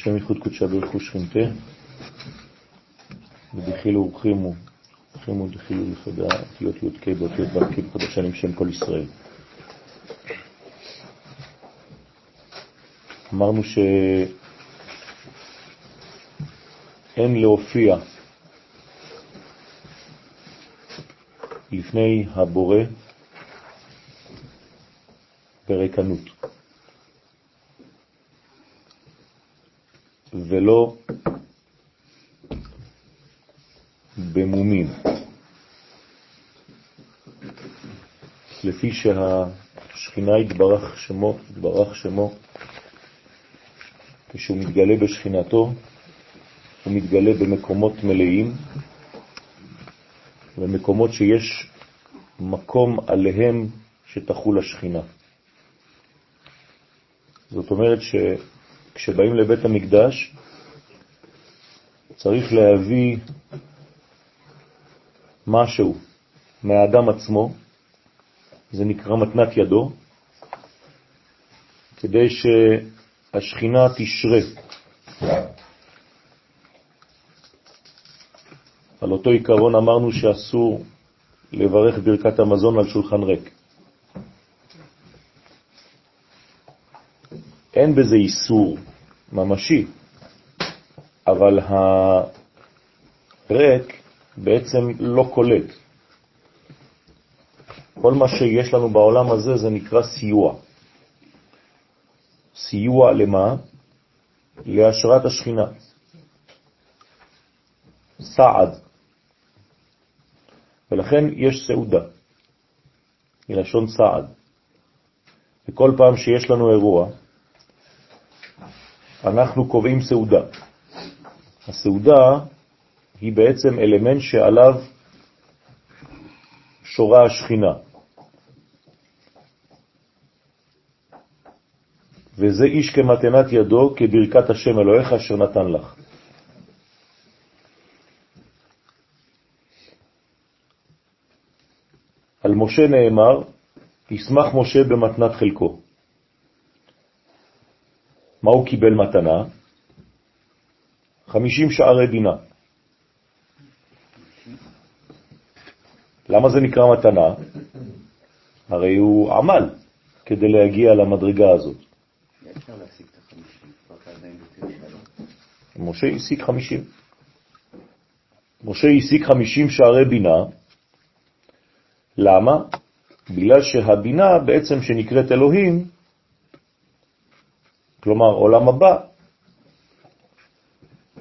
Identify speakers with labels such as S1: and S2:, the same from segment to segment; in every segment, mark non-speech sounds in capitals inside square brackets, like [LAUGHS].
S1: השם ייחוד קודשה ברכו שכינתה, ודחילו ורחימו, ורחימו ודחילו לכדה, אותיות יודקי באותיות ו"ק בקודשנים שם כל ישראל. אמרנו שאין להופיע לפני הבורא ברקנות. ולא במומים. לפי שהשכינה יתברך שמו, יתברך שמו, כשהוא מתגלה בשכינתו, הוא מתגלה במקומות מלאים, במקומות שיש מקום עליהם שתחול השכינה. זאת אומרת שכשבאים לבית המקדש צריך להביא משהו מהאדם עצמו, זה נקרא מתנת ידו, כדי שהשכינה תשרה על אותו עיקרון אמרנו שאסור לברך ברכת המזון על שולחן ריק. אין בזה איסור ממשי, אבל הריק בעצם לא קולט. כל מה שיש לנו בעולם הזה זה נקרא סיוע. סיוע למה? להשראת השכינה. סעד. ולכן יש סעודה, מלשון סעד. וכל פעם שיש לנו אירוע, אנחנו קובעים סעודה. הסעודה היא בעצם אלמנט שעליו שורה השכינה. וזה איש כמתנת ידו, כברכת השם אלוהיך אשר נתן לך. על משה נאמר, ישמח משה במתנת חלקו. מה הוא קיבל מתנה? חמישים שערי בינה. למה זה נקרא מתנה? הרי הוא עמל כדי להגיע למדרגה הזאת. משה השיג חמישים. משה השיג חמישים שערי בינה, למה? בגלל שהבינה בעצם שנקראת אלוהים, כלומר עולם הבא,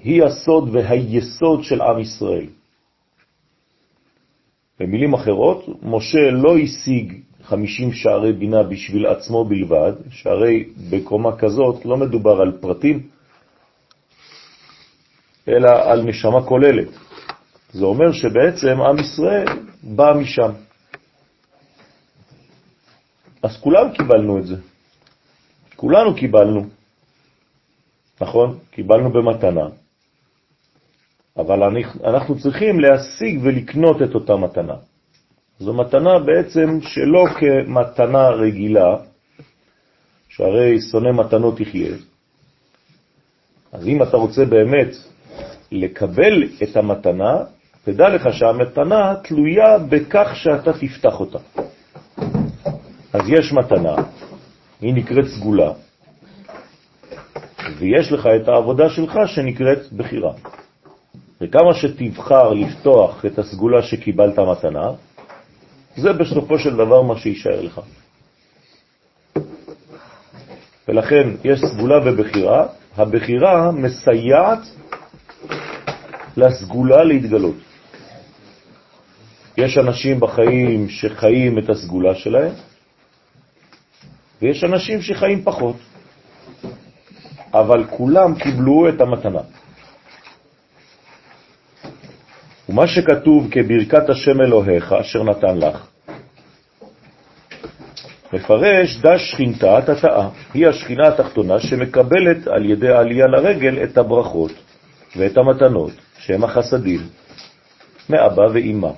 S1: היא הסוד והיסוד של עם ישראל. במילים אחרות, משה לא השיג 50 שערי בינה בשביל עצמו בלבד, שהרי בקומה כזאת לא מדובר על פרטים, אלא על נשמה כוללת. זה אומר שבעצם עם ישראל בא משם. אז כולם קיבלנו את זה. כולנו קיבלנו. נכון? קיבלנו במתנה. אבל אנחנו צריכים להשיג ולקנות את אותה מתנה. זו מתנה בעצם שלא כמתנה רגילה, שהרי שונא מתנות יחיה. אז אם אתה רוצה באמת לקבל את המתנה, תדע לך שהמתנה תלויה בכך שאתה תפתח אותה. אז יש מתנה, היא נקראת סגולה, ויש לך את העבודה שלך שנקראת בחירה. וכמה שתבחר לפתוח את הסגולה שקיבלת מתנה, זה בסופו של דבר מה שישאר לך. ולכן יש סגולה ובחירה, הבחירה מסייעת לסגולה להתגלות. יש אנשים בחיים שחיים את הסגולה שלהם, ויש אנשים שחיים פחות, אבל כולם קיבלו את המתנה. ומה שכתוב כברכת השם אלוהיך אשר נתן לך, מפרש דש שכינתה תתאה, היא השכינה התחתונה שמקבלת על ידי העלייה לרגל את הברכות ואת המתנות, שהם החסדים, מאבא ואימא.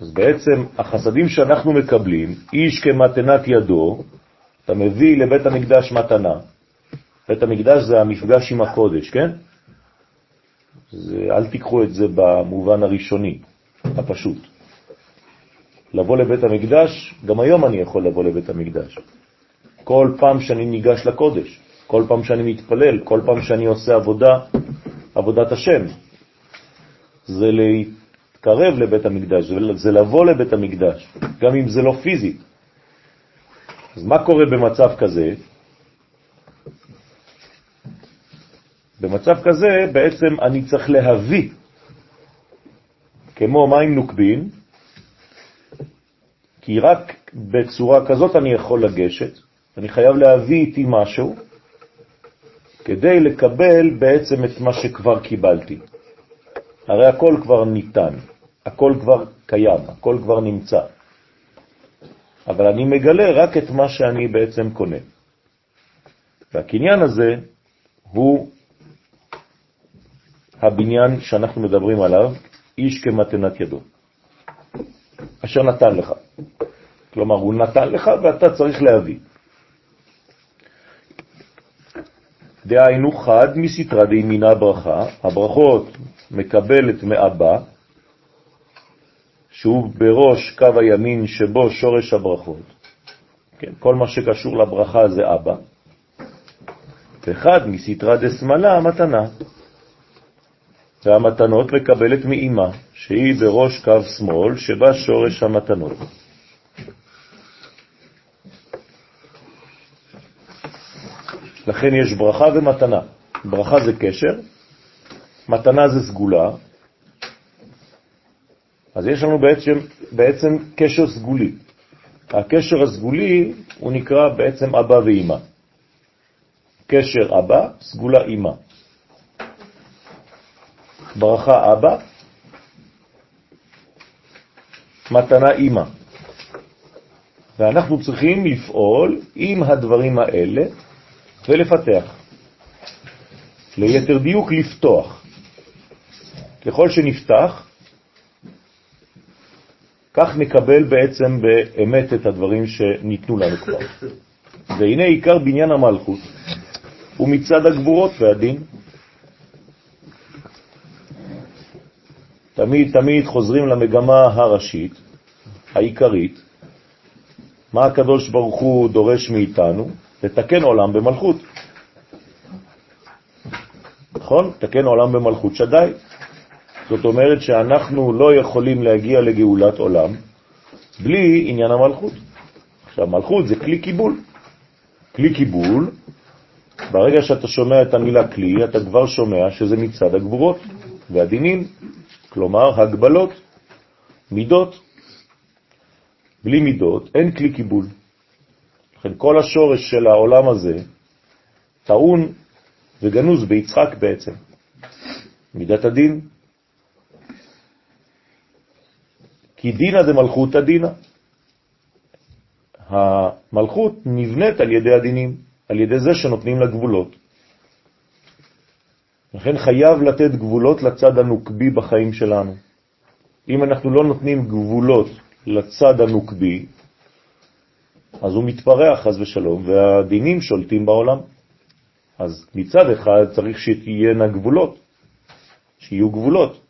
S1: אז בעצם החסדים שאנחנו מקבלים, איש כמתנת ידו, אתה מביא לבית המקדש מתנה, בית המקדש זה המפגש עם הקודש, כן? זה, אל תיקחו את זה במובן הראשוני, הפשוט. לבוא לבית המקדש, גם היום אני יכול לבוא לבית המקדש. כל פעם שאני ניגש לקודש, כל פעם שאני מתפלל, כל פעם שאני עושה עבודה, עבודת השם, זה להתקרב לבית המקדש, זה לבוא לבית המקדש, גם אם זה לא פיזי. אז מה קורה במצב כזה? במצב כזה בעצם אני צריך להביא, כמו מים נוקבים, כי רק בצורה כזאת אני יכול לגשת, אני חייב להביא איתי משהו כדי לקבל בעצם את מה שכבר קיבלתי. הרי הכל כבר ניתן, הכל כבר קיים, הכל כבר נמצא. אבל אני מגלה רק את מה שאני בעצם קונה. והקניין הזה הוא הבניין שאנחנו מדברים עליו, איש כמתנת ידו, אשר נתן לך. כלומר, הוא נתן לך ואתה צריך להביא. דהיינו חד מסתרא דימינה ברכה, הברכות מקבלת מאבא, שהוא בראש קו הימין שבו שורש הברכות. כן, כל מה שקשור לברכה זה אבא. וחד מסתרא דשמאלה המתנה. והמתנות מקבלת מאימא, שהיא בראש קו שמאל, שבה שורש המתנות. לכן יש ברכה ומתנה. ברכה זה קשר, מתנה זה סגולה, אז יש לנו בעצם, בעצם קשר סגולי. הקשר הסגולי הוא נקרא בעצם אבא ואימא. קשר אבא, סגולה אימא. ברכה אבא, מתנה אימא. ואנחנו צריכים לפעול עם הדברים האלה ולפתח. ליתר דיוק לפתוח. ככל שנפתח, כך נקבל בעצם באמת את הדברים שניתנו לנו כבר. והנה עיקר בניין המלכות הוא מצד הגבורות והדין. תמיד תמיד חוזרים למגמה הראשית, העיקרית, מה הקדוש ברוך הוא דורש מאיתנו? לתקן עולם במלכות. נכון? תקן עולם במלכות שדי. זאת אומרת שאנחנו לא יכולים להגיע לגאולת עולם בלי עניין המלכות. עכשיו, מלכות זה כלי קיבול. כלי קיבול, ברגע שאתה שומע את המילה כלי, אתה כבר שומע שזה מצד הגבורות והדינים, כלומר הגבלות, מידות. בלי מידות אין כלי קיבול. לכן כל השורש של העולם הזה טעון וגנוז ביצחק בעצם. מידת הדין. כי דינא דמלכותא דינא. המלכות נבנית על ידי הדינים, על ידי זה שנותנים לה גבולות. לכן חייב לתת גבולות לצד הנוקבי בחיים שלנו. אם אנחנו לא נותנים גבולות לצד הנוקבי, אז הוא מתפרח, חז ושלום, והדינים שולטים בעולם. אז מצד אחד צריך שתהיינה גבולות, שיהיו גבולות.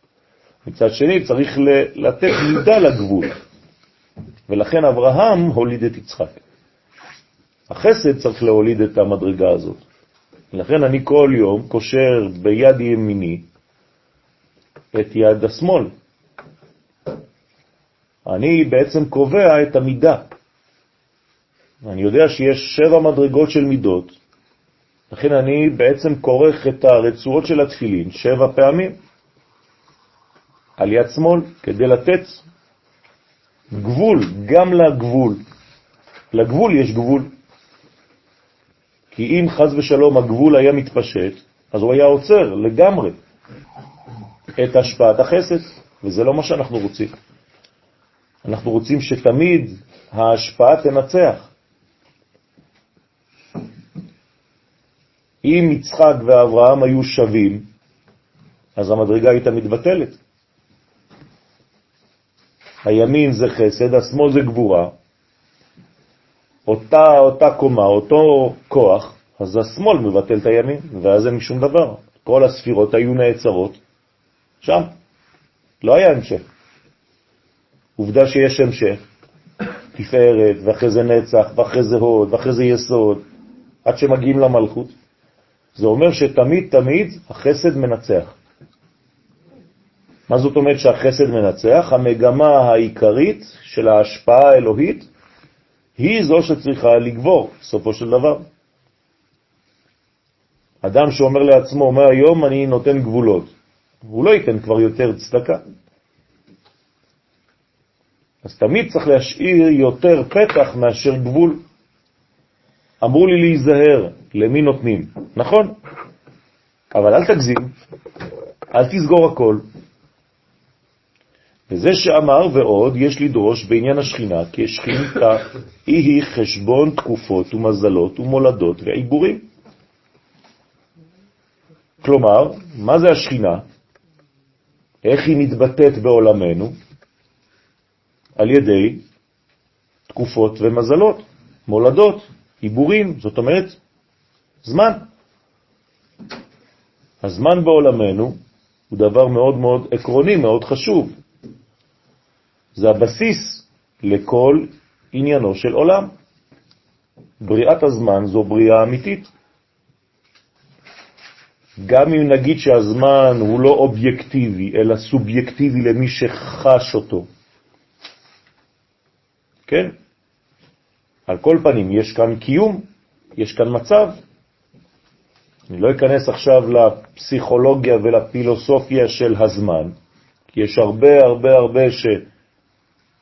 S1: מצד שני צריך לתת מידה לגבול. ולכן אברהם הוליד את יצחק. החסד צריך להוליד את המדרגה הזאת. לכן אני כל יום קושר ביד ימיני את יד השמאל. אני בעצם קובע את המידה. אני יודע שיש שבע מדרגות של מידות, לכן אני בעצם כורך את הרצועות של התפילין שבע פעמים על יד שמאל, כדי לתת גבול, גם לגבול. לגבול יש גבול. כי אם חז ושלום הגבול היה מתפשט, אז הוא היה עוצר לגמרי את השפעת החסד, וזה לא מה שאנחנו רוצים. אנחנו רוצים שתמיד ההשפעה תנצח. אם יצחק ואברהם היו שווים, אז המדרגה הייתה מתבטלת. הימין זה חסד, השמאל זה גבורה. אותה, אותה קומה, אותו כוח, אז השמאל מבטל את הימין, ואז אין שום דבר. כל הספירות היו נעצרות שם. לא היה המשך. עובדה שיש המשך, תפארת, ואחרי זה נצח, ואחרי זה הוד, ואחרי זה יסוד, עד שמגיעים למלכות. זה אומר שתמיד תמיד החסד מנצח. מה זאת אומרת שהחסד מנצח? המגמה העיקרית של ההשפעה האלוהית היא זו שצריכה לגבור, בסופו של דבר. אדם שאומר לעצמו, מהיום אני נותן גבולות, הוא לא ייתן כבר יותר צדקה. אז תמיד צריך להשאיר יותר פתח מאשר גבול. אמרו לי להיזהר, למי נותנים? נכון, אבל אל תגזים, אל תסגור הכל. וזה שאמר ועוד יש לדרוש בעניין השכינה, כי השכינתה [COUGHS] היא חשבון תקופות ומזלות ומולדות ועיבורים. כלומר, מה זה השכינה? איך היא מתבטאת בעולמנו? על ידי תקופות ומזלות, מולדות, עיבורים, זאת אומרת, זמן. הזמן בעולמנו הוא דבר מאוד מאוד עקרוני, מאוד חשוב. זה הבסיס לכל עניינו של עולם. בריאת הזמן זו בריאה אמיתית. גם אם נגיד שהזמן הוא לא אובייקטיבי, אלא סובייקטיבי למי שחש אותו. כן? על כל פנים, יש כאן קיום, יש כאן מצב. אני לא אכנס עכשיו לפסיכולוגיה ולפילוסופיה של הזמן, כי יש הרבה הרבה הרבה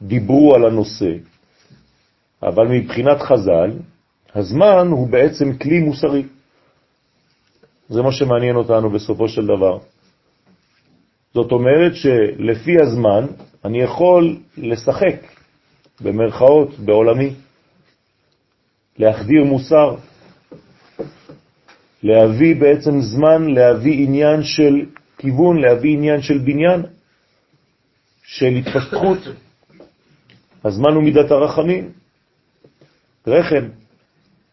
S1: שדיברו על הנושא, אבל מבחינת חז"ל, הזמן הוא בעצם כלי מוסרי. זה מה שמעניין אותנו בסופו של דבר. זאת אומרת שלפי הזמן אני יכול לשחק, במרכאות, בעולמי, להחדיר מוסר, להביא בעצם זמן, להביא עניין של כיוון, להביא עניין של בניין, של התפתחות. הזמן הוא מידת הרחמים, רחם,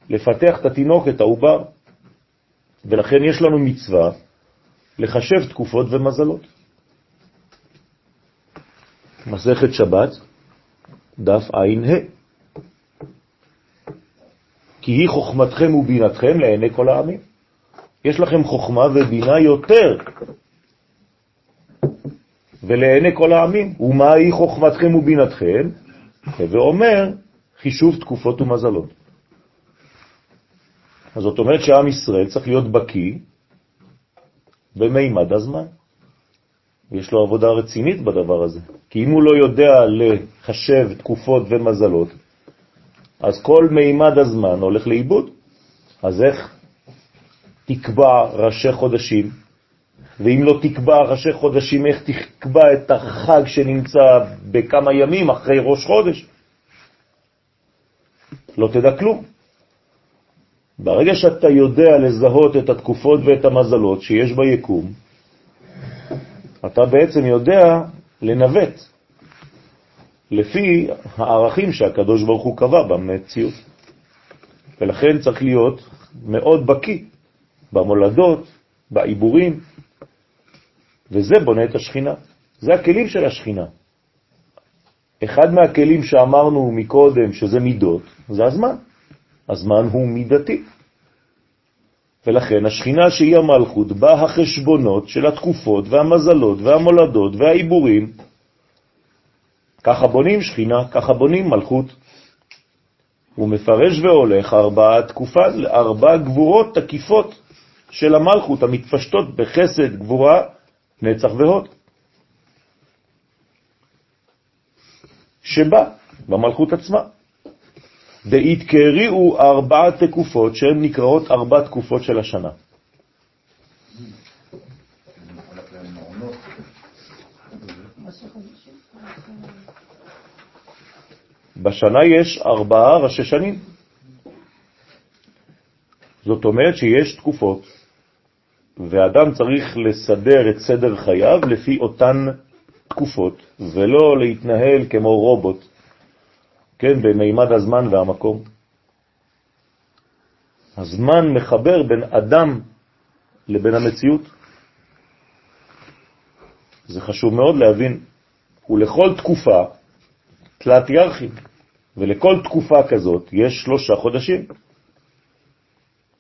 S1: לפתח את התינוק, את העובר. ולכן יש לנו מצווה לחשב תקופות ומזלות. מסכת שבת, דף עין ה. כי היא חוכמתכם ובינתכם לעיני כל העמים. יש לכם חוכמה ובינה יותר ולעיני כל העמים. ומה היא חוכמתכם ובינתכם? ואומר חישוב תקופות ומזלות. אז זאת אומרת שעם ישראל צריך להיות בקי במימד הזמן. יש לו עבודה רצינית בדבר הזה. כי אם הוא לא יודע לחשב תקופות ומזלות, אז כל מימד הזמן הולך לאיבוד. אז איך תקבע ראשי חודשים? ואם לא תקבע ראשי חודשים, איך תקבע את החג שנמצא בכמה ימים אחרי ראש חודש? לא תדע כלום. ברגע שאתה יודע לזהות את התקופות ואת המזלות שיש ביקום, אתה בעצם יודע לנווט לפי הערכים שהקדוש ברוך הוא קבע במציאות. ולכן צריך להיות מאוד בקי במולדות, בעיבורים, וזה בונה את השכינה. זה הכלים של השכינה. אחד מהכלים שאמרנו מקודם, שזה מידות, זה הזמן. הזמן הוא מידתי. ולכן השכינה שהיא המלכות, בה החשבונות של התקופות והמזלות והמולדות והעיבורים. ככה בונים שכינה, ככה בונים מלכות. הוא מפרש והולך ארבע תקופה, ארבע גבורות תקיפות של המלכות המתפשטות בחסד, גבורה, נצח והוד. שבא במלכות עצמה. קריאו ארבע תקופות שהן נקראות ארבע תקופות של השנה. בשנה יש ארבעה ראשי שנים. זאת אומרת שיש תקופות, ואדם צריך לסדר את סדר חייו לפי אותן תקופות, ולא להתנהל כמו רובוט כן, במימד הזמן והמקום. הזמן מחבר בין אדם לבין המציאות. זה חשוב מאוד להבין. ולכל תקופה תלת ירחים, ולכל תקופה כזאת יש שלושה חודשים.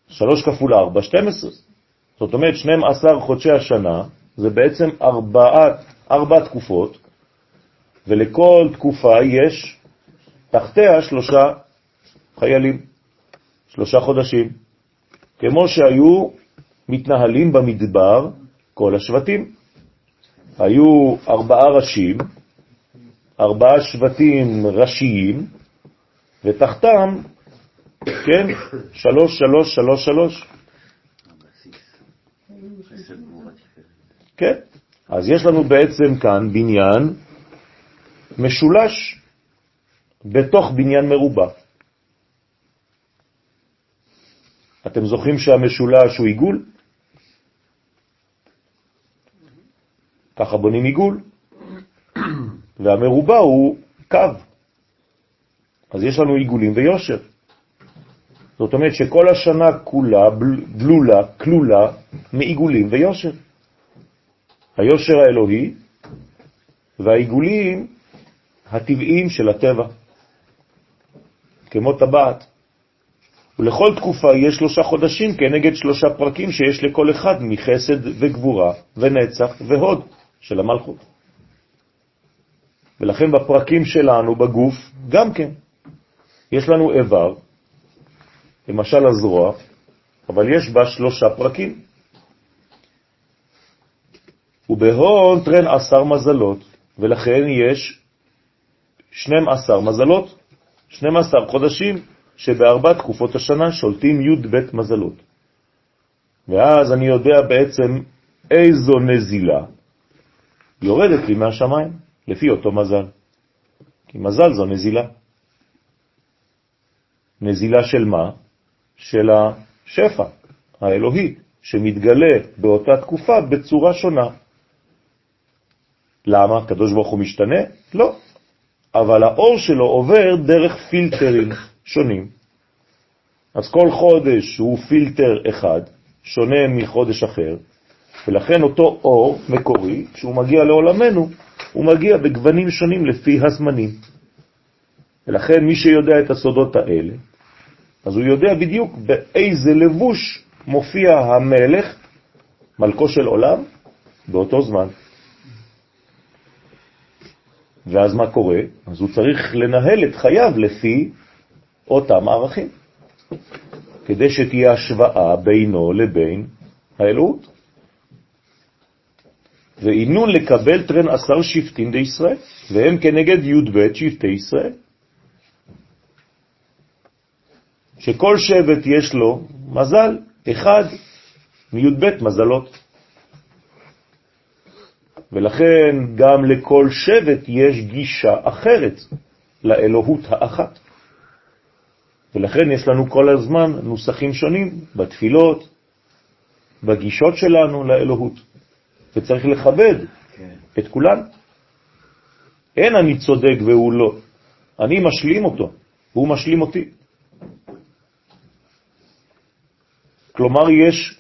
S1: שלוש כפול ארבע, שתים עשרה. זאת אומרת, 12 חודשי השנה זה בעצם ארבע, תקופות, ולכל תקופה יש תחתיה שלושה חיילים, שלושה חודשים, כמו שהיו מתנהלים במדבר כל השבטים. היו ארבעה ראשים, ארבעה שבטים ראשיים, ותחתם, כן, שלוש, שלוש, שלוש, שלוש. כן, אז יש לנו בעצם כאן בניין משולש בתוך בניין מרובע. אתם זוכרים שהמשולש הוא עיגול? ככה בונים עיגול, והמרובע הוא קו. אז יש לנו עיגולים ויושר. זאת אומרת שכל השנה כולה בלולה, כלולה, מעיגולים ויושר. היושר האלוהי והעיגולים הטבעיים של הטבע, כמו טבעת. ולכל תקופה יש שלושה חודשים כנגד שלושה פרקים שיש לכל אחד מחסד וגבורה ונצח והוד של המלכות. ולכן בפרקים שלנו בגוף גם כן. יש לנו איבר, למשל הזרוע, אבל יש בה שלושה פרקים. ובהון טרן עשר מזלות, ולכן יש 12 מזלות, 12 חודשים שבארבע תקופות השנה שולטים י' ב' מזלות. ואז אני יודע בעצם איזו נזילה יורדת לי מהשמיים, לפי אותו מזל. כי מזל זו נזילה. נזילה של מה? של השפע האלוהי, שמתגלה באותה תקופה בצורה שונה. למה? קדוש ברוך הוא משתנה? לא. אבל האור שלו עובר דרך פילטרים שונים. אז כל חודש הוא פילטר אחד, שונה מחודש אחר, ולכן אותו אור מקורי, כשהוא מגיע לעולמנו, הוא מגיע בגוונים שונים לפי הזמנים. ולכן מי שיודע את הסודות האלה, אז הוא יודע בדיוק באיזה לבוש מופיע המלך, מלכו של עולם, באותו זמן. ואז מה קורה? אז הוא צריך לנהל את חייו לפי אותם ערכים, כדי שתהיה השוואה בינו לבין האלוהות. ואינון לקבל טרן עשר שבטים דישראל, והם כנגד י"ב שבטי ישראל. שכל שבט יש לו מזל אחד מי"ב מזלות. ולכן גם לכל שבט יש גישה אחרת לאלוהות האחת. ולכן יש לנו כל הזמן נוסחים שונים בתפילות, בגישות שלנו לאלוהות. וצריך לכבד כן. את כולן. אין אני צודק והוא לא. אני משלים אותו, והוא משלים אותי. כלומר, יש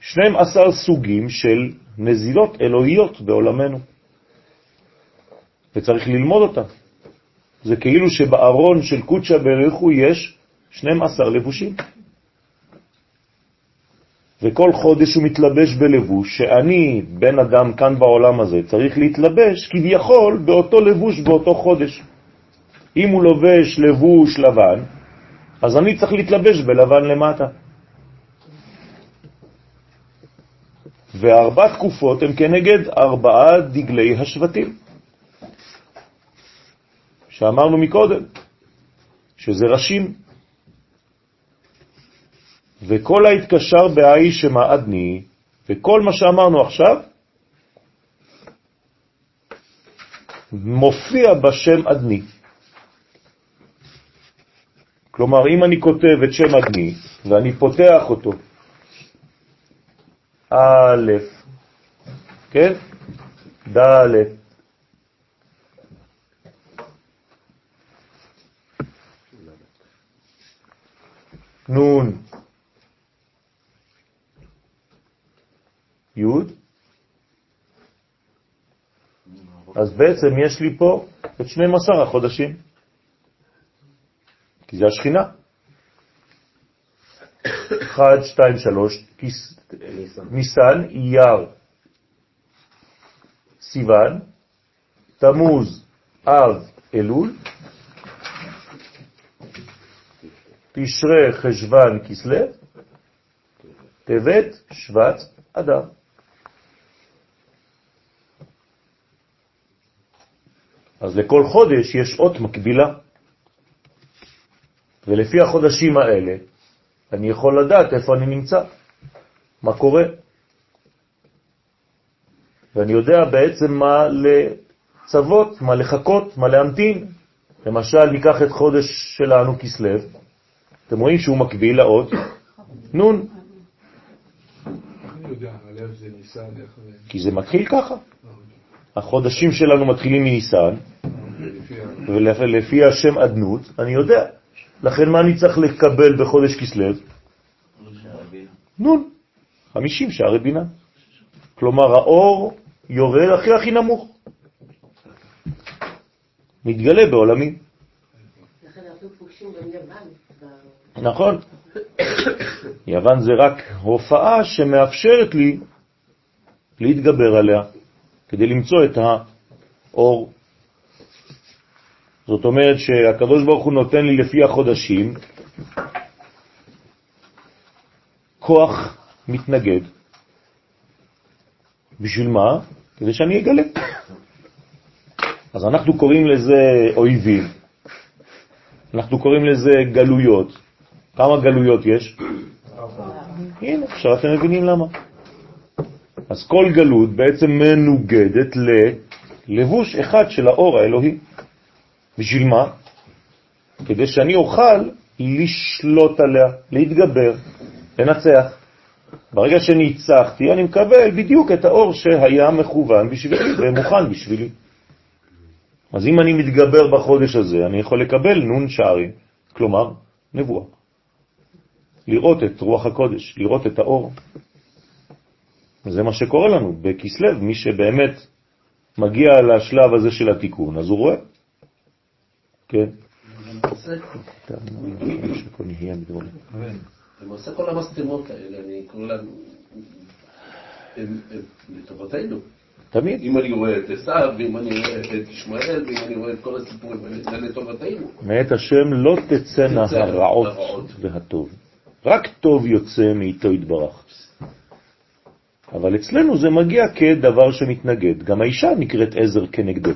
S1: 12 סוגים של נזילות אלוהיות בעולמנו, וצריך ללמוד אותה. זה כאילו שבארון של קודשא בריחו יש 12 לבושים. וכל חודש הוא מתלבש בלבוש שאני, בן אדם כאן בעולם הזה, צריך להתלבש כביכול באותו לבוש באותו חודש. אם הוא לובש לבוש לבן, אז אני צריך להתלבש בלבן למטה. וארבע תקופות הם כנגד ארבעה דגלי השבטים, שאמרנו מקודם, שזה ראשים. וכל ההתקשר בהאי שמעדני, וכל מה שאמרנו עכשיו, מופיע בשם אדני. כלומר, אם אני כותב את שם אדני, ואני פותח אותו, א', כן? ד'. נון, י', אז בעצם יש לי פה את 12 החודשים, כי זה השכינה. 1, 2, 3, ניסן, אייר, סיוון, תמוז, אב, אלול, תשרה, חשבן, כסלו, טבת, שבט, אדר. אז לכל חודש יש אות מקבילה. ולפי החודשים האלה אני יכול לדעת איפה אני נמצא, מה קורה. ואני יודע בעצם מה לצוות, מה לחכות, מה להמתין. למשל, ניקח את חודש שלנו כסלב, אתם רואים שהוא מקביל לאות נון. כי זה מתחיל ככה. החודשים שלנו מתחילים מניסן, ולפי השם אדנות, אני יודע. לכן מה אני צריך לקבל בחודש כסלב? נון, 50 שערי בינה. כלומר, האור יורד הכי הכי נמוך. מתגלה בעולמי. נכון. יוון זה רק הופעה שמאפשרת לי להתגבר עליה, כדי למצוא את האור. זאת אומרת שהקדוש ברוך הוא נותן לי לפי החודשים כוח מתנגד. בשביל מה? כדי שאני אגלה. אז אנחנו קוראים לזה אויבים, אנחנו קוראים לזה גלויות. כמה גלויות יש? הנה, עכשיו אתם מבינים למה. אז כל גלות בעצם מנוגדת ללבוש אחד של האור האלוהי. בשביל מה? כדי שאני אוכל לשלוט עליה, להתגבר, לנצח. ברגע שניצחתי, אני מקבל בדיוק את האור שהיה מכוון בשבילי ומוכן בשבילי. אז אם אני מתגבר בחודש הזה, אני יכול לקבל נון שערים, כלומר, נבואה. לראות את רוח הקודש, לראות את האור. זה מה שקורה לנו בכסלב, מי שבאמת מגיע לשלב הזה של התיקון, אז הוא רואה. כן.
S2: למעשה כל המסתמות האלה, אני קורא להם, הם לטובתנו.
S1: תמיד.
S2: אם אני רואה את עשיו, ואם אני רואה את ישמעאל, ואם אני רואה את כל הסיפורים זה לטובתנו.
S1: מאת השם לא תצאנה הרעות והטוב. רק טוב יוצא מאיתו יתברך. אבל אצלנו זה מגיע כדבר שמתנגד. גם האישה נקראת עזר כנגדו.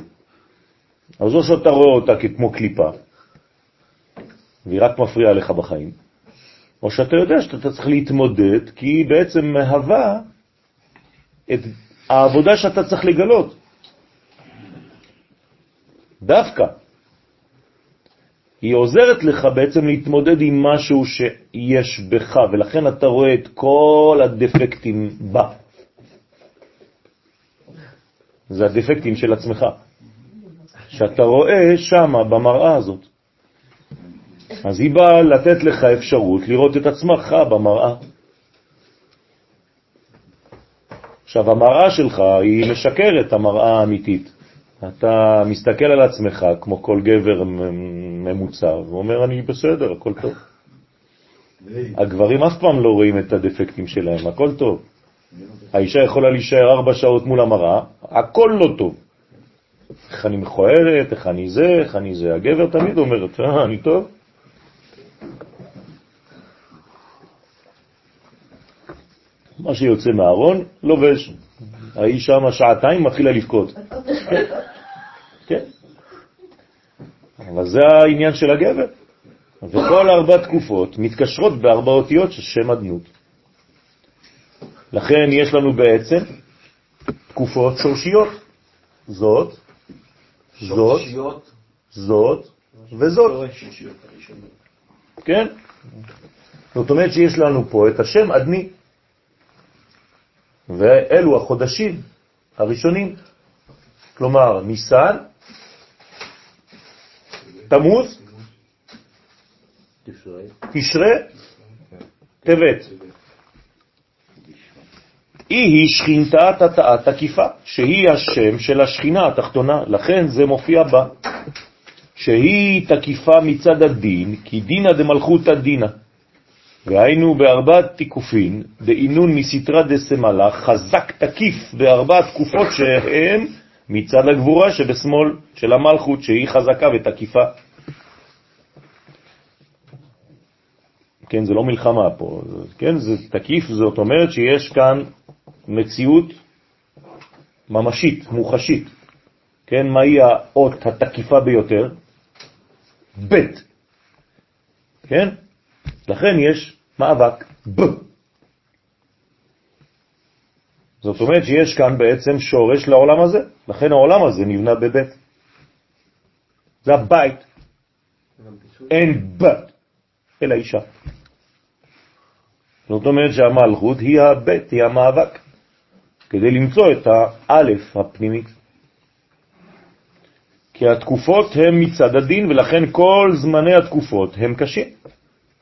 S1: אז או שאתה רואה אותה כמו קליפה, והיא רק מפריעה לך בחיים, או שאתה יודע שאתה צריך להתמודד, כי היא בעצם מהווה את העבודה שאתה צריך לגלות. דווקא. היא עוזרת לך בעצם להתמודד עם משהו שיש בך, ולכן אתה רואה את כל הדפקטים בה. זה הדפקטים של עצמך, שאתה רואה שם במראה הזאת. אז היא באה לתת לך אפשרות לראות את עצמך במראה. עכשיו, המראה שלך היא משקרת, המראה האמיתית. אתה מסתכל על עצמך כמו כל גבר ממוצע, ואומר, אני בסדר, הכל טוב. הגברים אף פעם לא רואים את הדפקטים שלהם, הכל טוב. האישה יכולה להישאר ארבע שעות מול המראה, הכל לא טוב. איך אני מכוערת, איך אני זה, איך אני זה. הגבר תמיד אומר, אה, אני טוב. מה שיוצא מהארון, לובש. האיש שם שעתיים מתחילה לבכות. כן. אבל זה העניין של הגבר. וכל ארבע תקופות מתקשרות בארבע אותיות של שם אדנות. לכן יש לנו בעצם תקופות שורשיות. זאת, זאת, זאת וזאת. כן? זאת אומרת שיש לנו פה את השם אדני. ואלו החודשים הראשונים, כלומר ניסן, תמוז, תשרה, טבת. היא שכינתה תתאה תקיפה, שהיא השם של השכינה התחתונה, לכן זה מופיע בה, שהיא תקיפה מצד הדין, כי דינא דמלכותא דינא. והיינו בארבעת תיקופין, דאינון מסתרא דסמלה, חזק תקיף בארבע תקופות שהם מצד הגבורה שבשמאל של המלכות, שהיא חזקה ותקיפה. כן, זה לא מלחמה פה, כן, זה תקיף, זאת אומרת שיש כאן מציאות ממשית, מוחשית. כן, מהי האות התקיפה ביותר? ב', כן? לכן יש מאבק, ב. זאת אומרת שיש כאן בעצם שורש לעולם הזה, לכן העולם הזה נבנה בבית. זה הבית. אין בת, אלא אישה. זאת אומרת שהמלכות היא הבית, היא המאבק, כדי למצוא את האלף הפנימית. כי התקופות הן מצד הדין, ולכן כל זמני התקופות הם קשים.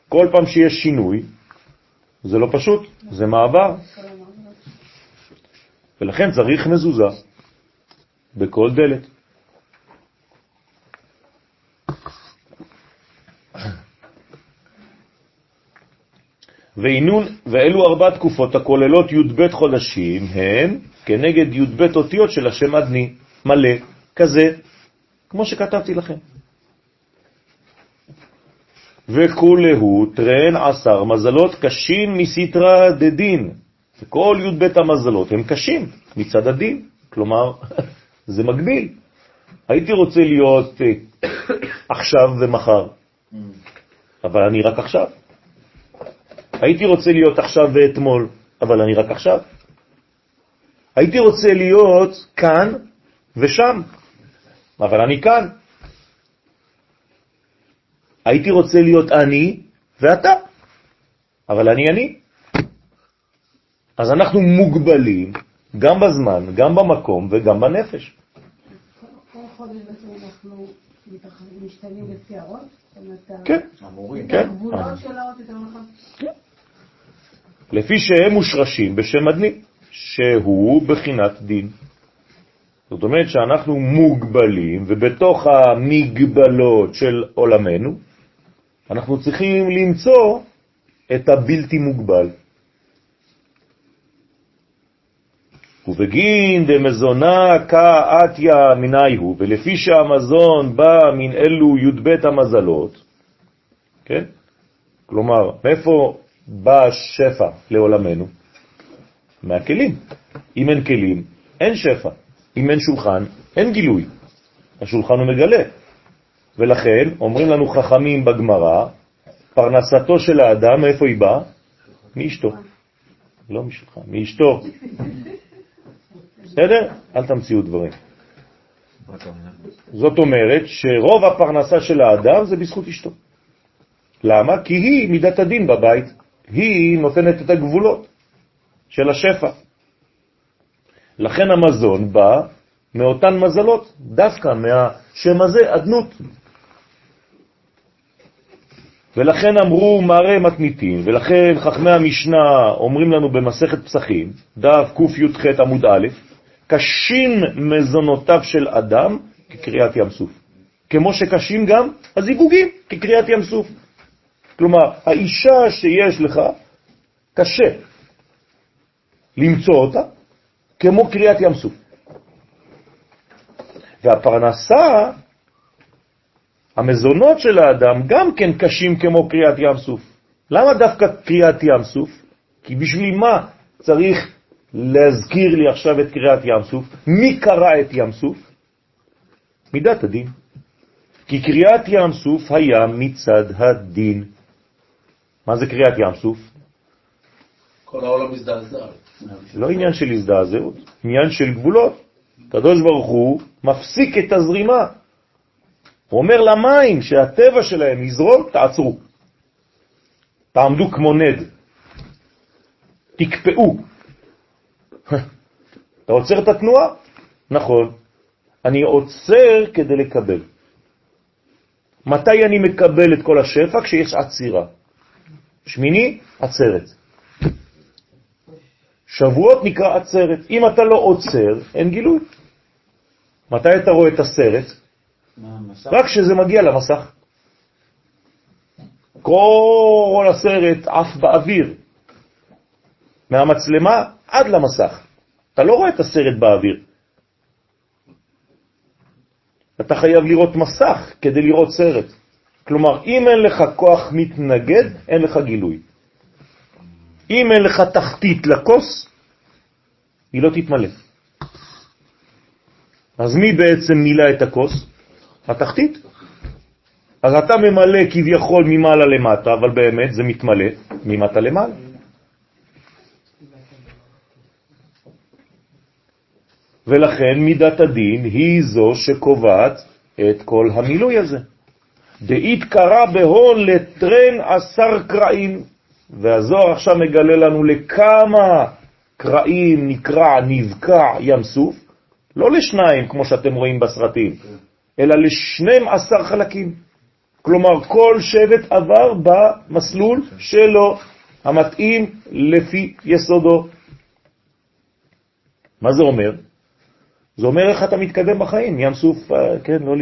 S1: כל פעם שיש שינוי, זה לא פשוט, זה מעבר. ולכן צריך מזוזה בכל דלת. ואינון, ואלו ארבע תקופות הכוללות י"ב חודשים הן כנגד י"ב אותיות של השם אדני, מלא, כזה, כמו שכתבתי לכם. וכולהו טרן עשר מזלות קשים מסתרא דדין. וכל י"ב המזלות הם קשים מצד הדין, כלומר, [LAUGHS] זה מגביל. הייתי רוצה להיות אה, [COUGHS] עכשיו ומחר, אבל אני רק עכשיו. הייתי רוצה להיות עכשיו ואתמול, אבל אני רק עכשיו. הייתי רוצה להיות כאן ושם, אבל אני כאן. הייתי רוצה להיות אני ואתה, אבל אני אני. אז אנחנו מוגבלים גם בזמן, גם במקום וגם בנפש.
S3: כל חודש בעצם אנחנו משתנים לפי האות?
S1: כן, כן.
S3: נכון?
S1: כן. לפי שהם מושרשים בשם אדני, שהוא בחינת דין. זאת אומרת שאנחנו מוגבלים, ובתוך המגבלות של עולמנו, אנחנו צריכים למצוא את הבלתי מוגבל. ובגין דמזונה כאתיה מנייהו, ולפי שהמזון בא מן אלו י"ב המזלות, כן? כלומר, מאיפה בא שפע לעולמנו? מהכלים. אם אין כלים, אין שפע. אם אין שולחן, אין גילוי. השולחן הוא מגלה. ולכן, אומרים לנו חכמים בגמרא, פרנסתו של האדם, מאיפה היא באה? מאשתו. לא משולחן, מאשתו. בסדר? אל תמציאו דברים. זאת אומרת שרוב הפרנסה של האדם זה בזכות אשתו. למה? כי היא מידת הדין בבית. היא נותנת את הגבולות של השפע. לכן המזון בא מאותן מזלות, דווקא מהשם הזה, אדנות. ולכן אמרו מראה מתניתים, ולכן חכמי המשנה אומרים לנו במסכת פסחים, דף קי"ח עמוד א', קשים מזונותיו של אדם כקריאת ים סוף. כמו שקשים גם הזיווגים כקריאת ים סוף. כלומר, האישה שיש לך, קשה למצוא אותה, כמו קריאת ים סוף. והפרנסה, המזונות של האדם, גם כן קשים כמו קריאת ים סוף. למה דווקא קריאת ים סוף? כי בשביל מה צריך להזכיר לי עכשיו את קריאת ים סוף? מי קרא את ים סוף? מידת הדין. כי קריאת ים סוף היה מצד הדין. מה זה קריאת ים סוף?
S2: כל העולם מזדעזע.
S1: לא עניין של הזדעזעות, עניין של גבולות. קדוש ברוך הוא מפסיק את הזרימה. הוא אומר למים שהטבע שלהם יזרום, תעצרו. תעמדו כמו נד. תקפאו. [LAUGHS] אתה עוצר את התנועה? נכון. אני עוצר כדי לקבל. מתי אני מקבל את כל השפע? כשיש עצירה. שמיני, עצרת. שבועות נקרא עצרת. אם אתה לא עוצר, אין גילוי. מתי אתה רואה את הסרט? רק כשזה מגיע למסך. כל הסרט עף באוויר, מהמצלמה עד למסך. אתה לא רואה את הסרט באוויר. אתה חייב לראות מסך כדי לראות סרט. כלומר, אם אין לך כוח מתנגד, אין לך גילוי. אם אין לך תחתית לכוס, היא לא תתמלא. אז מי בעצם מילא את הכוס? התחתית. אז אתה ממלא כביכול ממעלה למטה, אבל באמת זה מתמלא ממטה למעלה. ולכן מידת הדין היא זו שקובעת את כל המילוי הזה. דאית קרא בהון לטרן עשר קראים, והזוהר עכשיו מגלה לנו לכמה קראים נקרע, נבקע ים סוף, לא לשניים כמו שאתם רואים בסרטים, אלא לשנים עשר חלקים. כלומר, כל שבט עבר במסלול שלו, המתאים לפי יסודו. מה זה אומר? זה אומר איך אתה מתקדם בחיים, ים סוף, אה, כן, לא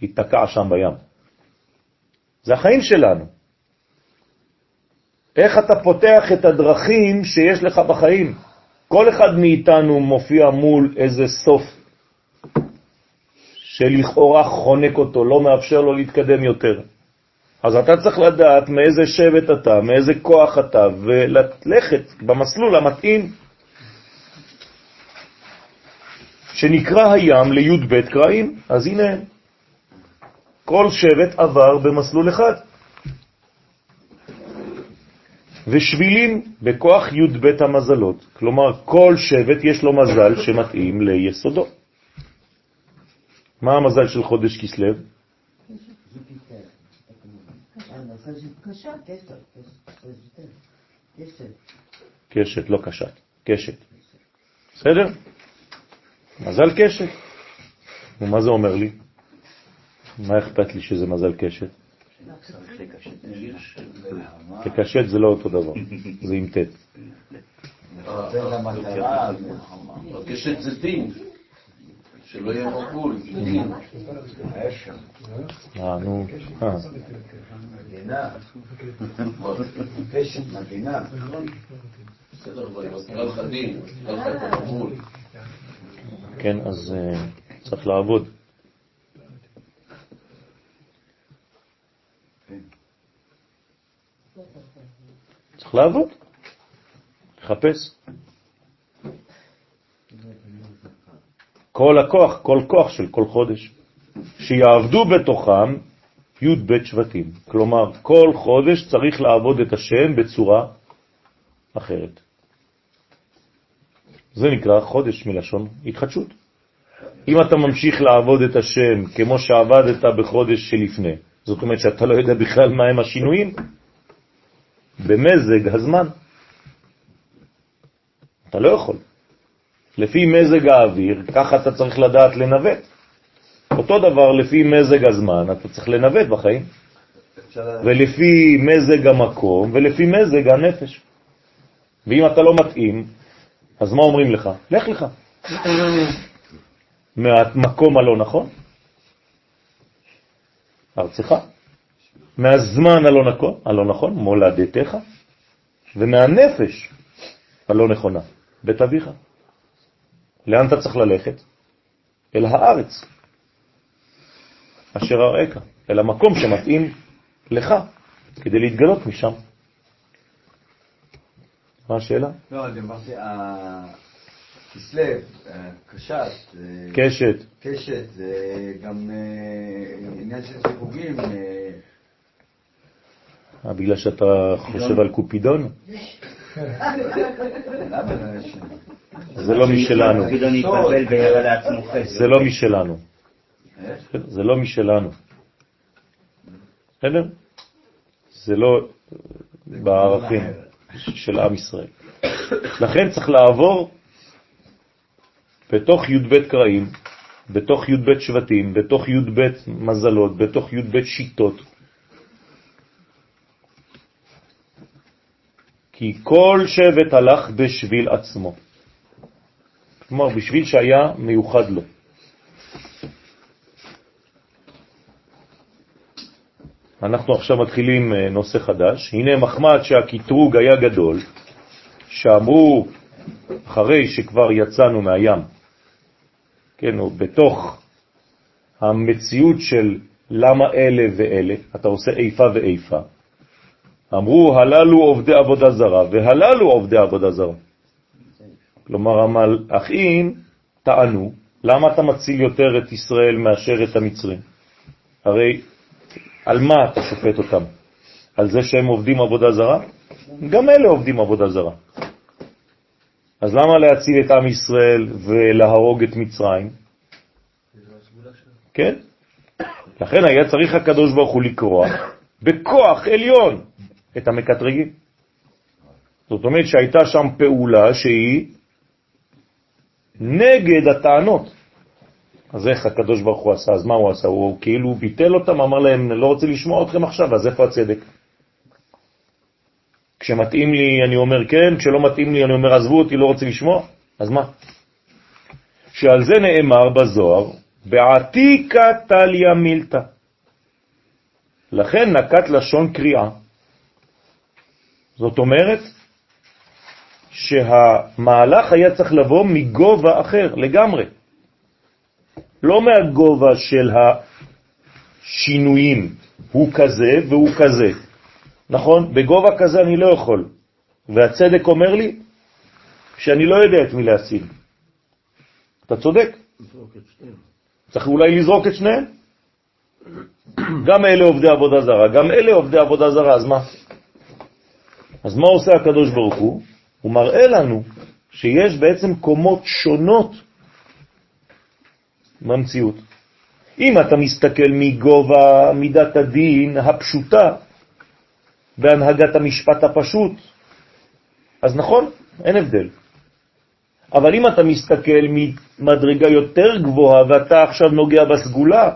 S1: להיתקע שם בים. זה החיים שלנו. איך אתה פותח את הדרכים שיש לך בחיים. כל אחד מאיתנו מופיע מול איזה סוף שלכאורה חונק אותו, לא מאפשר לו להתקדם יותר. אז אתה צריך לדעת מאיזה שבט אתה, מאיזה כוח אתה, וללכת במסלול המתאים. שנקרא הים לי"ב קראים, אז הנה, כל שבט עבר במסלול אחד. ושבילים בכוח י"ב המזלות, כלומר כל שבט יש לו מזל שמתאים ליסודו. מה המזל של חודש כסלו? קשת, לא קשת, קשת. בסדר? מזל קשת. ומה זה אומר לי? מה אכפת לי שזה מזל קשת? כקשת זה לא אותו דבר, זה עם ט'.
S2: קשת זה דין, שלא יהיה מבול, דין.
S1: אה, נו, אה.
S2: את מבול.
S1: כן, אז אה, צריך לעבוד. צריך לעבוד, לחפש. כל הכוח, כל כוח של כל חודש, שיעבדו בתוכם י"ב שבטים. כלומר, כל חודש צריך לעבוד את השם בצורה אחרת. זה נקרא חודש מלשון התחדשות. אם אתה ממשיך לעבוד את השם כמו שעבדת בחודש שלפני, זאת אומרת שאתה לא יודע בכלל מה הם השינויים, במזג הזמן. אתה לא יכול. לפי מזג האוויר, ככה אתה צריך לדעת לנווט. אותו דבר לפי מזג הזמן, אתה צריך לנווט בחיים. ולפי מזג המקום ולפי מזג הנפש. ואם אתה לא מתאים, אז מה אומרים לך? לך לך. מהמקום הלא נכון, ארצך, מהזמן הלא נכון, הלא נכון, מולדתך, ומהנפש הלא נכונה, בית אביך. לאן אתה צריך ללכת? אל הארץ, אשר אראך, אל המקום שמתאים לך, כדי להתגלות משם. מה השאלה?
S4: לא, אני אמרתי, כסלו, קשת,
S1: קשת.
S4: קשת, זה גם אה, עניין של סיווגים. אה,
S1: אה, בגלל שאתה חושב על קופידון? זה לא משלנו. זה לא משלנו. זה לא משלנו. בסדר? זה לא בערכים של עם ישראל. לכן צריך לעבור בתוך י"ב קראים, בתוך י"ב שבטים, בתוך י"ב מזלות, בתוך י"ב שיטות. כי כל שבט הלך בשביל עצמו. כלומר, בשביל שהיה מיוחד לו. אנחנו עכשיו מתחילים אה, נושא חדש. הנה מחמד שהקטרוג היה גדול, שאמרו אחרי שכבר יצאנו מהים, כן, או בתוך המציאות של למה אלה ואלה, אתה עושה איפה ואיפה, אמרו הללו עובדי עבודה זרה והללו עובדי עבודה זרה. כלומר, המלאכים טענו, למה אתה מציל יותר את ישראל מאשר את המצרים? הרי על מה אתה שופט אותם? על זה שהם עובדים עבודה זרה? גם אלה עובדים עבודה זרה. אז למה להציל את עם ישראל ולהרוג את מצרים? כן? לכן היה צריך הקדוש ברוך הוא לקרוע בכוח עליון את המקטרגים. זאת אומרת שהייתה שם פעולה שהיא נגד הטענות. אז איך הקדוש ברוך הוא עשה? אז מה הוא עשה? הוא כאילו ביטל אותם, אמר להם, לא רוצה לשמוע אתכם עכשיו, אז איפה הצדק? כשמתאים לי אני אומר כן, כשלא מתאים לי אני אומר עזבו אותי, לא רוצה לשמוע, אז מה? שעל זה נאמר בזוהר, בעתיקה תליה מילתא. לכן נקט לשון קריאה. זאת אומרת שהמהלך היה צריך לבוא מגובה אחר לגמרי. לא מהגובה של השינויים, הוא כזה והוא כזה. נכון? בגובה כזה אני לא יכול. והצדק אומר לי שאני לא יודע את מי להציל. אתה צודק. צריך אולי לזרוק את שניהם. גם אלה עובדי עבודה זרה, גם אלה עובדי עבודה זרה, אז מה? אז מה עושה הקדוש ברוך הוא? הוא מראה לנו שיש בעצם קומות שונות במציאות. אם אתה מסתכל מגובה מידת הדין הפשוטה בהנהגת המשפט הפשוט, אז נכון, אין הבדל. אבל אם אתה מסתכל ממדרגה יותר גבוהה ואתה עכשיו נוגע בסגולה,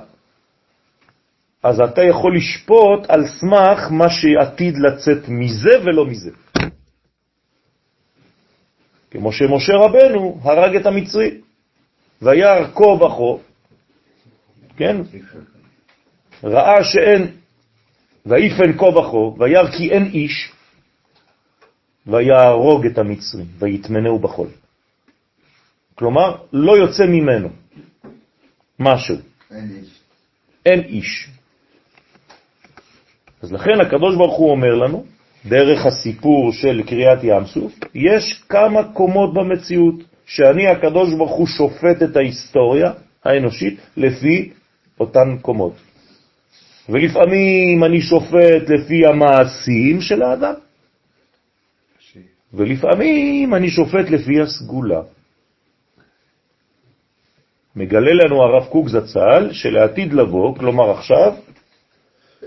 S1: אז אתה יכול לשפוט על סמך מה שעתיד לצאת מזה ולא מזה. כמו שמשה רבנו הרג את המצרי, וירא כה וכה, כן? ראה שאין, ויפן כה וכה, וירא כי אין איש, ויהרוג את המצרים, ויתמנהו בחול. כלומר, לא יוצא ממנו משהו.
S4: אין איש.
S1: אין איש. אז לכן הקדוש ברוך הוא אומר לנו, דרך הסיפור של קריאת ים סוף, יש כמה קומות במציאות, שאני הקדוש ברוך הוא שופט את ההיסטוריה האנושית לפי אותן קומות. ולפעמים אני שופט לפי המעשים של האדם, ולפעמים אני שופט לפי הסגולה. מגלה לנו הרב קוק זצ"ל שלעתיד לבוא, כלומר עכשיו,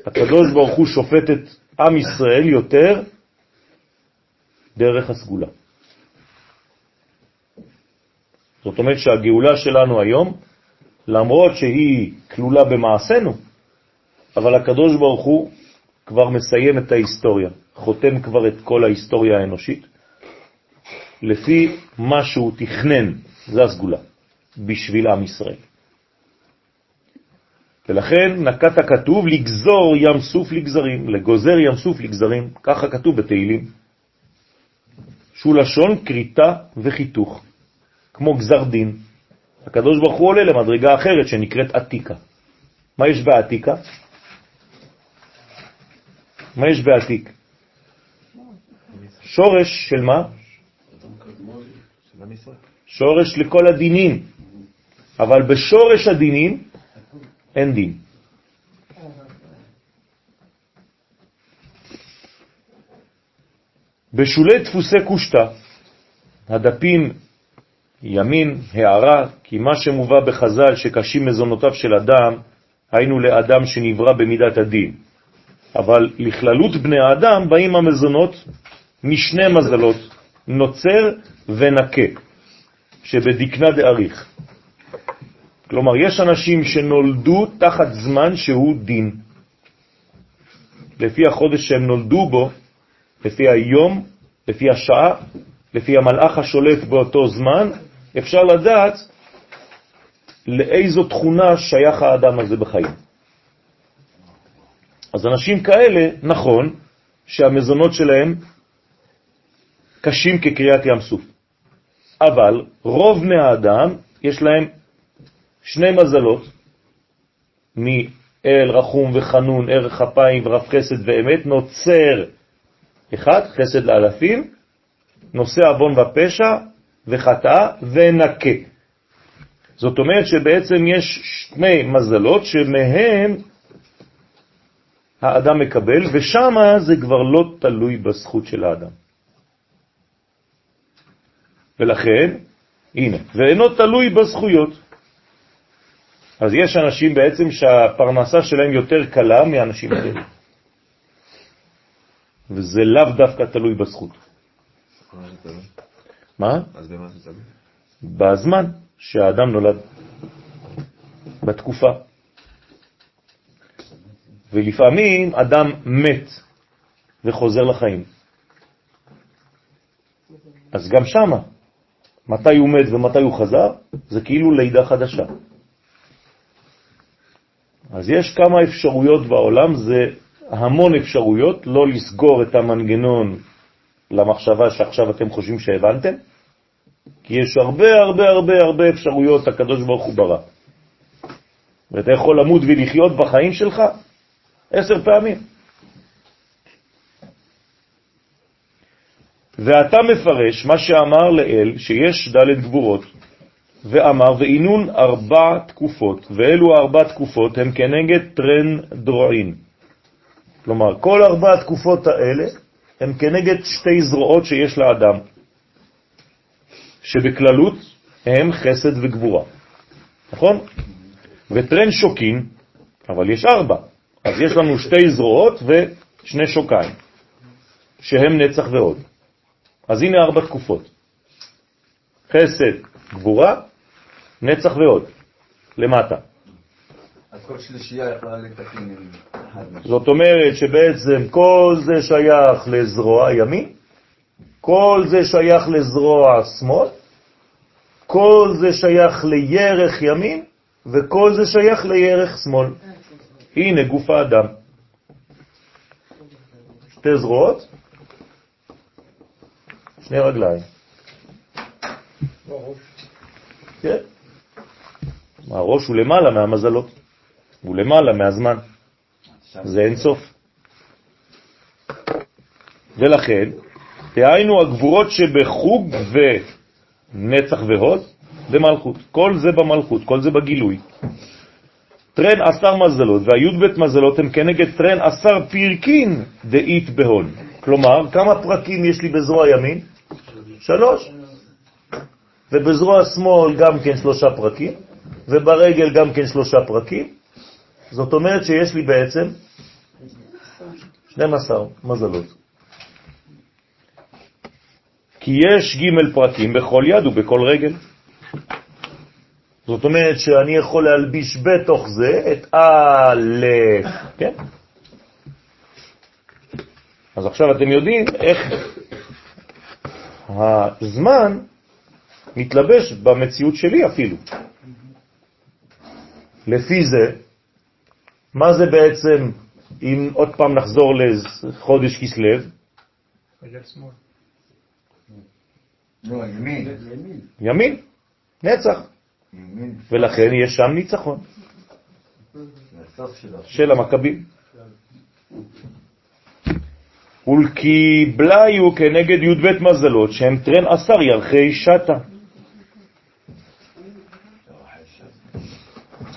S1: הקדוש ברוך הוא שופט את עם ישראל יותר דרך הסגולה. זאת אומרת שהגאולה שלנו היום, למרות שהיא כלולה במעשינו, אבל הקדוש ברוך הוא כבר מסיים את ההיסטוריה, חותם כבר את כל ההיסטוריה האנושית, לפי מה שהוא תכנן, זה הסגולה, בשביל עם ישראל. ולכן נקט הכתוב לגזור ים סוף לגזרים, לגוזר ים סוף לגזרים, ככה כתוב בתהילים, שהוא לשון קריטה וחיתוך, כמו גזר דין. הקדוש ברוך הוא עולה למדרגה אחרת שנקראת עתיקה. מה יש בעתיקה? מה יש בעתיק? שורש של מה? שורש לכל הדינים, אבל בשורש הדינים אין דין. בשולי דפוסי קושטה, הדפים ימין, הערה, כי מה שמובא בחז"ל שקשים מזונותיו של אדם, היינו לאדם שנברא במידת הדין. אבל לכללות בני האדם באים המזונות משני מזלות, נוצר ונקה, שבדקנה דאריך. כלומר, יש אנשים שנולדו תחת זמן שהוא דין. לפי החודש שהם נולדו בו, לפי היום לפי השעה, לפי המלאך השולט באותו זמן, אפשר לדעת לאיזו תכונה שייך האדם הזה בחיים. אז אנשים כאלה, נכון שהמזונות שלהם קשים כקריאת ים סוף, אבל רוב בני האדם יש להם שני מזלות, מאל רחום וחנון, ערך אפיים ורב חסד ואמת, נוצר אחד, חסד לאלפים, נושא אבון ופשע וחטאה ונקה. זאת אומרת שבעצם יש שני מזלות שמהם האדם מקבל, ושם זה כבר לא תלוי בזכות של האדם. ולכן, הנה, ואינו תלוי בזכויות. אז יש אנשים בעצם שהפרנסה שלהם יותר קלה מאנשים אחרים. וזה לאו דווקא תלוי בזכות. מה?
S5: אז במה זה תלוי?
S1: בזמן שהאדם נולד, בתקופה. ולפעמים אדם מת וחוזר לחיים. אז גם שמה, מתי הוא מת ומתי הוא חזר, זה כאילו לידה חדשה. אז יש כמה אפשרויות בעולם, זה המון אפשרויות, לא לסגור את המנגנון למחשבה שעכשיו אתם חושבים שהבנתם, כי יש הרבה הרבה הרבה הרבה אפשרויות הקדוש ברוך הוא ברא. ואתה יכול למות ולחיות בחיים שלך עשר פעמים. ואתה מפרש מה שאמר לאל, שיש ד' גבורות, ואמר, ואינון ארבע תקופות, ואלו ארבע תקופות הם כנגד טרן דרועין. כלומר, כל ארבע התקופות האלה הם כנגד שתי זרועות שיש לאדם, שבכללות הם חסד וגבורה. נכון? וטרן שוקין, אבל יש ארבע, אז יש לנו שתי זרועות ושני שוקיים, שהם נצח ועוד. אז הנה ארבע תקופות. חסד, גבורה, נצח ועוד, למטה.
S4: אז כל שלישייה יכולה לתקן עם אחד מהם.
S1: זאת אומרת שבעצם כל זה שייך לזרוע ימין, כל זה שייך לזרוע שמאל, כל זה שייך לירך ימין, וכל זה שייך לירך שמאל. הנה גוף האדם. שתי זרועות, שני רגליים. כן. הראש הוא למעלה מהמזלות, הוא למעלה מהזמן, זה אין סוף. ולכן, דהיינו הגבורות שבחוג ונצח והוד, במלכות. כל זה במלכות, כל זה בגילוי. טרן עשר מזלות והיוד בית מזלות הם כנגד טרן עשר פרקין דאית בהון. כלומר, כמה פרקים יש לי בזרוע ימין? שלוש. ובזרוע שמאל גם כן שלושה פרקים, וברגל גם כן שלושה פרקים. זאת אומרת שיש לי בעצם 12 מזלות. כי יש ג' פרקים בכל יד ובכל רגל. זאת אומרת שאני יכול להלביש בתוך זה את א', כן? אז עכשיו אתם יודעים איך הזמן מתלבש במציאות שלי אפילו. לפי זה, מה זה בעצם, אם עוד פעם נחזור לחודש כסלו?
S4: לא, ימין.
S1: ימין, נצח,
S4: ימין.
S1: ולכן יש שם ניצחון. של המכבים. ולקיבליו כנגד י"ב מזלות שהם טרן עשר ירחי שטה.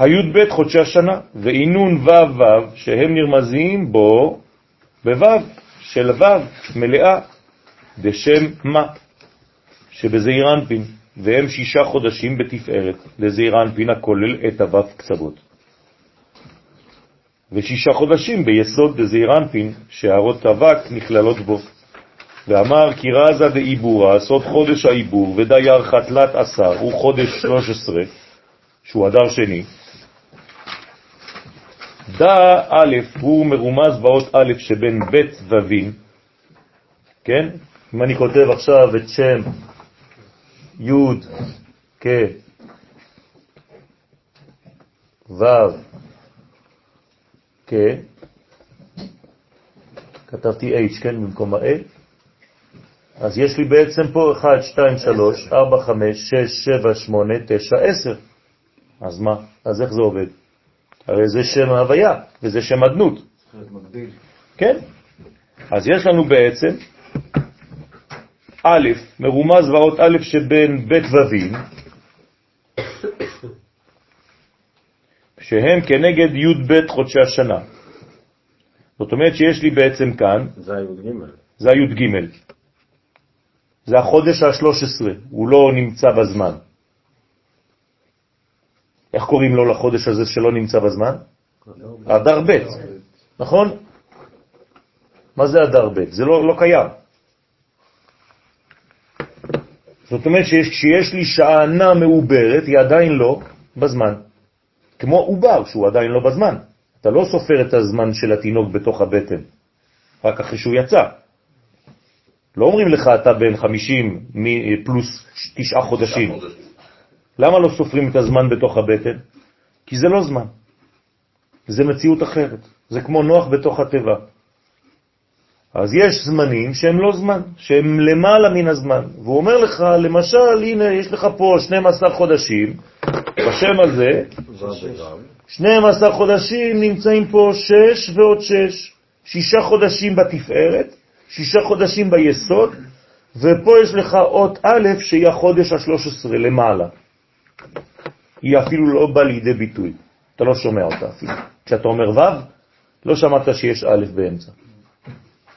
S1: הי"ב חודשי השנה, ואינון ו' ו' שהם נרמזים בו בו' של ו' מלאה, דשם מה, שבזעיר אנפין, והם שישה חודשים בתפארת, לזעיר אנפין הכולל את הו' קצוות. ושישה חודשים ביסוד דזעיר אנפין, שהערות אבק נכללות בו. ואמר כי רזה דעיבורה, סוד חודש העיבור, ודייר חתלת עשר, הוא חודש 13, שהוא אדר שני. דא א' הוא מרומז באות א' שבין ב' ווין, כן? אם אני כותב עכשיו את שם י' כ' ו' כ', כתבתי H, כן, במקום ה-A, אז יש לי בעצם פה 1, 2, 3, 4, 5, 6, 7, 8, 9, 10. אז מה? אז איך זה עובד? הרי זה שם ההוויה, וזה שם אדנות. כן? אז יש לנו בעצם א', מרומז ואות א' שבין ב' וו', שהם כנגד י' ב' חודשי השנה. זאת אומרת שיש לי בעצם כאן,
S2: זה הי"ג.
S1: זה הי"ג. זה החודש ה-13, הוא לא נמצא בזמן. איך קוראים לו לחודש הזה שלא נמצא בזמן? אדר ב', נכון? מה זה אדר ב'? זה לא, לא קיים. זאת אומרת שכשיש לי שענה מעוברת, היא עדיין לא בזמן. כמו עובר, שהוא עדיין לא בזמן. אתה לא סופר את הזמן של התינוק בתוך הבטן, רק אחרי שהוא יצא. לא אומרים לך אתה בן 50 פלוס תשעה חודשים. למה לא סופרים את הזמן בתוך הבטן? כי זה לא זמן. זה מציאות אחרת. זה כמו נוח בתוך הטבע. אז יש זמנים שהם לא זמן, שהם למעלה מן הזמן. והוא אומר לך, למשל, הנה, יש לך פה 12 חודשים, בשם הזה, 12 חודשים נמצאים פה 6 ועוד 6, שישה חודשים בתפארת, שישה חודשים ביסוד, ופה יש לך אות א' שהיא החודש ה-13 למעלה. היא אפילו לא באה לידי ביטוי, אתה לא שומע אותה אפילו. כשאתה אומר ו', לא שמעת שיש א' באמצע.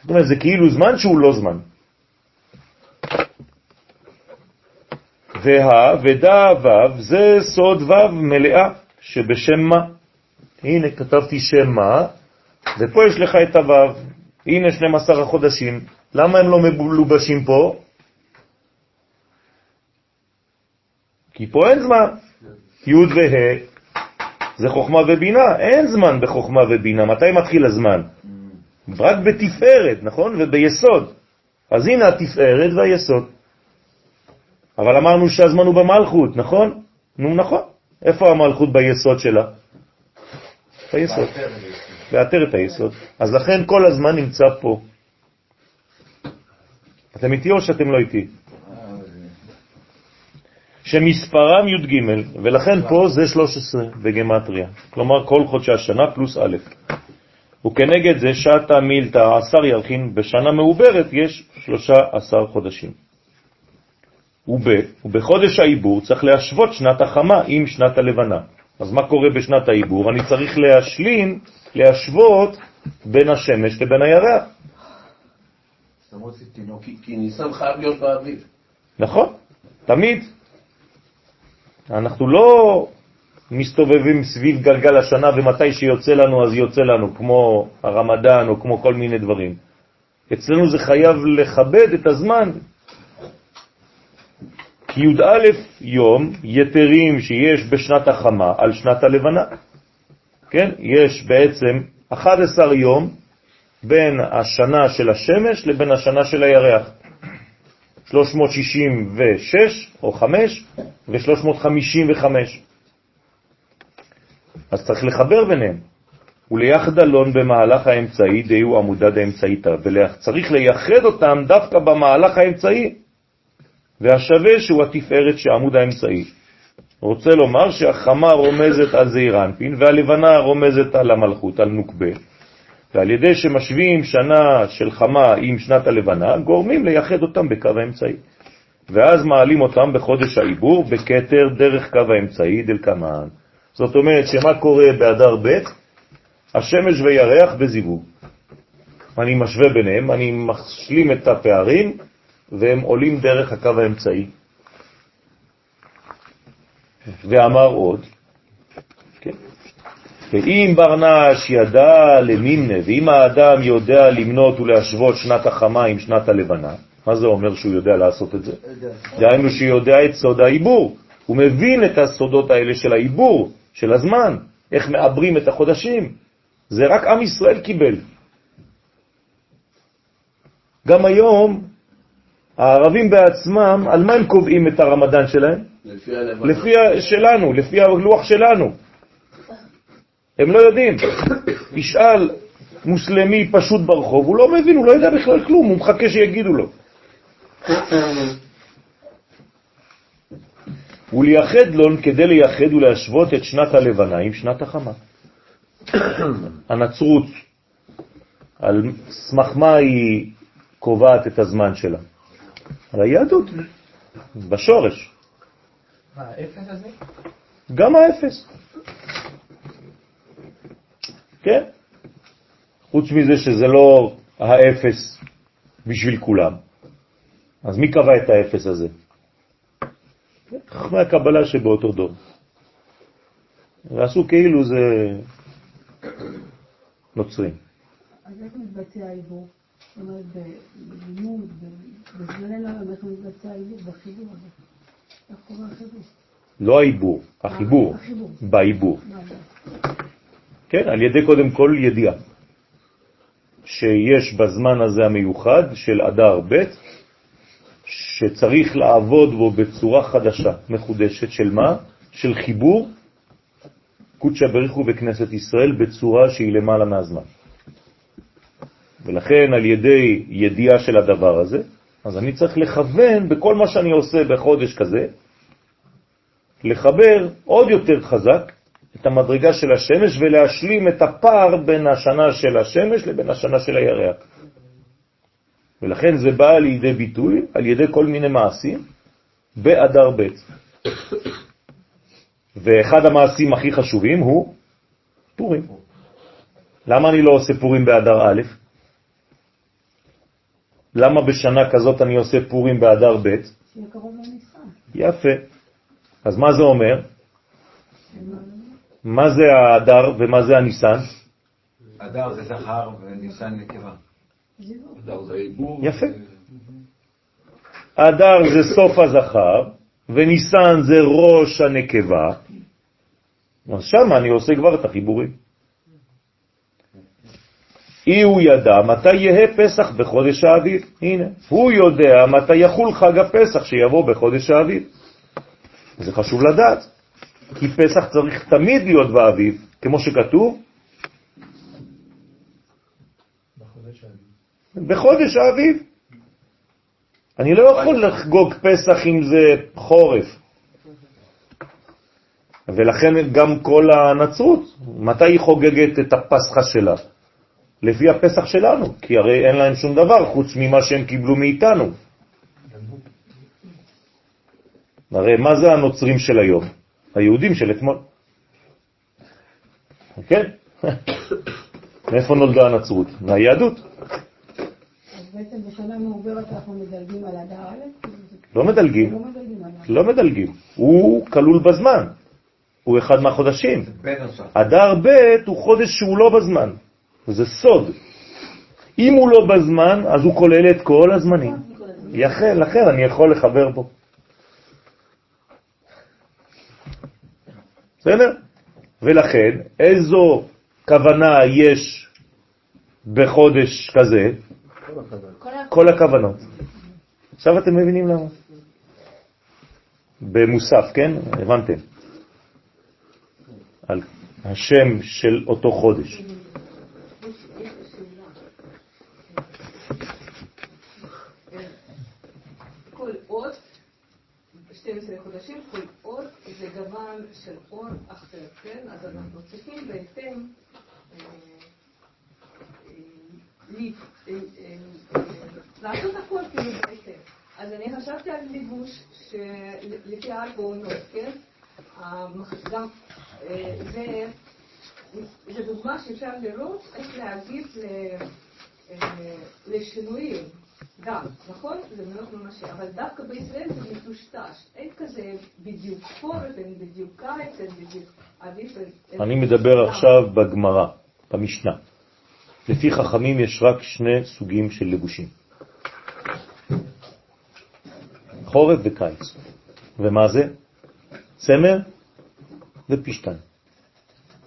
S1: זאת אומרת, זה כאילו זמן שהוא לא זמן. וה ודא ו' זה סוד ו' מלאה שבשם מה. הנה כתבתי שם מה, ופה יש לך את הו', הנה 12 החודשים. למה הם לא מלובשים פה? כי פה אין זמן. י' וה' זה חוכמה ובינה, אין זמן בחוכמה ובינה. מתי מתחיל הזמן? רק בתפארת, נכון? וביסוד. אז הנה התפארת והיסוד. אבל אמרנו שהזמן הוא במלכות, נכון? נו, נכון. איפה המלכות ביסוד שלה? ביסוד. את היסוד. אז לכן כל הזמן נמצא פה. אתם איתי או שאתם לא איתי? שמספרם י"ג, ולכן פה זה 13 בגמטריה. כלומר, כל חודשי השנה פלוס א'. וכנגד זה שעתה מילתא עשר ירחין, בשנה מעוברת יש 13 חודשים. וב, ובחודש העיבור צריך להשוות שנת החמה עם שנת הלבנה. אז מה קורה בשנת העיבור? אני צריך להשלים, להשוות בין השמש לבין הירח.
S2: כי- כי ניסן חייב להיות באביב.
S1: נכון, תמיד. אנחנו לא מסתובבים סביב גלגל השנה ומתי שיוצא לנו אז יוצא לנו, כמו הרמדאן או כמו כל מיני דברים. אצלנו זה חייב לכבד את הזמן. י"א יום יתרים שיש בשנת החמה על שנת הלבנה. כן? יש בעצם 11 יום בין השנה של השמש לבין השנה של הירח. 366 או 5 ו-355. אז צריך לחבר ביניהם. וליחד אלון במהלך האמצעי דיהו עמודה דאמצעיתא, וצריך לייחד אותם דווקא במהלך האמצעי, והשווה שהוא התפארת שעמוד האמצעי. רוצה לומר שהחמה רומזת על זעיר אנפין, והלבנה רומזת על המלכות, על נוקבה, ועל ידי שמשווים שנה של חמה עם שנת הלבנה, גורמים לייחד אותם בקו האמצעי. ואז מעלים אותם בחודש העיבור בקטר דרך קו האמצעי דלקמן. זאת אומרת שמה קורה באדר ב'? השמש וירח בזיווג. אני משווה ביניהם, אני משלים את הפערים, והם עולים דרך הקו האמצעי. ואמר עוד, ואם ברנש ידע למימנה, ואם האדם יודע למנות ולהשוות שנת החמה עם שנת הלבנה, מה זה אומר שהוא יודע לעשות את זה? דהיינו שיודע את סוד העיבור. הוא מבין את הסודות האלה של העיבור, של הזמן, איך מעברים את החודשים. זה רק עם ישראל קיבל. גם היום הערבים בעצמם, על מה הם קובעים את הרמדאן שלהם?
S2: לפי הלבן.
S1: לפי שלנו, לפי הלוח שלנו. הם לא יודעים. תשאל מוסלמי פשוט ברחוב, הוא לא מבין, הוא לא יודע בכלל כלום, הוא מחכה שיגידו לו. ולייחד לון כדי לייחד ולהשוות את שנת הלבנה עם שנת החמה. הנצרות, על סמך מה היא קובעת את הזמן שלה? על היהדות, בשורש.
S6: מה, האפס הזה?
S1: גם האפס. כן? חוץ מזה שזה לא האפס בשביל כולם. אז מי קבע את האפס הזה? חכמי הקבלה שבאותו דור. ועשו כאילו זה נוצרים.
S3: אז איך מתבצע העיבור? זאת אומרת, בלימוד, ב- בזמננו היום, איך מתבצע העיבור? בחיבור הזה. איך קורה החיבור?
S1: לא העיבור, החיבור. בעיבור. כן, על ידי קודם כל ידיעה, שיש בזמן הזה המיוחד של אדר ב', שצריך לעבוד בו בצורה חדשה, מחודשת, של מה? של חיבור קודשא בריחו בכנסת ישראל בצורה שהיא למעלה מהזמן. ולכן על ידי ידיעה של הדבר הזה, אז אני צריך לכוון בכל מה שאני עושה בחודש כזה, לחבר עוד יותר חזק את המדרגה של השמש ולהשלים את הפער בין השנה של השמש לבין השנה של הירח. ולכן זה בא לידי ביטוי על ידי כל מיני מעשים באדר ב'. ואחד המעשים הכי חשובים הוא פורים. למה אני לא עושה פורים באדר א'? למה בשנה כזאת אני עושה פורים באדר ב'?
S3: לניסן.
S1: יפה. אז מה זה אומר? מה זה האדר ומה זה הניסן?
S4: אדר זה זכר וניסן נקבה.
S1: יפה. אדר זה סוף הזכר, וניסן זה ראש הנקבה, אז שם אני עושה כבר את החיבורים. אי הוא ידע מתי יהא פסח בחודש האביב. הנה, הוא יודע מתי יחול חג הפסח שיבוא בחודש האביב. זה חשוב לדעת, כי פסח צריך תמיד להיות באביב, כמו שכתוב,
S6: בחודש האביב.
S1: אני לא יכול לחגוג פסח אם זה חורף. ולכן גם כל הנצרות, מתי היא חוגגת את הפסחה שלה? לפי הפסח שלנו, כי הרי אין להם שום דבר חוץ ממה שהם קיבלו מאיתנו. הרי מה זה הנוצרים של היום? היהודים של אתמול. כן? מאיפה נולדה הנצרות? מהיהדות.
S3: בעצם בשנה מעוברת אנחנו מדלגים על אדר א'?
S1: לא מדלגים.
S3: לא מדלגים.
S1: לא מדלגים, הוא כלול בזמן, הוא אחד מהחודשים. אדר ב' הוא חודש שהוא לא בזמן, וזה סוד. אם הוא לא בזמן, אז הוא כולל את כל הזמנים. יחל, לכן אני יכול לחבר בו. בסדר? ולכן, איזו כוונה יש בחודש כזה? כל הכוונות. עכשיו אתם מבינים למה? במוסף, כן? הבנתם. על השם של אותו חודש.
S5: כל אות, 12 חודשים, כל זה גוון של אור אחר, כן? אז אנחנו צריכים בהתאם אה, אה, אה, לעשות הכל כאילו בהתאם. אז אני חשבתי על ליבוש שלפי ארבע עונות, כן? המח- גם אה, זה דוגמה שאפשר לראות איך להגיב ל- אה, לשינויים. גם, נכון? זה מאוד ממשי, אבל דווקא בישראל זה מטושטש. אין כזה בדיוק חורף, אין בדיוק קיץ, אין בדיוק אביב.
S1: אני מדבר עכשיו בגמרא, במשנה. לפי חכמים יש רק שני סוגים של לבושים. חורף וקיץ. ומה זה? צמר ופשטן.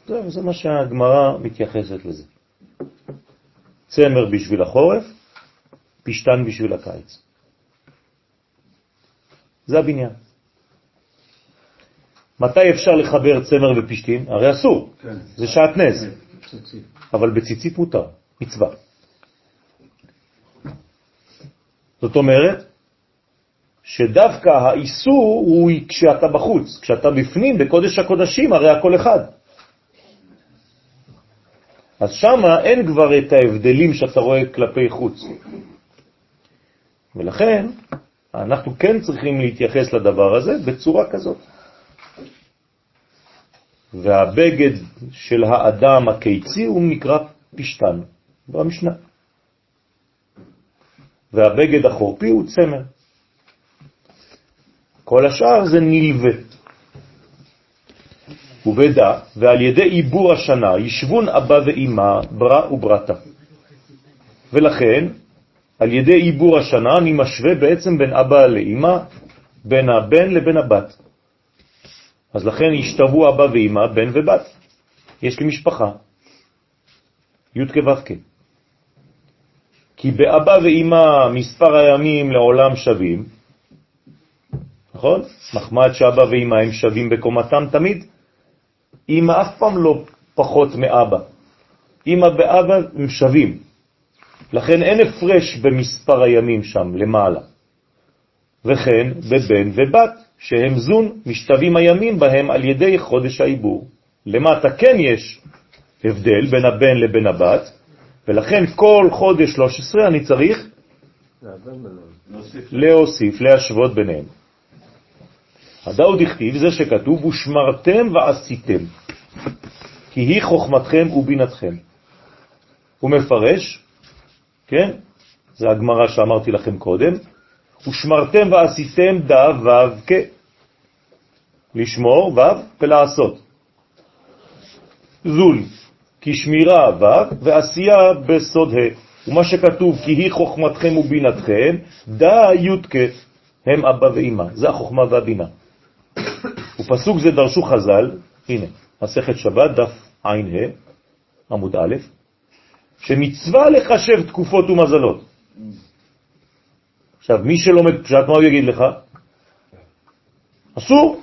S1: זהו, זה מה שהגמרא מתייחסת לזה. צמר בשביל החורף, פשטן בשביל הקיץ. זה הבניין. מתי אפשר לחבר צמר ופשתים? הרי אסור,
S4: כן.
S1: זה שעטנז, אבל בציצית מותר, מצווה. זאת אומרת שדווקא האיסור הוא כשאתה בחוץ, כשאתה בפנים בקודש הקודשים, הרי הכל אחד. אז שם אין כבר את ההבדלים שאתה רואה כלפי חוץ. ולכן אנחנו כן צריכים להתייחס לדבר הזה בצורה כזאת. והבגד של האדם הקיצי הוא נקרא פשטן במשנה. והבגד החורפי הוא צמר. כל השאר זה נלווה. ובדע, ועל ידי עיבור השנה, ישבון אבא ואימא, ברא וברתה. ולכן, על ידי עיבור השנה אני משווה בעצם בין אבא לאימא, בין הבן לבין הבת. אז לכן השתוו אבא ואימא, בן ובת. יש לי משפחה, י' כו'. כי באבא ואימא מספר הימים לעולם שווים, נכון? מחמד שאבא ואימא הם שווים בקומתם תמיד, אמא אף פעם לא פחות מאבא. אמא ואבא הם שווים. לכן אין הפרש במספר הימים שם למעלה. וכן בבן ובת, שהם זון, משתווים הימים בהם על ידי חודש העיבור. למטה כן יש הבדל בין הבן לבין הבת, ולכן כל חודש 13 אני צריך להוסיף, להשוות ביניהם. הדאוד הכתיב זה שכתוב, ושמרתם ועשיתם, כי היא חוכמתכם ובינתכם. הוא מפרש, כן? זה הגמרה שאמרתי לכם קודם, ושמרתם ועשיתם דא וו כ. לשמור וו ולעשות. זול, כי שמירה וו ועשייה בסוד ה'. ומה שכתוב, כי היא חוכמתכם ובינתכם, דא י' הם אבא ואמא. זה החוכמה והבינה. ופסוק זה דרשו חז"ל, הנה, מסכת שבת, דף ע"ה, עמוד א', שמצווה לחשב תקופות ומזלות. עכשיו, מי שלומד פשט, מה הוא יגיד לך? אסור.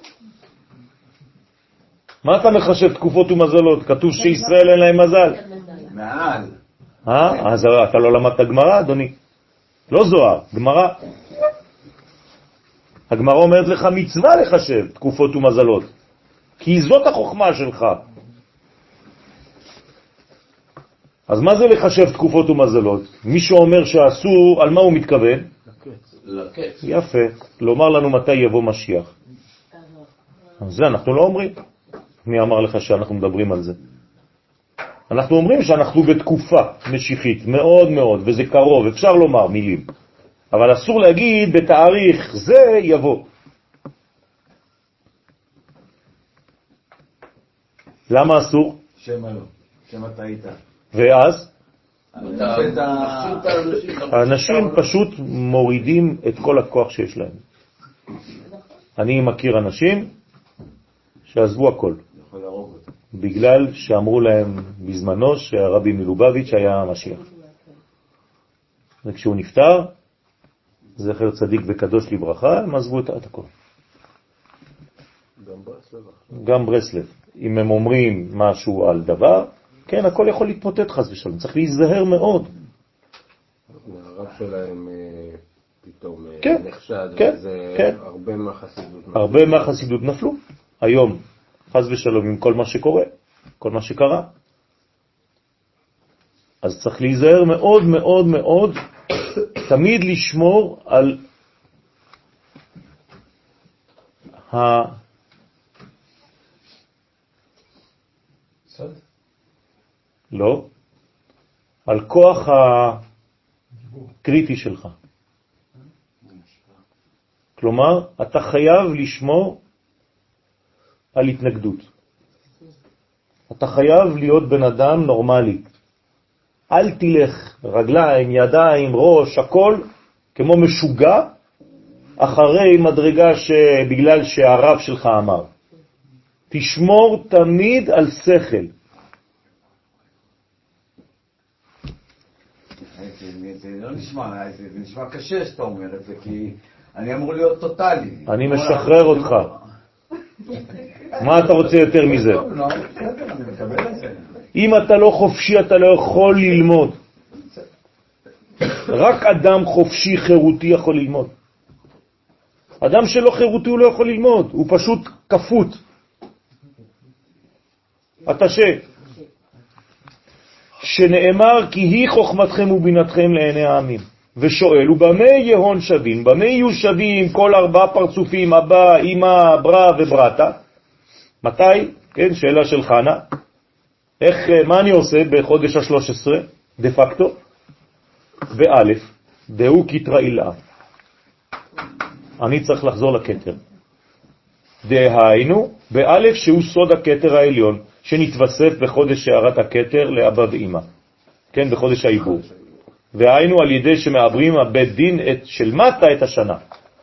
S1: מה אתה מחשב תקופות ומזלות? כתוב שישראל אין להם מזל.
S4: מעל.
S1: אה? אז אתה לא למדת גמרא, אדוני? לא זוהר, גמרא. הגמרא אומרת לך מצווה לחשב תקופות ומזלות, כי זאת החוכמה שלך. אז מה זה לחשב תקופות ומזלות? מי שאומר שאסור, על מה הוא מתכוון?
S2: לקץ.
S1: יפה, לומר לנו מתי יבוא משיח. זה אנחנו לא אומרים. מי אמר לך שאנחנו מדברים על זה? אנחנו אומרים שאנחנו בתקופה משיחית מאוד מאוד, וזה קרוב, אפשר לומר מילים. אבל אסור להגיד בתאריך זה יבוא. למה אסור?
S4: שמא לא. שמא טעית.
S1: ואז
S2: האנשים.
S1: פשוט מורידים את כל הכוח שיש להם. אני מכיר אנשים שעזבו הכל. בגלל שאמרו להם בזמנו שהרבי מלובביץ' היה המשיח. וכשהוא נפטר, זכר צדיק וקדוש לברכה, הם עזבו את הכל. גם ברסלב. אם הם אומרים משהו על דבר, כן, הכל יכול להתמוטט חס ושלום. צריך להיזהר מאוד.
S7: הרב שלהם אה, פתאום אה,
S1: כן,
S7: נחשד,
S1: כן,
S7: וזה
S1: כן.
S7: הרבה מהחסידות.
S1: הרבה מהחסידות נפלו. היום, חס ושלום, עם כל מה שקורה, כל מה שקרה. אז צריך להיזהר מאוד מאוד מאוד, תמיד לשמור על ה...
S6: סוד?
S1: לא, על כוח הקריטי שלך. כלומר, אתה חייב לשמור על התנגדות. אתה חייב להיות בן אדם נורמלי. אל תלך רגליים, ידיים, ראש, הכל, כמו משוגע, אחרי מדרגה שבגלל שהרב שלך אמר. תשמור תמיד על שכל.
S4: זה, זה לא נשמע, זה, נשמע קשה שאתה אומר את זה, כי אני אמור להיות טוטאלי.
S1: אני משחרר אותך. [LAUGHS] מה אתה רוצה יותר מזה?
S4: את זה.
S1: אם אתה לא חופשי, אתה לא יכול ללמוד. רק אדם חופשי, חירותי, יכול ללמוד. אדם שלא חירותי הוא לא יכול ללמוד, הוא פשוט כפות. אתה ש... שנאמר כי היא חוכמתכם ובינתכם לעיני העמים. ושואל, ובמה יהון שווים? במה יהיו שווים כל ארבע פרצופים, אבא, אמא, ברא וברתה? מתי? כן, שאלה של חנה. איך, אה, מה אני עושה בחודש ה-13? דה פקטו? באלף, דהו כתרא אילאה. אני צריך לחזור לכתר. דהיינו, באלף שהוא סוד הכתר העליון, שנתווסף בחודש שערת הכתר לאבא ואמא. כן, בחודש העיבור. והיינו על ידי שמעברים הבית דין את, של מטה את השנה.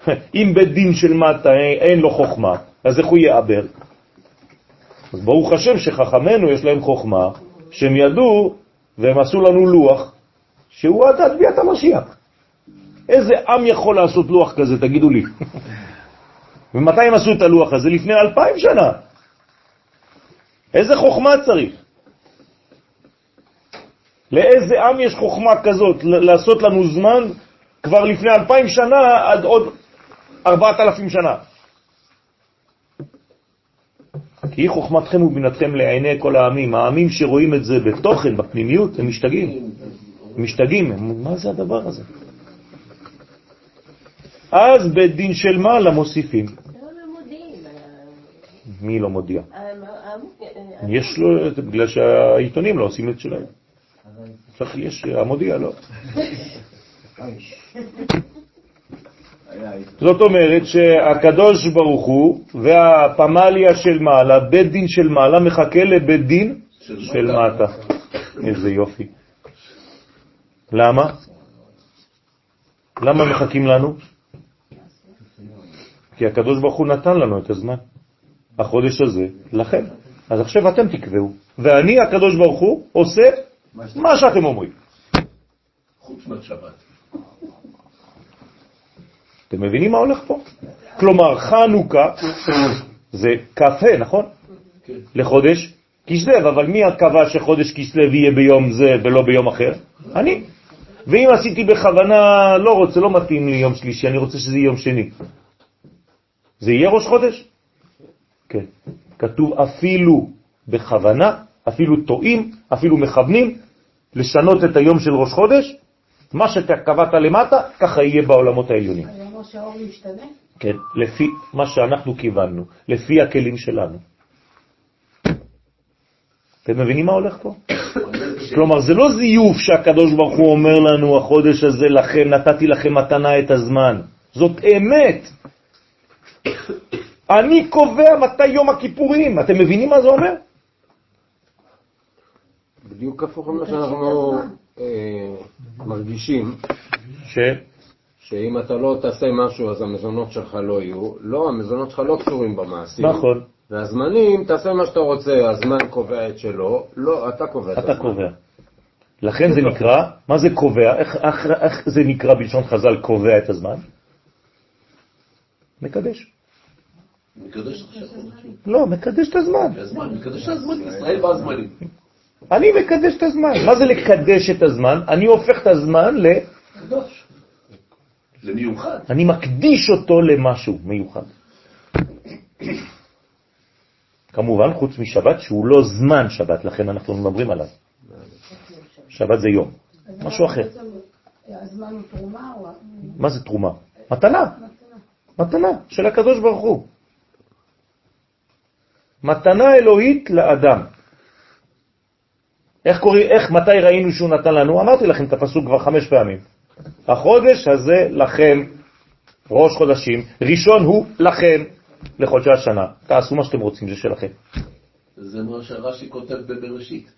S1: [LAUGHS] אם בית דין של מטה אין לו חוכמה, אז איך הוא יעבר? אז ברוך השם שחכמינו יש להם חוכמה, שהם ידעו והם עשו לנו לוח, שהוא עד ביאת המשיח. איזה עם יכול לעשות לוח כזה, תגידו לי? [LAUGHS] ומתי הם עשו את הלוח הזה? לפני אלפיים שנה. איזה חוכמה צריך? לאיזה עם יש חוכמה כזאת לעשות לנו זמן כבר לפני אלפיים שנה עד עוד ארבעת אלפים שנה? כי היא חוכמתכם ובינתכם לעיני כל העמים. העמים שרואים את זה בתוכן, בפנימיות, הם משתגעים. הם משתגעים. מה זה הדבר הזה? אז בית דין של מעלה מוסיפים. מי לא מודיע? יש לו, בגלל שהעיתונים לא עושים את שלהם. צריך, יש, המודיע לא. זאת אומרת שהקדוש ברוך הוא והפמליה של מעלה, בית דין של מעלה, מחכה לבית דין של מטה. איזה יופי. למה? למה מחכים לנו? כי הקדוש ברוך הוא נתן לנו את הזמן. החודש הזה לכם. אז עכשיו אתם תקבעו. ואני, הקדוש ברוך הוא, עושה מה שאתם אומרים.
S2: חוץ מהשבת.
S1: אתם מבינים מה הולך פה? כלומר, חנוכה זה כ"ה, נכון?
S2: כן.
S1: לחודש כסלו, אבל מי קבע שחודש כסלו יהיה ביום זה ולא ביום אחר? אני. ואם עשיתי בכוונה, לא רוצה, לא מתאים לי יום שלישי, אני רוצה שזה יהיה יום שני. זה יהיה ראש חודש? כן. כתוב אפילו בכוונה, אפילו טועים, אפילו מכוונים, לשנות את היום של ראש חודש, מה שקבעת למטה, ככה יהיה בעולמות העליונים.
S3: אני אומר שהאור משתנה?
S1: כן, לפי מה שאנחנו קיבלנו, לפי הכלים שלנו. אתם מבינים מה הולך פה? כלומר, זה לא זיוף שהקדוש ברוך הוא אומר לנו, החודש הזה לכם, נתתי לכם מתנה את הזמן. זאת אמת. אני קובע מתי יום הכיפורים. אתם מבינים מה זה אומר?
S7: בדיוק הפוך ממה שאנחנו אה, מרגישים,
S1: ש...
S7: שאם אתה לא תעשה משהו אז המזונות שלך לא יהיו. לא, המזונות שלך לא קשורים במעשים.
S1: נכון,
S7: והזמנים, תעשה מה שאתה רוצה, הזמן קובע את שלו, לא, אתה קובע את הזמן.
S1: אתה קובע. לכן זה נקרא, מה זה קובע? איך, איך, איך זה נקרא בלשון חז"ל קובע את הזמן? מקדש.
S2: מקדש עכשיו.
S1: לא, מקדש את הזמן.
S2: הזמן, מקדש את הזמן, ישראל והזמנים.
S1: אני מקדש את הזמן. מה זה לקדש את הזמן? אני הופך את הזמן ל...
S2: קדוש. זה מיוחד.
S1: אני מקדיש אותו למשהו מיוחד. כמובן, חוץ משבת, שהוא לא זמן שבת, לכן אנחנו מדברים עליו. שבת זה יום. משהו
S3: מה
S1: אחר.
S3: הזמן הוא תרומה.
S1: מה זה תרומה? מתנה. מתנה של הקדוש ברוך הוא. מתנה אלוהית לאדם. איך קוראים, איך, מתי ראינו שהוא נתן לנו? אמרתי לכם את הפסוק כבר חמש פעמים. החודש הזה לכם, ראש חודשים, ראשון הוא לכם, לחודשי השנה. תעשו מה שאתם רוצים, זה שלכם.
S2: זה מה שרש"י כותב בבראשית.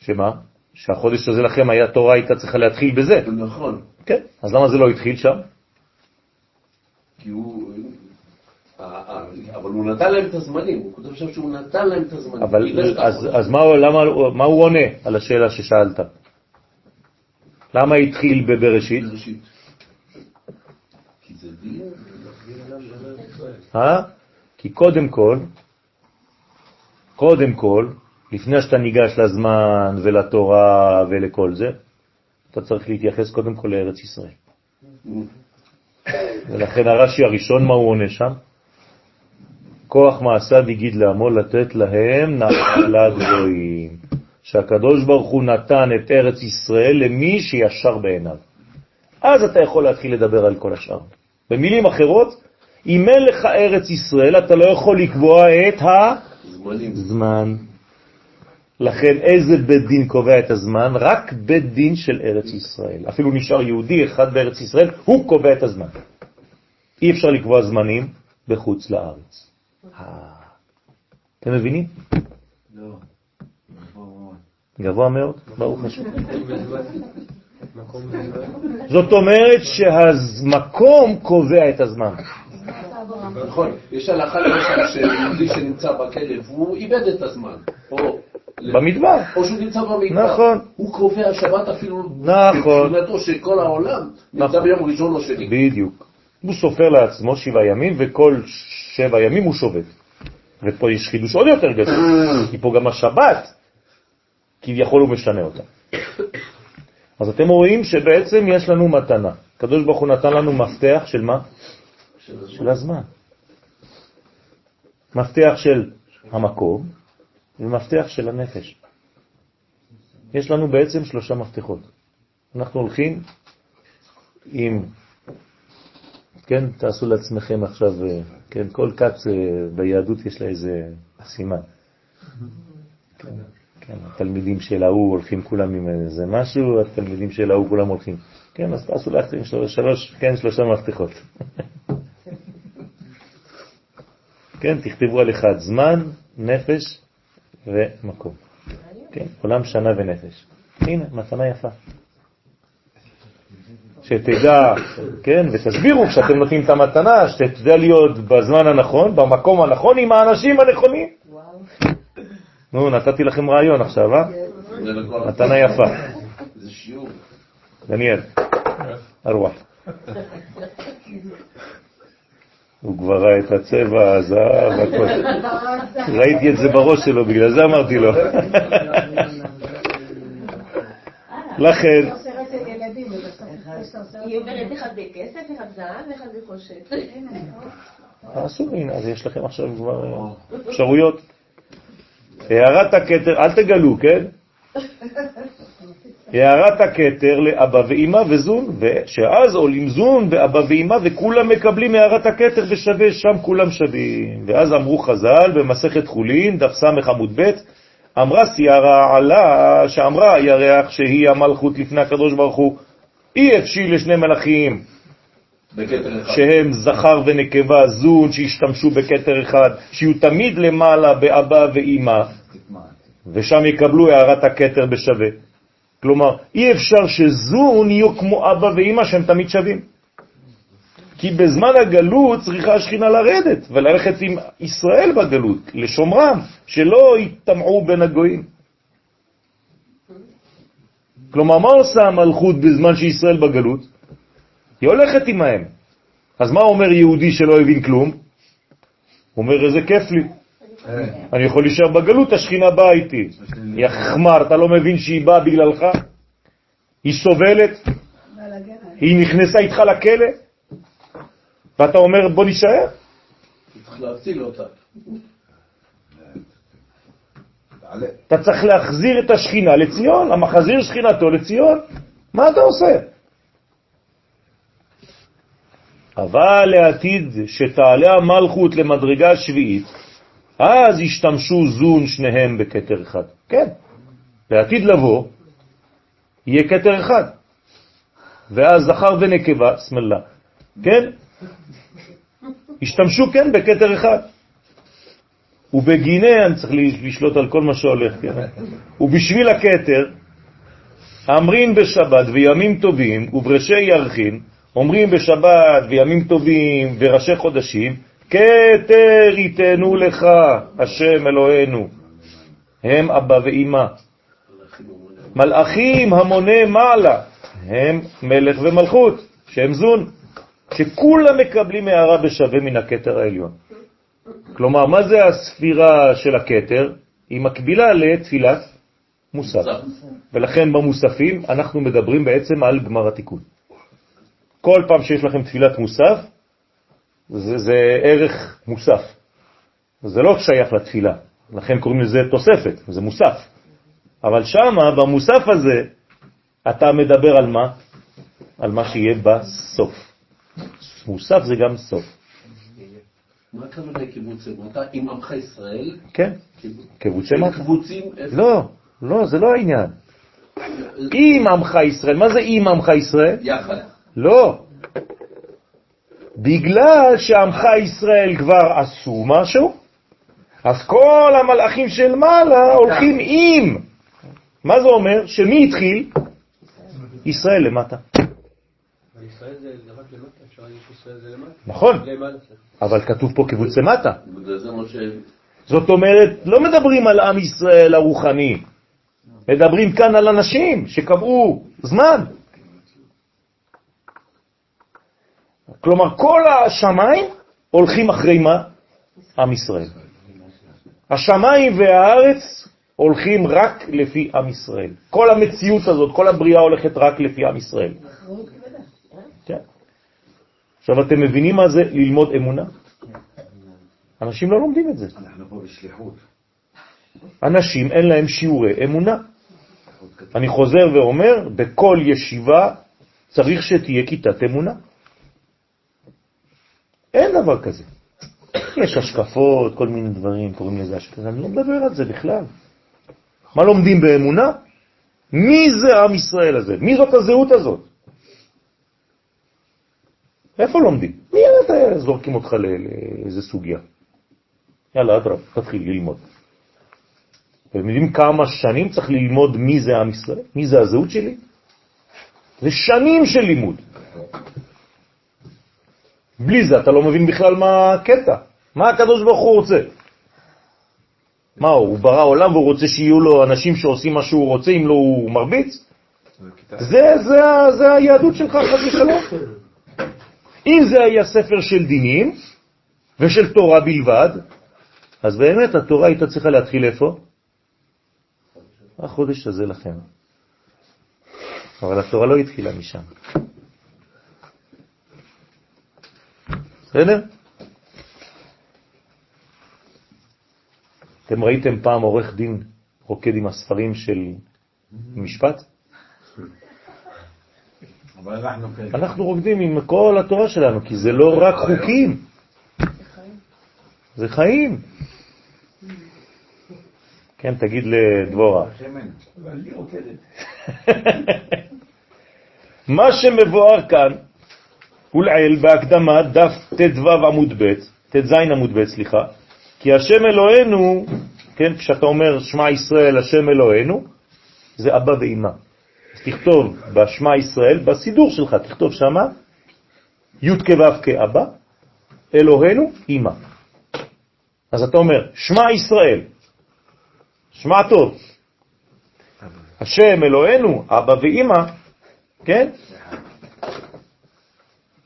S1: שמה? שהחודש הזה לכם היה תורה הייתה צריכה להתחיל בזה.
S2: נכון.
S1: כן, אז למה זה לא התחיל שם?
S2: כי הוא... אה, אה, אבל הוא נתן להם את הזמנים, הוא כותב שם שהוא נתן להם את הזמנים.
S1: אבל אז, מה, למה, מה הוא עונה על השאלה ששאלת? למה התחיל בבראשית?
S2: בראשית. כי זה דין
S1: אה? כי קודם כל, קודם כל, לפני שאתה ניגש לזמן ולתורה ולכל זה, אתה צריך להתייחס קודם כל לארץ ישראל. ולכן הרש"י הראשון, מה הוא עונה שם? כוח מעשיו הגיד לעמו לתת להם נחלה גבוהים, שהקדוש ברוך הוא נתן את ארץ ישראל למי שישר בעיניו. אז אתה יכול להתחיל לדבר על כל השאר. במילים אחרות, אם אין לך ארץ ישראל, אתה לא יכול לקבוע את. הזמן. לכן איזה בית דין קובע את הזמן? רק בית דין של ארץ ישראל. אפילו נשאר יהודי אחד בארץ ישראל, הוא קובע את הזמן. אי אפשר לקבוע זמנים בחוץ לארץ. אה, אתם מבינים?
S4: לא. גבוה מאוד.
S1: גבוה מאוד, ברוך השם. זאת אומרת שהמקום קובע את הזמן.
S2: נכון, יש הלכה למשל שיהודי שנמצא בכלא והוא איבד את הזמן,
S1: במדבר.
S2: או שהוא נמצא במדבר,
S1: נכון.
S2: הוא קובע שבת אפילו
S1: נכון.
S2: מבחינתו של כל העולם, נמצא
S1: נכון.
S2: ביום ראשון או שני.
S1: בדיוק. הוא סופר לעצמו שבעה ימים, וכל שבע ימים הוא שובת. ופה יש חידוש עוד יותר גדול, [COUGHS] כי פה גם השבת, כביכול הוא משנה אותה. אז אתם רואים שבעצם יש לנו מתנה. הקדוש ברוך הוא נתן לנו מפתח של מה? של הזמן. מפתח של המקום ומפתח של הנפש. יש לנו בעצם שלושה מפתחות. אנחנו הולכים עם, כן, תעשו לעצמכם עכשיו, אה, כן, כל כת אה, ביהדות יש לה איזה סימן. כן, כן, התלמידים של ההוא הולכים כולם עם איזה משהו, התלמידים של ההוא כולם הולכים. כן, אז תעשו שלוש, שלוש, כן, שלושה מפתחות. [LAUGHS] כן, תכתבו על אחד זמן, נפש ומקום. כן, עולם שנה ונפש. הנה, מתנה יפה. שתדע, כן, ותסבירו כשאתם נותנים את המתנה, שתדע להיות בזמן הנכון, במקום הנכון, עם האנשים הנכונים. נו, נתתי לכם רעיון עכשיו, אה?
S2: לכל-
S1: מתנה יפה.
S2: זה שיעור.
S1: דניאל, ארוח. הוא כבר ראה את הצבע, הזהב, הכל. ראיתי את זה בראש שלו, בגלל זה אמרתי לו. [LAUGHS] לכן,
S3: ילדים, ובסוף סרט
S5: היא אומרת אחד בכסף, אחד זהב ואחד בחושך.
S1: הנה, אז יש לכם עכשיו כבר אה, אפשרויות. הערת הכתר, אל תגלו, כן? הערת הכתר לאבא ואמא וזון, שאז עולים זון ואבא ואמא וכולם מקבלים הערת הכתר ושווה, שם כולם שווים. ואז אמרו חז"ל במסכת חולין, דף ס' עמוד ב', אמרה סיירה עלה, שאמרה ירח שהיא המלכות לפני הקדוש ברוך הוא, אי אפשי לשני
S2: אחד.
S1: שהם זכר ונקבה זון, שישתמשו בכתר אחד, שיהיו תמיד למעלה באבא ואימא. ושם יקבלו הערת הכתר בשווה. כלומר, אי אפשר שזון יהיו כמו אבא ואימא שהם תמיד שווים. כי בזמן הגלות צריכה השכינה לרדת וללכת עם ישראל בגלות, לשומרם, שלא יטמעו בין הגויים. כלומר, מה עושה המלכות בזמן שישראל בגלות? היא הולכת עמהם. אז מה אומר יהודי שלא הבין כלום? הוא אומר, איזה כיף לי. אני יכול להישאר בגלות, השכינה באה איתי. יא חמר, אתה לא מבין שהיא באה בגללך? היא סובלת. היא נכנסה איתך לכלא, ואתה אומר בוא נשאר?
S2: צריך להציל אותה.
S1: אתה צריך להחזיר את השכינה לציון, המחזיר שכינתו לציון. מה אתה עושה? אבל לעתיד שתעלה המלכות למדרגה השביעית, אז ישתמשו זון שניהם בכתר אחד. כן, לעתיד לבוא יהיה כתר אחד. ואז זכר ונקבה, סמלה, כן? ישתמשו כן בכתר אחד. ובגינה, אני צריך לשלוט על כל מה שהולך, כן? ובשביל הכתר, אמרין בשבת וימים טובים ובראשי ירחין, אומרים בשבת וימים טובים וראשי חודשים, כתר ייתנו לך, השם אלוהינו, הם אבא ואמא. מלאכים המונה מעלה, הם מלך ומלכות, שהם זון, שכולם מקבלים הערה בשווה מן הכתר העליון. כלומר, מה זה הספירה של הכתר? היא מקבילה לתפילת מוסף. ולכן במוספים אנחנו מדברים בעצם על גמר התיקון. כל פעם שיש לכם תפילת מוסף, זה, זה ערך מוסף. זה לא שייך לתפילה, לכן קוראים לזה תוספת, זה מוסף. אבל שמה, במוסף הזה, אתה מדבר על מה? על מה שיהיה בסוף. מוסף זה גם סוף.
S2: מה הכוונה קיבוץ מטה? עם עמך ישראל?
S1: כן, קיבוצי מטה.
S2: קיבוצים?
S1: לא, לא, זה לא העניין. עם עמך ישראל, מה זה עם עמך ישראל?
S2: יחד.
S1: לא. בגלל שעמך ישראל כבר עשו משהו, אז כל המלאכים של מעלה הולכים עם. מה זה אומר? שמי התחיל? ישראל למטה.
S8: ישראל זה רק למטה,
S1: נכון. אבל כתוב פה קיבוץ למטה. זאת אומרת, לא מדברים על עם ישראל הרוחני, מדברים כאן על אנשים שקבעו זמן. כלומר, כל השמיים הולכים אחרי מה? עם ישראל. השמיים והארץ הולכים רק לפי עם ישראל. כל המציאות הזאת, כל הבריאה הולכת רק לפי עם ישראל. עכשיו, אתם מבינים מה זה ללמוד אמונה? אנשים לא לומדים את זה.
S4: אנחנו פה בשליחות.
S1: אנשים אין להם שיעורי אמונה. אני חוזר ואומר, בכל ישיבה צריך שתהיה כיתת אמונה. אין דבר כזה. יש השקפות, כל מיני דברים, קוראים לזה השקפות, אני לא מדבר על זה בכלל. מה לומדים באמונה? מי זה עם ישראל הזה? מי זאת הזהות הזאת? איפה לומדים? מי אתה זורקים אותך לאיזה סוגיה? יאללה, אדרב, תתחיל ללמוד. אתם יודעים כמה שנים צריך ללמוד מי זה עם ישראל? מי זה הזהות שלי? זה שנים של לימוד. בלי זה אתה לא מבין בכלל מה הקטע. מה הקדוש ברוך הוא רוצה? מה הוא, הוא ברא עולם והוא רוצה שיהיו לו אנשים שעושים מה שהוא רוצה, אם לא הוא מרביץ? זה, זה, זה היהדות שלך, חס ושלום. אם זה היה ספר של דינים ושל תורה בלבד, אז באמת התורה הייתה צריכה להתחיל איפה? החודש הזה לכם. אבל התורה לא התחילה משם. בסדר? אתם ראיתם פעם עורך דין רוקד עם הספרים של משפט?
S4: אבל אנחנו.
S1: אנחנו רוקדים עם כל התורה שלנו, כי זה לא רק חוקים, זה חיים. כן, תגיד לדבורה. [LAUGHS] מה שמבואר כאן, ולעיל בהקדמה דף ט"ו עמוד ב', ט"ז עמוד ב', סליחה, כי השם אלוהינו, כן, כשאתה אומר שמע ישראל השם אלוהינו, זה אבא ואמא. תכתוב בשמע ישראל, בסידור שלך, תכתוב שמה י' כו' כאבא, אלוהינו אמא. אז אתה אומר, שמע ישראל, שמע טוב, השם אלוהינו, אבא ואמא, כן?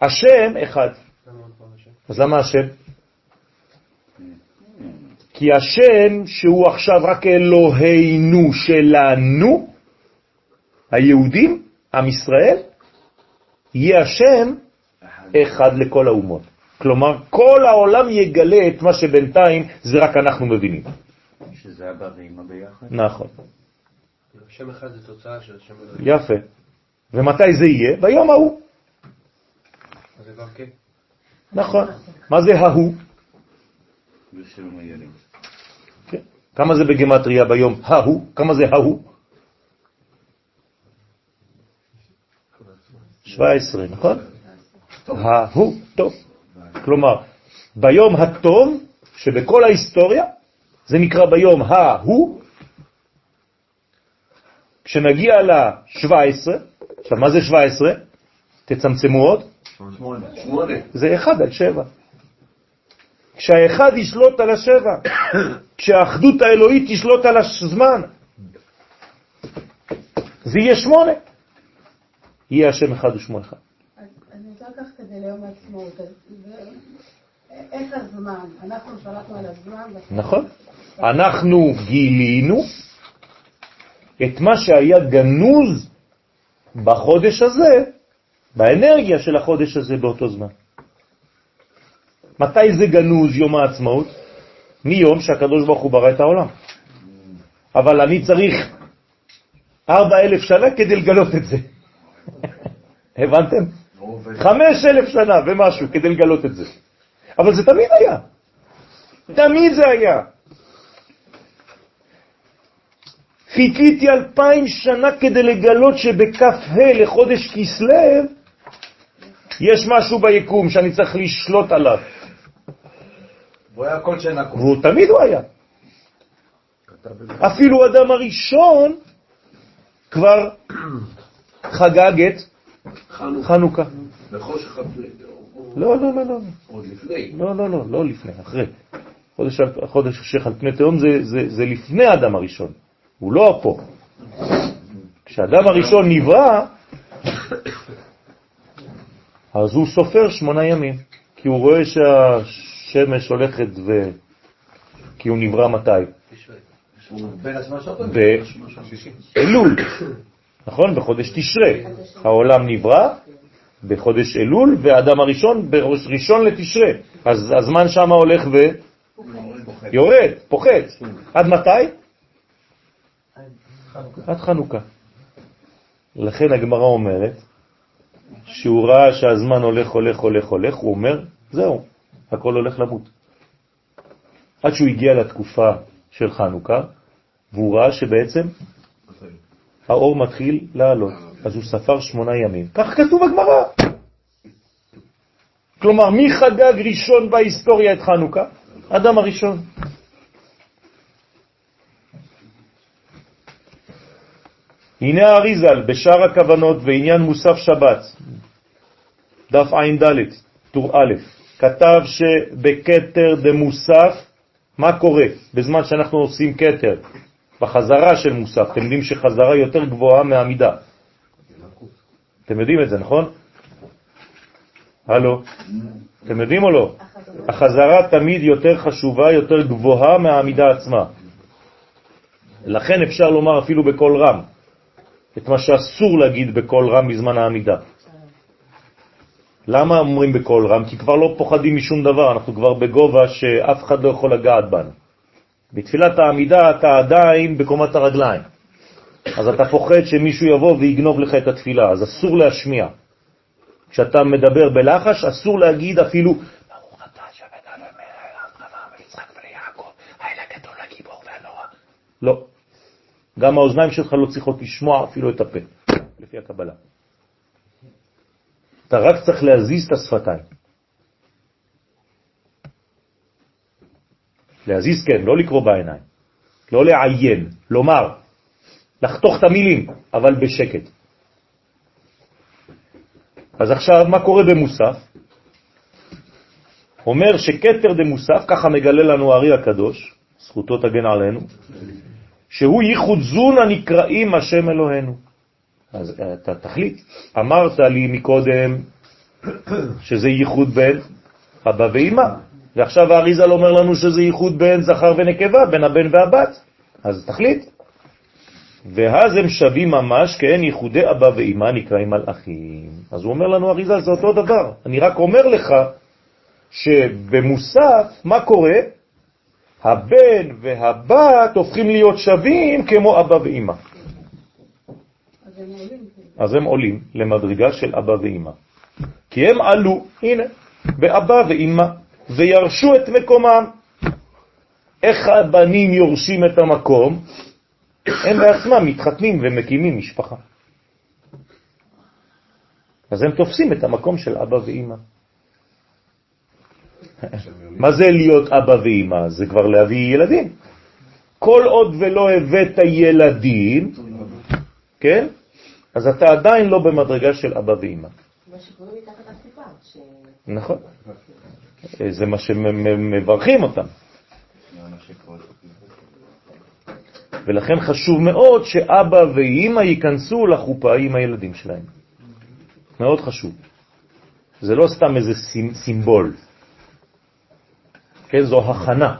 S1: השם אחד. אז למה השם? כי השם שהוא עכשיו רק אלוהינו שלנו, היהודים, עם ישראל, יהיה השם אחד לכל האומות. כלומר, כל העולם יגלה את מה שבינתיים זה רק אנחנו מבינים.
S4: שזה אבא ואמא ביחד.
S1: נכון,
S8: שם אחד זה תוצאה של השם אלוהים.
S1: יפה. ומתי זה יהיה? ביום ההוא.
S8: כן.
S1: נכון. מה זה ההוא? כן. כמה זה בגמטריה ביום ההוא? כמה זה ההוא? 17, נכון? ההוא, טוב. כלומר, ביום הטוב שבכל ההיסטוריה, זה נקרא ביום ההוא, כשנגיע ל-17, עכשיו מה זה 17? תצמצמו עוד,
S4: שמונה.
S2: שמונה.
S1: זה 1 על 7. כשהאחד ישלוט על השבע, כשהאחדות האלוהית תשלוט על הזמן, זה יהיה שמונה. יהיה השם אחד ושמו אחד.
S3: אז אני רוצה לקחת את זה ליום העצמאות. איך הזמן? אנחנו שלטנו על הזמן.
S1: נכון. אנחנו גילינו את מה שהיה גנוז בחודש הזה, באנרגיה של החודש הזה באותו זמן. מתי זה גנוז יום העצמאות? מיום שהקדוש ברוך הוא ברא את העולם. אבל אני צריך ארבע אלף שנה כדי לגלות את זה. הבנתם? חמש אלף שנה ומשהו כדי לגלות את זה. אבל זה תמיד היה. תמיד זה היה. חיכיתי אלפיים שנה כדי לגלות שבכף ה' לחודש כסלב יש משהו ביקום שאני צריך לשלוט עליו.
S4: הוא היה כל שנה קום.
S1: והוא תמיד הוא היה. אפילו אדם הראשון כבר חגג את חנוכה.
S2: בחושך.
S1: לא, לא, לא, לא.
S2: עוד לפני.
S1: לא, לא, לא, לא לפני, אחרי. חודש, חודש שייך על פני תהום זה, זה, זה לפני האדם הראשון, הוא לא פה. כשאדם הראשון נברא, אז הוא סופר שמונה ימים, כי הוא רואה שהשמש הולכת ו... כי הוא נברא מתי? באלול, נכון? בחודש תשרה. העולם נברא בחודש אלול, והאדם הראשון בראש ראשון לתשרה. אז הזמן שם הולך ויורד, פוחת. עד מתי? עד חנוכה. לכן הגמרא אומרת שהוא ראה שהזמן הולך, הולך, הולך, הולך, הוא אומר, זהו, הכל הולך למות. עד שהוא הגיע לתקופה של חנוכה, והוא ראה שבעצם האור מתחיל לעלות. אז הוא ספר שמונה ימים. כך כתוב בגמרא. כלומר, מי חגג ראשון בהיסטוריה את חנוכה? אדם הראשון. הנה האריזל בשאר הכוונות ועניין מוסף שבת, דף ע"ד, טור א', כתב שבקטר דמוסף, מה קורה בזמן שאנחנו עושים קטר? בחזרה של מוסף, אתם יודעים שחזרה יותר גבוהה מהעמידה. אתם יודעים את זה, נכון? הלו? אתם יודעים או לא? החזרה תמיד יותר חשובה, יותר גבוהה מהעמידה עצמה. לכן אפשר לומר אפילו בקול רם, את מה שאסור להגיד בקול רם בזמן העמידה. למה אומרים בקול רם? כי כבר לא פוחדים משום דבר, אנחנו כבר בגובה שאף אחד לא יכול לגעת בנו. בתפילת העמידה אתה עדיין בקומת הרגליים, אז אתה פוחד שמישהו יבוא ויגנוב לך את התפילה, אז אסור להשמיע. כשאתה מדבר בלחש, אסור להגיד אפילו. לא. גם האוזניים שלך לא צריכות לשמוע אפילו את הפה, לפי הקבלה. אתה רק צריך להזיז את השפתיים. להזיז כן, לא לקרוא בעיניים, לא לעיין, לומר, לחתוך את המילים, אבל בשקט. אז עכשיו, מה קורה במוסף? אומר שקטר דמוסף, ככה מגלה לנו הארי הקדוש, זכותו תגן עלינו, שהוא ייחוד זון הנקראים השם אלוהינו. אז אתה תחליט. אמרת לי מקודם שזה ייחוד בין אבא ואמא, ועכשיו האריזל אומר לנו שזה ייחוד בין זכר ונקבה, בין הבן והבת. אז תחליט. ואז הם שווים ממש כאין ייחודי אבא ואמא נקראים מלאכים. אז הוא אומר לנו, אריזל, זה אותו דבר. אני רק אומר לך שבמוסף, מה קורה? הבן והבת הופכים להיות שווים כמו אבא ואמא. אז הם עולים למדרגה של אבא ואמא. כי הם עלו, הנה, באבא ואמא, וירשו את מקומם. איך הבנים יורשים את המקום? הם בעצמם מתחתנים ומקימים משפחה. אז הם תופסים את המקום של אבא ואמא. [LAUGHS] מה זה להיות אבא ואמא? זה כבר להביא ילדים. כל עוד ולא הבאת ילדים, כן? אז אתה עדיין לא במדרגה של אבא ואמא. נכון. זה מה שמברכים אותם. ולכן חשוב מאוד שאבא ואמא ייכנסו לחופה עם הילדים שלהם. מאוד חשוב. זה לא סתם איזה סימבול. כן, זו הכנה.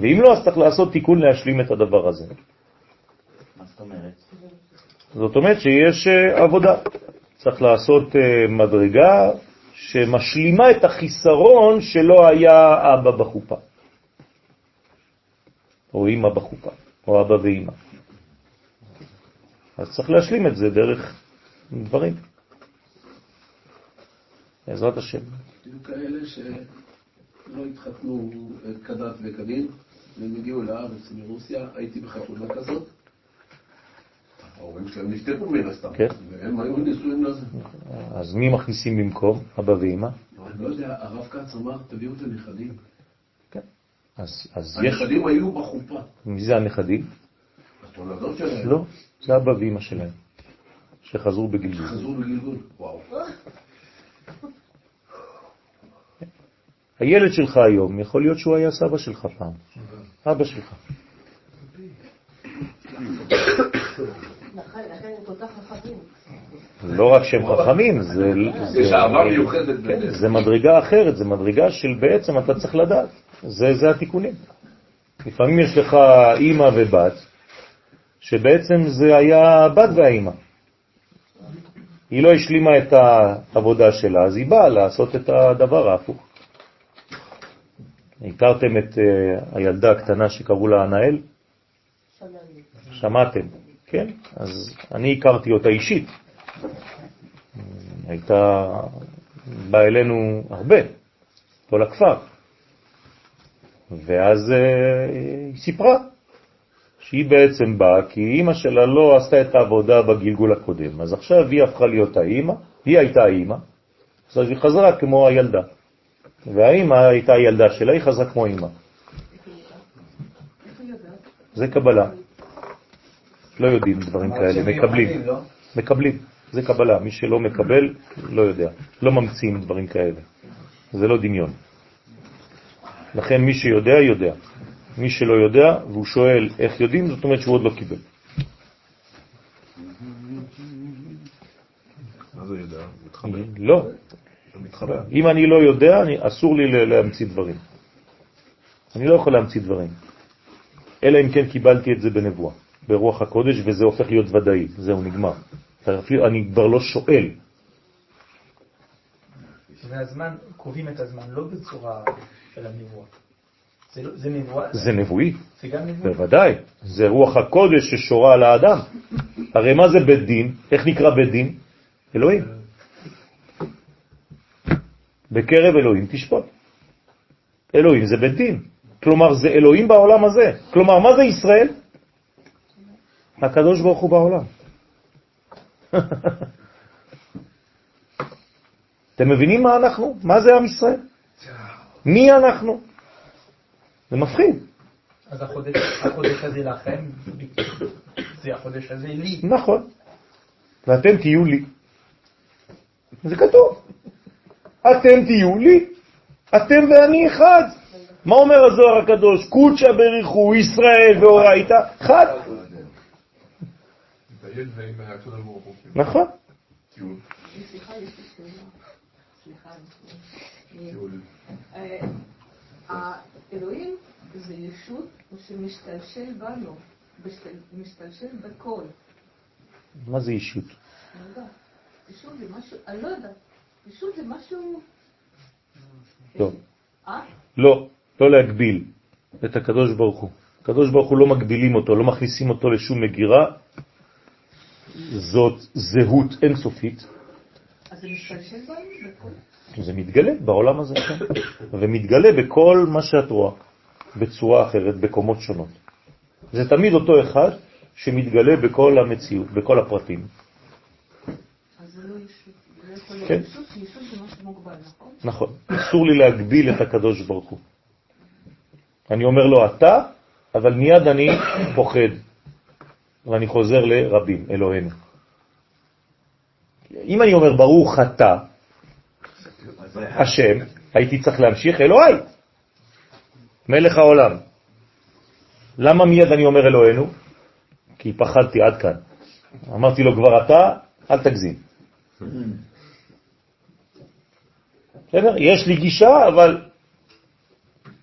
S1: ואם לא, אז צריך לעשות תיקון להשלים את הדבר הזה.
S4: מה זאת אומרת?
S1: זאת אומרת שיש אה, עבודה. צריך לעשות אה, מדרגה שמשלימה את החיסרון שלא היה אבא בחופה, או אמא בחופה, או אבא ואמא. אז צריך להשלים את זה דרך דברים. בעזרת השם.
S2: היו כאלה שלא התחתנו כדת וכדין, והם הגיעו לארץ מרוסיה, הייתי בחתונה כזאת. ההורים שלהם נפטרו מן הסתם,
S1: כן.
S2: והם היו נישואים לזה.
S1: אז מי מכניסים במקום, אבא ואמא?
S2: אני לא יודע, הרב כץ אמר, תביאו את הנכדים.
S1: אז, אז יש...
S2: הנכדים היו בחופה.
S1: מי זה הנכדים?
S2: התולדות שלהם.
S1: לא, זה אבא ואמא שלהם, שחזרו בגלגול.
S2: חזרו בגלגול. וואו.
S1: הילד שלך היום, יכול להיות שהוא היה סבא שלך פעם, אבא שלך. [COUGHS]
S3: לכן הם כל כך חכמים.
S1: לא רק שהם חכמים, זה, זה, כן. זה מדרגה אחרת, זה מדרגה של בעצם אתה צריך לדעת, זה, זה התיקונים. לפעמים יש לך אימא ובת, שבעצם זה היה הבת והאימא. היא לא השלימה את העבודה שלה, אז היא באה לעשות את הדבר ההפוך. הכרתם את אה, הילדה הקטנה שקראו לה ענאל? שמעתם, כן? אז אני הכרתי אותה אישית. הייתה באה אלינו הרבה, כל הכפר. ואז אה, היא סיפרה שהיא בעצם באה כי אימא שלה לא עשתה את העבודה בגלגול הקודם. אז עכשיו היא הפכה להיות האימא, היא הייתה האימא, אז היא חזרה כמו הילדה. והאימא הייתה הילדה שלה, היא חזרה כמו אימא. זה קבלה. לא יודעים דברים כאלה, מקבלים.
S4: לא?
S1: מקבלים, זה קבלה. מי שלא מקבל, לא יודע. לא ממציאים דברים כאלה. זה לא דמיון. לכן מי שיודע, יודע. מי שלא יודע, והוא שואל איך יודעים, זאת אומרת שהוא עוד לא קיבל.
S9: מה זה יודע? מתחבר.
S1: לא. אם אני לא יודע, אני, אסור לי להמציא דברים. אני לא יכול להמציא דברים. אלא אם כן קיבלתי את זה בנבואה, ברוח הקודש, וזה הופך להיות ודאי. זהו, נגמר. אפילו אני כבר לא שואל.
S6: והזמן, קובעים את הזמן לא בצורה של הנבואה. זה, לא- זה נבואה?
S1: זה נבואי,
S6: זה גם נבואה?
S1: בוודאי. זה רוח הקודש ששורה על האדם. הרי מה זה בית דין? איך נקרא בית דין? אלוהים. בקרב אלוהים תשפוט. אלוהים זה בית דין. כלומר, זה אלוהים בעולם הזה. כלומר, מה זה ישראל? הקדוש ברוך הוא בעולם. אתם מבינים מה אנחנו? מה זה עם ישראל? מי אנחנו? זה מפחיד.
S6: אז החודש, החודש הזה לכם, זה החודש הזה לי.
S1: נכון. ואתם תהיו לי. זה כתוב. אתם תהיו לי. אתם ואני אחד. מה אומר הזוהר הקדוש? קודשא בריחו ישראל ואורייתא חד.
S9: הילד ועם הקדוש ברוך הוא.
S1: נכון.
S9: טיול.
S5: סליחה, יש לי שאלה. סליחה. אה, האלוהים זה ישות שמשתלשל בנו, משתל- משתלשל בכל.
S1: מה זה?
S5: אני יודעת. ישות זה משהו, אני לא יודעת. ישות זה משהו...
S1: לא. לא, לא להגביל את הקדוש ברוך הוא. הקדוש ברוך הוא לא מגבילים אותו, לא מכניסים אותו לשום מגירה. זאת זהות אינסופית.
S5: אז זה משתלשל
S1: מתגלה בעולם הזה, כן. ומתגלה בכל מה שאת רואה, בצורה אחרת, בקומות שונות. זה תמיד אותו אחד שמתגלה בכל המציאות, בכל הפרטים. כן.
S5: נכון?
S1: נכון. אסור לי להגביל את הקדוש ברוך הוא. אני אומר לו אתה, אבל מיד אני פוחד, ואני חוזר לרבים, אלוהינו. אם אני אומר ברוך אתה, השם, הייתי צריך להמשיך אלוהי, מלך העולם. למה מיד אני אומר אלוהינו? כי פחדתי עד כאן. אמרתי לו כבר אתה, אל תגזים. בסדר? יש לי גישה, אבל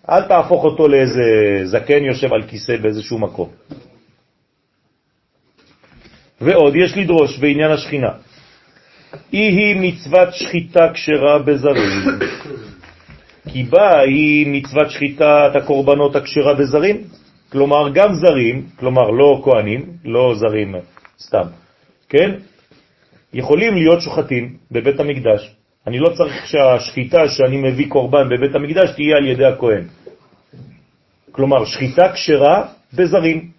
S1: אל תהפוך אותו לאיזה זקן יושב על כיסא באיזשהו מקום. ועוד יש לדרוש בעניין השכינה. היא היא מצוות שחיטה כשרה בזרים, כי בה היא מצוות שחיטת הקורבנות הכשרה בזרים, כלומר גם זרים, כלומר לא כהנים, לא זרים סתם, כן? יכולים להיות שוחטים בבית המקדש. אני לא צריך שהשחיטה שאני מביא קורבן בבית המקדש תהיה על ידי הכהן. כלומר, שחיטה כשרה בזרים.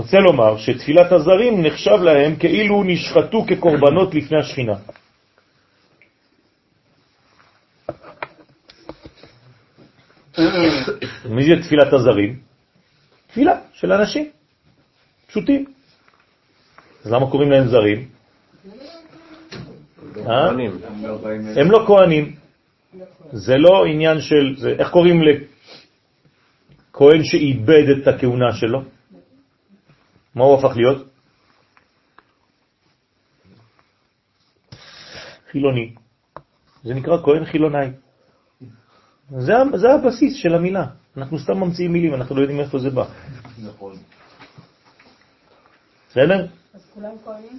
S1: רוצה לומר שתפילת הזרים נחשב להם כאילו נשחטו כקורבנות לפני השכינה. מי זה תפילת הזרים? תפילה של אנשים פשוטים. אז למה קוראים להם זרים? אה? הם לא כהנים. זה לא עניין של... זה, איך קוראים לכהן שאיבד את הכהונה שלו? מה הוא הפך להיות? חילוני. זה נקרא כהן חילונאי. זה, זה הבסיס של המילה. אנחנו סתם ממציאים מילים, אנחנו לא יודעים איפה זה בא.
S4: נכון.
S1: בסדר?
S3: אז כולם כהנים?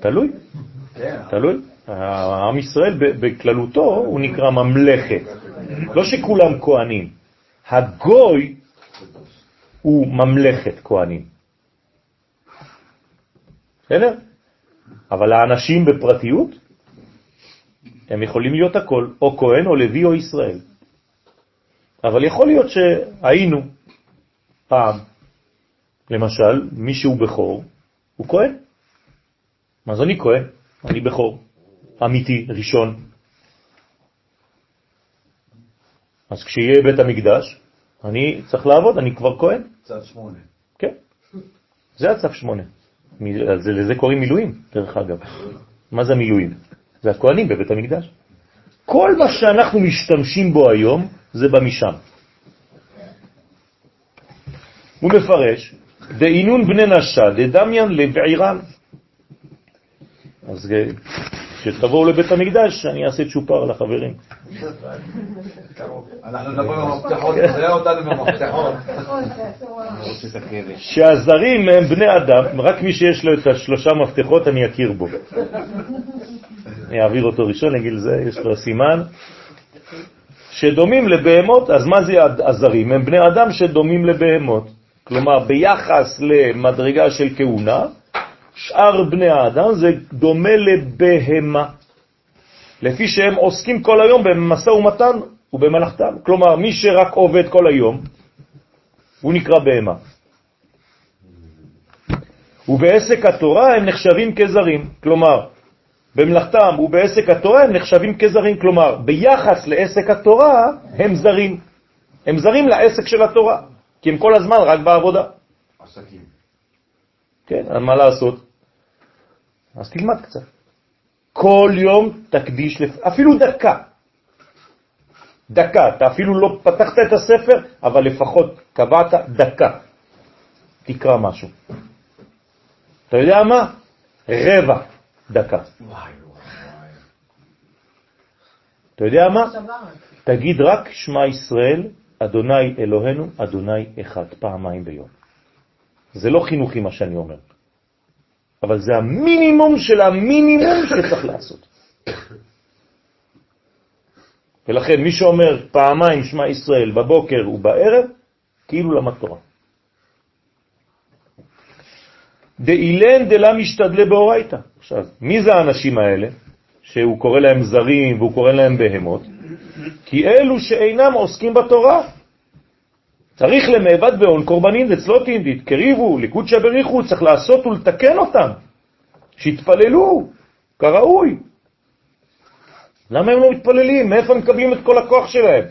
S1: תלוי, תלוי. העם ישראל ב- בכללותו הוא נקרא ממלכת. לא שכולם כהנים. הגוי הוא ממלכת כהנים. בסדר? אבל האנשים בפרטיות, הם יכולים להיות הכל, או כהן, או לוי, או ישראל. אבל יכול להיות שהיינו פעם, למשל, מי שהוא בכור, הוא כהן. זה אני כהן? אני בכור, אמיתי, ראשון. אז כשיהיה בית המקדש, אני צריך לעבוד, אני כבר כהן.
S4: צד שמונה.
S1: כן, זה הצו שמונה. זה- לזה קוראים מילואים, דרך אגב. מה זה מילואים? זה הכהנים בבית המקדש. כל מה שאנחנו משתמשים בו היום, זה בא משם. הוא מפרש, דאינון בני נשה, דדמיין לבעירם. אז אה, כשתבואו לבית המקדש, אני אעשה צ'ופר לחברים.
S4: אנחנו עם המפתחות, אותנו.
S1: שהזרים הם בני אדם, רק מי שיש לו את השלושה מפתחות אני אכיר בו. אני אעביר אותו ראשון, נגיד לזה, יש לו סימן. שדומים לבהמות, אז מה זה הזרים? הם בני אדם שדומים לבהמות. כלומר, ביחס למדרגה של כהונה, שאר בני האדם זה דומה לבהמה. לפי שהם עוסקים כל היום במשא ומתן ובמלאכתם. כלומר, מי שרק עובד כל היום, הוא נקרא בהמה. ובעסק התורה הם נחשבים כזרים, כלומר, במלאכתם ובעסק התורה הם נחשבים כזרים, כלומר, ביחס לעסק התורה הם זרים. הם זרים לעסק של התורה, כי הם כל הזמן רק בעבודה.
S4: עסקים.
S1: כן, מה לעשות? אז תלמד קצת. כל יום תקדיש, לפ... אפילו דקה. דקה, אתה אפילו לא פתחת את הספר, אבל לפחות קבעת דקה. תקרא משהו. אתה יודע מה? רבע דקה. אתה יודע מה? תגיד רק שמע ישראל, אדוני אלוהינו, אדוני אחד, פעמיים ביום. זה לא חינוכי מה שאני אומר, אבל זה המינימום של המינימום שצריך לעשות. ולכן מי שאומר פעמיים שמע ישראל בבוקר ובערב, כאילו למד תורה. דאילן דלה משתדלה באורייתא. עכשיו, מי זה האנשים האלה, שהוא קורא להם זרים והוא קורא להם בהמות? כי אלו שאינם עוסקים בתורה. צריך למעבד בהון קורבנין אצלות אינדית, קריבו, ליקוד שבריחו, צריך לעשות ולתקן אותם, שיתפללו כראוי. למה הם לא מתפללים? מאיפה הם מקבלים את כל הכוח שלהם?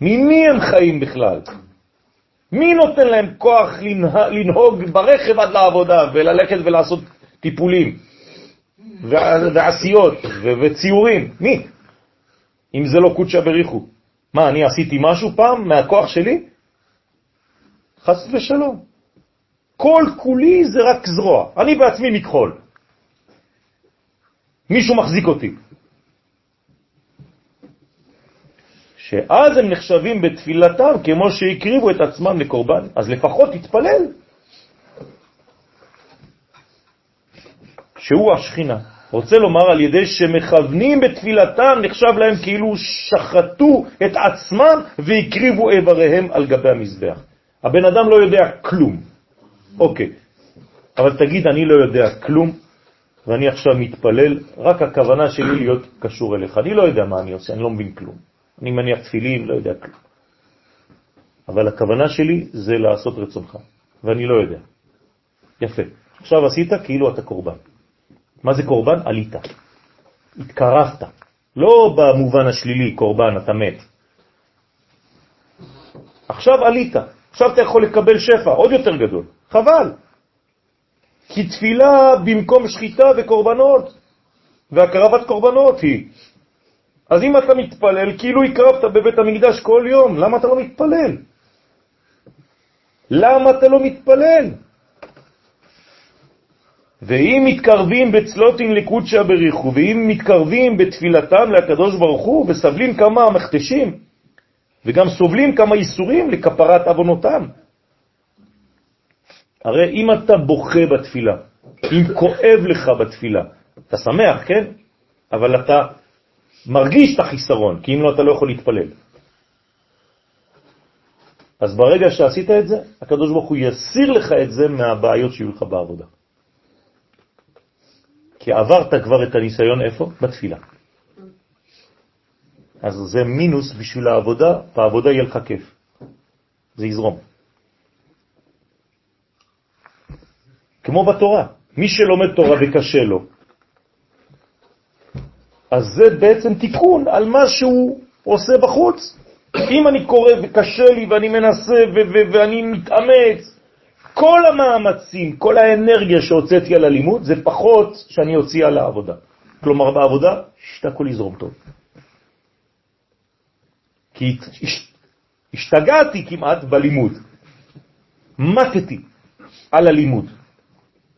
S1: ממי הם חיים בכלל? מי נותן להם כוח לנהוג, ברכב עד לעבודה וללכת ולעשות טיפולים וע- ועשיות וציורים? מי? אם זה לא קודשא בריחו. מה, אני עשיתי משהו פעם מהכוח שלי? חס ושלום. כל כולי זה רק זרוע. אני בעצמי מכחול. מישהו מחזיק אותי. שאז הם נחשבים בתפילתם כמו שהקריבו את עצמם לקורבן. אז לפחות תתפלל. שהוא השכינה. רוצה לומר על ידי שמכוונים בתפילתם נחשב להם כאילו שחטו את עצמם והקריבו איבריהם על גבי המזבח. הבן אדם לא יודע כלום. אוקיי, אבל תגיד אני לא יודע כלום ואני עכשיו מתפלל, רק הכוונה שלי להיות קשור אליך. אני לא יודע מה אני עושה, אני לא מבין כלום. אני מניח תפילין, לא יודע כלום. אבל הכוונה שלי זה לעשות רצונך, ואני לא יודע. יפה. עכשיו עשית כאילו אתה קורבן. מה זה קורבן? עלית. התקרבת. לא במובן השלילי, קורבן, אתה מת. עכשיו עלית. עכשיו אתה יכול לקבל שפע עוד יותר גדול. חבל. כי תפילה במקום שחיטה וקורבנות, והקרבת קורבנות היא. אז אם אתה מתפלל, כאילו הקרבת בבית המקדש כל יום, למה אתה לא מתפלל? למה אתה לא מתפלל? ואם מתקרבים בצלוטין לקודשא בריחו, ואם מתקרבים בתפילתם לקדוש ברוך הוא, וסבלים כמה מחתשים, וגם סובלים כמה איסורים לכפרת אבונותם. הרי אם אתה בוכה בתפילה, אם כואב לך בתפילה, אתה שמח, כן? אבל אתה מרגיש את החיסרון, כי אם לא, אתה לא יכול להתפלל. אז ברגע שעשית את זה, הקדוש ברוך הוא יסיר לך את זה מהבעיות שיהיו לך בעבודה. כי עברת כבר את הניסיון איפה? בתפילה. אז זה מינוס בשביל העבודה, בעבודה יהיה לך כיף. זה יזרום. כמו בתורה, מי שלומד תורה וקשה לו, אז זה בעצם תיקון על מה שהוא עושה בחוץ. אם אני קורא וקשה לי ואני מנסה ואני מתאמץ, כל המאמצים, כל האנרגיה שהוצאתי על הלימוד, זה פחות שאני אוציא על העבודה. כלומר, בעבודה, שהכל יזרום טוב. כי השתגעתי כמעט בלימוד. מתתי על הלימוד.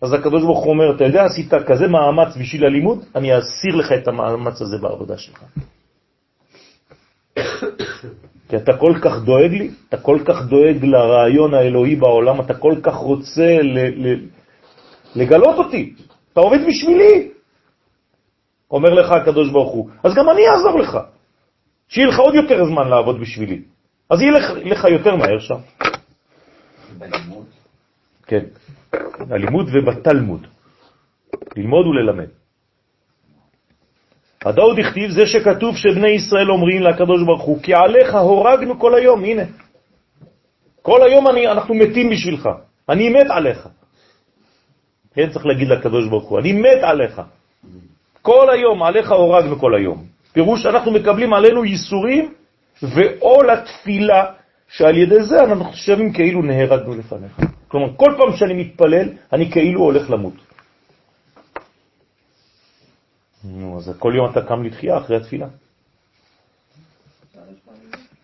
S1: אז הקדוש ברוך אומר, אתה יודע, עשית כזה מאמץ בשביל הלימוד, אני אסיר לך את המאמץ הזה בעבודה שלך. [COUGHS] כי אתה כל כך דואג לי, אתה כל כך דואג לרעיון האלוהי בעולם, אתה כל כך רוצה לגלות אותי, אתה עובד בשבילי. אומר לך הקדוש ברוך הוא, אז גם אני אעזור לך, שיהיה לך עוד יותר זמן לעבוד בשבילי. אז יהיה לך, לך יותר מהר שם.
S4: בלימוד.
S1: כן, בלימוד ובתלמוד, ללמוד וללמד. הדאוד הכתיב זה שכתוב שבני ישראל אומרים לקדוש ברוך הוא, כי עליך הורגנו כל היום, הנה. כל היום אני, אנחנו מתים בשבילך, אני מת עליך. כן, צריך להגיד לקדוש ברוך הוא, אני מת עליך. כל היום, עליך הורגנו כל היום. פירוש, אנחנו מקבלים עלינו ייסורים ועול התפילה, שעל ידי זה אנחנו חושבים כאילו נהרגנו לפניך. כלומר, כל פעם שאני מתפלל, אני כאילו הולך למות. נו, אז כל יום אתה קם לתחייה אחרי התפילה.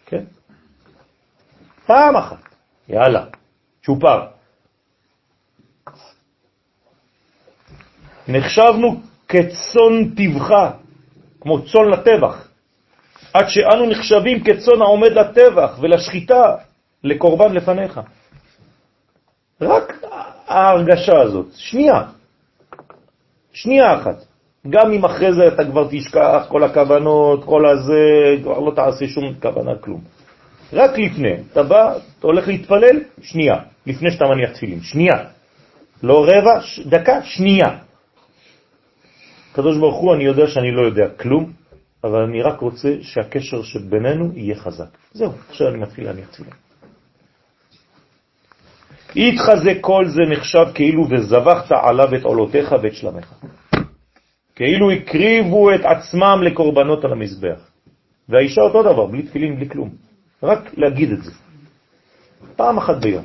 S1: כן. פעם אחת. יאללה, צ'ופר. נחשבנו כצון טבחה, כמו צון לטבח, עד שאנו נחשבים כצון העומד לטבח ולשחיטה, לקורבן לפניך. רק ההרגשה הזאת, שנייה, שנייה אחת. גם אם אחרי זה אתה כבר תשכח כל הכוונות, כל הזה, כבר לא תעשה שום כוונה, כלום. רק לפני, אתה בא, אתה הולך להתפלל, שנייה, לפני שאתה מניח תפילין, שנייה. לא רבע, ש... דקה, שנייה. קדוש ברוך הוא, אני יודע שאני לא יודע כלום, אבל אני רק רוצה שהקשר שבינינו יהיה חזק. זהו, עכשיו אני מתחיל להניח תפילין. יתחזה כל זה נחשב כאילו וזבחת עליו את עולותיך ואת שלמך. כאילו הקריבו את עצמם לקורבנות על המזבח. והאישה אותו דבר, בלי תפילין, בלי כלום. רק להגיד את זה. פעם אחת ביום.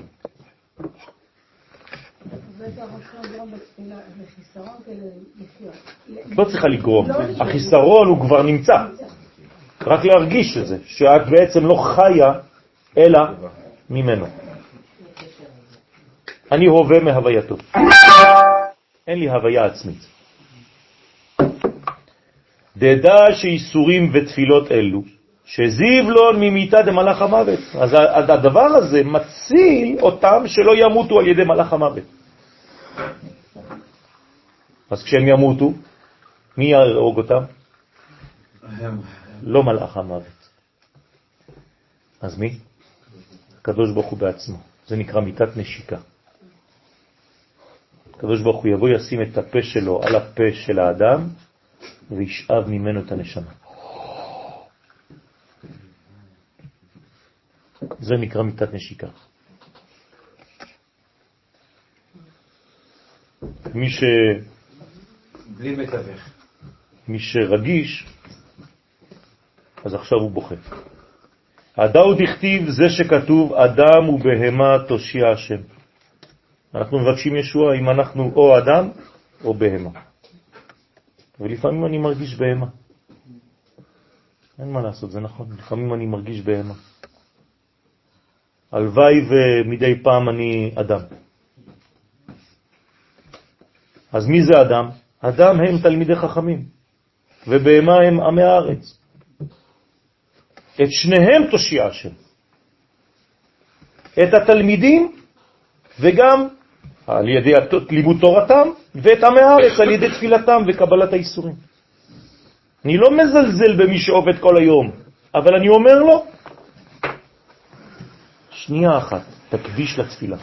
S1: לא צריכה לגרום, החיסרון הוא כבר נמצא. רק להרגיש את זה, שאת בעצם לא חיה אלא ממנו. אני הווה מהווייתו. אין לי הוויה עצמית. דדע שאיסורים ותפילות אלו, שזיב לו ממיתה דמלאך המוות. אז הדבר הזה מציל אותם שלא ימותו על ידי מלאך המוות. אז כשהם ימותו, מי יהרוג אותם? לא מלאך המוות. אז מי? הקדוש ברוך הוא בעצמו. זה נקרא מיטת נשיקה. הקדוש ברוך הוא יבוא ישים את הפה שלו על הפה של האדם וישאב ממנו את הנשמה. זה נקרא מיטת נשיקה. מי ש...
S4: בלי מתווך.
S1: מי שרגיש, אז עכשיו הוא בוכה. הדאו דכתיב זה שכתוב אדם ובהמה תושיע השם. אנחנו מבקשים ישוע אם אנחנו או אדם או בהמה. ולפעמים אני מרגיש בהמה. אין מה לעשות, זה נכון, לפעמים אני מרגיש בהמה. הלוואי ומדי פעם אני אדם. אז מי זה אדם? אדם הם תלמידי חכמים, ובהמה הם עמי הארץ. את שניהם תושיע השם. את התלמידים וגם על ידי לימוד תורתם, ואת עמי הארץ על ידי תפילתם וקבלת האיסורים. אני לא מזלזל במי שעובד כל היום, אבל אני אומר לו, שנייה אחת, תקדיש לתפילה.